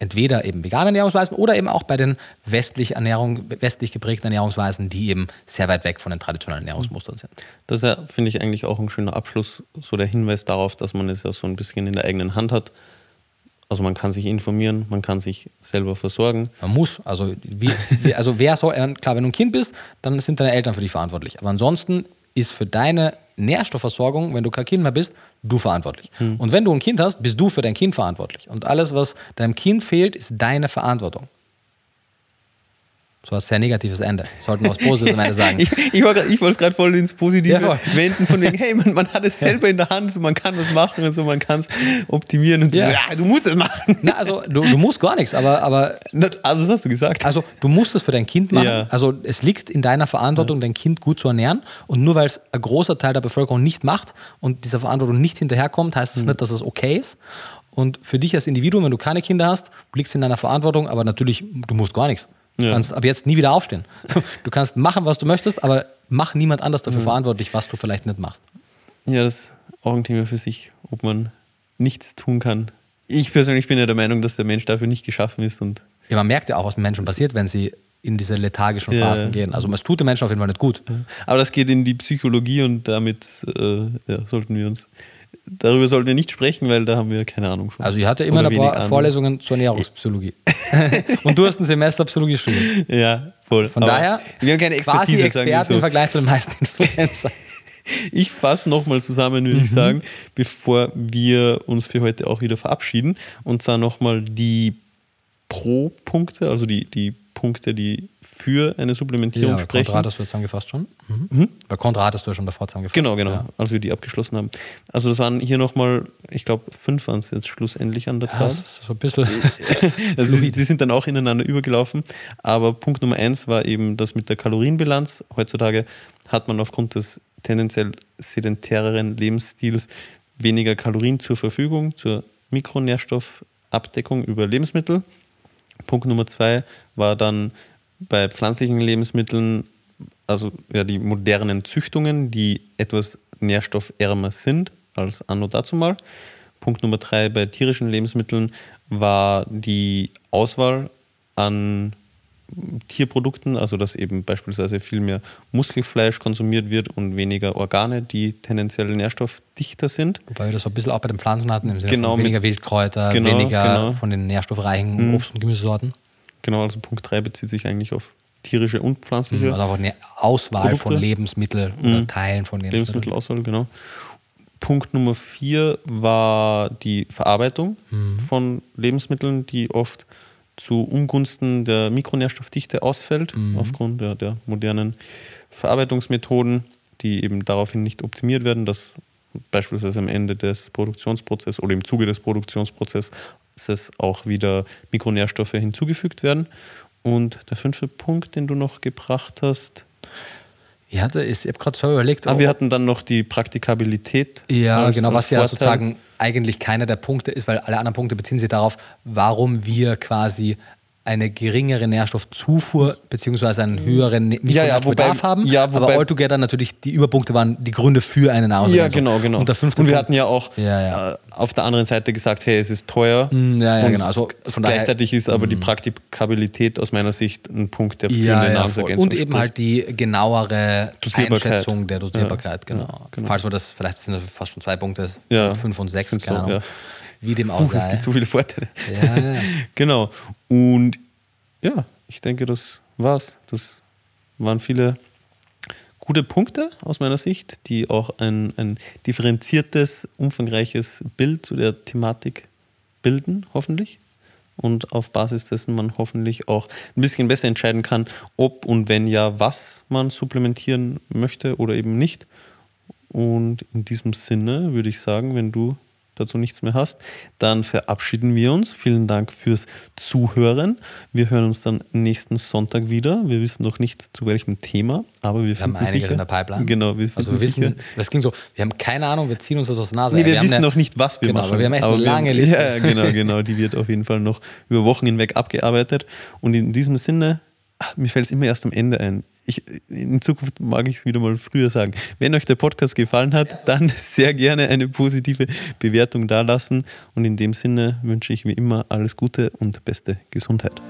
entweder eben veganen Ernährungsweisen oder eben auch bei den westlich, Ernährung, westlich geprägten Ernährungsweisen, die eben sehr weit weg von den traditionellen Ernährungsmustern sind. Das ist ja, finde ich, eigentlich auch ein schöner Abschluss, so der Hinweis darauf, dass man es ja so ein bisschen in der eigenen Hand hat. Also man kann sich informieren, man kann sich selber versorgen. Man muss. Also, wie, also wer soll, klar, wenn du ein Kind bist, dann sind deine Eltern für dich verantwortlich. Aber ansonsten ist für deine Nährstoffversorgung, wenn du kein Kind mehr bist, du verantwortlich. Hm. Und wenn du ein Kind hast, bist du für dein Kind verantwortlich. Und alles, was deinem Kind fehlt, ist deine Verantwortung. So ein sehr negatives Ende. Sollten wir was Positives am Ende sagen. ich, ich, ich wollte es gerade voll ins Positive ja, wenden, von wegen, hey, man, man hat es selber in der Hand, so, man kann was machen und so, man kann es optimieren und ja. So, ja, du musst es machen. Na, also du, du musst gar nichts, aber, aber. Also das hast du gesagt. Also du musst es für dein Kind machen. Ja. Also es liegt in deiner Verantwortung, dein Kind gut zu ernähren. Und nur weil es ein großer Teil der Bevölkerung nicht macht und dieser Verantwortung nicht hinterherkommt, heißt das mhm. nicht, dass es okay ist. Und für dich als Individuum, wenn du keine Kinder hast, liegt es in deiner Verantwortung, aber natürlich, du musst gar nichts. Du ja. kannst ab jetzt nie wieder aufstehen. Du kannst machen, was du möchtest, aber mach niemand anders dafür ja. verantwortlich, was du vielleicht nicht machst. Ja, das ist auch ein Thema für sich, ob man nichts tun kann. Ich persönlich bin ja der Meinung, dass der Mensch dafür nicht geschaffen ist. Und ja, man merkt ja auch, was mit Menschen passiert, wenn sie in diese lethargischen Phasen ja. gehen. Also es tut den Menschen auf jeden Fall nicht gut. Aber das geht in die Psychologie und damit äh, ja, sollten wir uns darüber sollten wir nicht sprechen, weil da haben wir keine Ahnung von. Also ich hatte immer ein paar Vorlesungen zur Ernährungspsychologie. Und du hast ein Semester Psychologie studiert. Ja, voll. Von Aber daher wir haben keine Expertise, quasi Experten so. im Vergleich zu den meisten Influencer. Ich fasse nochmal zusammen, würde mhm. ich sagen, bevor wir uns für heute auch wieder verabschieden. Und zwar nochmal die Pro-Punkte, also die, die Punkte, die für eine Supplementierung ja, sprechen. Kontra hattest du jetzt angefasst schon. Mhm. Mhm. Bei Kontra hattest du ja schon davor zusammengefasst. Genau, genau, ja. als wir die abgeschlossen haben. Also das waren hier nochmal, ich glaube, fünf waren es jetzt schlussendlich an der Zahl. Ja, so ein bisschen. also die, die, sind dann auch ineinander übergelaufen. Aber Punkt Nummer eins war eben das mit der Kalorienbilanz. Heutzutage hat man aufgrund des tendenziell sedentäreren Lebensstils weniger Kalorien zur Verfügung, zur Mikronährstoffabdeckung über Lebensmittel. Punkt Nummer zwei war dann bei pflanzlichen Lebensmitteln, also ja, die modernen Züchtungen, die etwas nährstoffärmer sind als anno dazu mal. Punkt Nummer drei bei tierischen Lebensmitteln war die Auswahl an Tierprodukten, also dass eben beispielsweise viel mehr Muskelfleisch konsumiert wird und weniger Organe, die tendenziell nährstoffdichter sind. Wobei wir das so ein bisschen auch bei den Pflanzen hatten, im Sinne genau, von weniger Wildkräuter, genau, weniger genau. von den nährstoffreichen mhm. Obst- und Gemüsesorten. Genau, also Punkt 3 bezieht sich eigentlich auf tierische und pflanzliche. Also einfach eine Auswahl Produkte. von Lebensmitteln oder mhm. Teilen von Lebensmitteln. Lebensmittelauswahl, genau. Punkt Nummer 4 war die Verarbeitung mhm. von Lebensmitteln, die oft zu Ungunsten der Mikronährstoffdichte ausfällt, mhm. aufgrund der, der modernen Verarbeitungsmethoden, die eben daraufhin nicht optimiert werden, dass beispielsweise am Ende des Produktionsprozesses oder im Zuge des Produktionsprozesses auch wieder Mikronährstoffe hinzugefügt werden. Und der fünfte Punkt, den du noch gebracht hast. Ich, hatte, ich habe gerade überlegt. Ah, wir hatten dann noch die Praktikabilität. Ja, als, genau, als was ja sozusagen eigentlich keiner der Punkte ist, weil alle anderen Punkte beziehen sich darauf, warum wir quasi eine geringere Nährstoffzufuhr beziehungsweise einen höheren Mikronährstoffbedarf ja, ja, haben. Ja, wobei, aber altogether natürlich die Überpunkte waren die Gründe für eine Nahrungsergänzung. Ja, genau, genau. Und, der fünfte und wir Punkt, hatten ja auch äh, auf der anderen Seite gesagt, hey, es ist teuer. Mm, ja, ja, genau. Also gleichzeitig daher, ist aber die mm. Praktikabilität aus meiner Sicht ein Punkt, der für ja, eine Nahrungsergänzung Und eben halt die genauere Einschätzung der Dosierbarkeit, genau. genau. Falls man das, vielleicht sind das fast schon zwei Punkte, ja. fünf und sechs, keine Ahnung wie dem auch sei. Es gibt so viele Vorteile. Ja, ja. genau. Und ja, ich denke, das war's. Das waren viele gute Punkte aus meiner Sicht, die auch ein, ein differenziertes, umfangreiches Bild zu der Thematik bilden, hoffentlich. Und auf Basis dessen man hoffentlich auch ein bisschen besser entscheiden kann, ob und wenn ja, was man supplementieren möchte oder eben nicht. Und in diesem Sinne würde ich sagen, wenn du dazu nichts mehr hast, dann verabschieden wir uns. Vielen Dank fürs Zuhören. Wir hören uns dann nächsten Sonntag wieder. Wir wissen noch nicht zu welchem Thema, aber wir, wir haben einiges sicher, in der Pipeline. Genau, wir also wir wissen, das klingt so, wir haben keine Ahnung, wir ziehen uns das aus der Nase. Nee, wir, wir wissen eine, noch nicht, was wir genau, machen. Aber wir haben echt aber eine lange haben, Liste. Ja, genau, genau. Die wird auf jeden Fall noch über Wochen hinweg abgearbeitet. Und in diesem Sinne, ach, mir fällt es immer erst am Ende ein ich, in Zukunft mag ich es wieder mal früher sagen. Wenn euch der Podcast gefallen hat, dann sehr gerne eine positive Bewertung dalassen. Und in dem Sinne wünsche ich wie immer alles Gute und beste Gesundheit.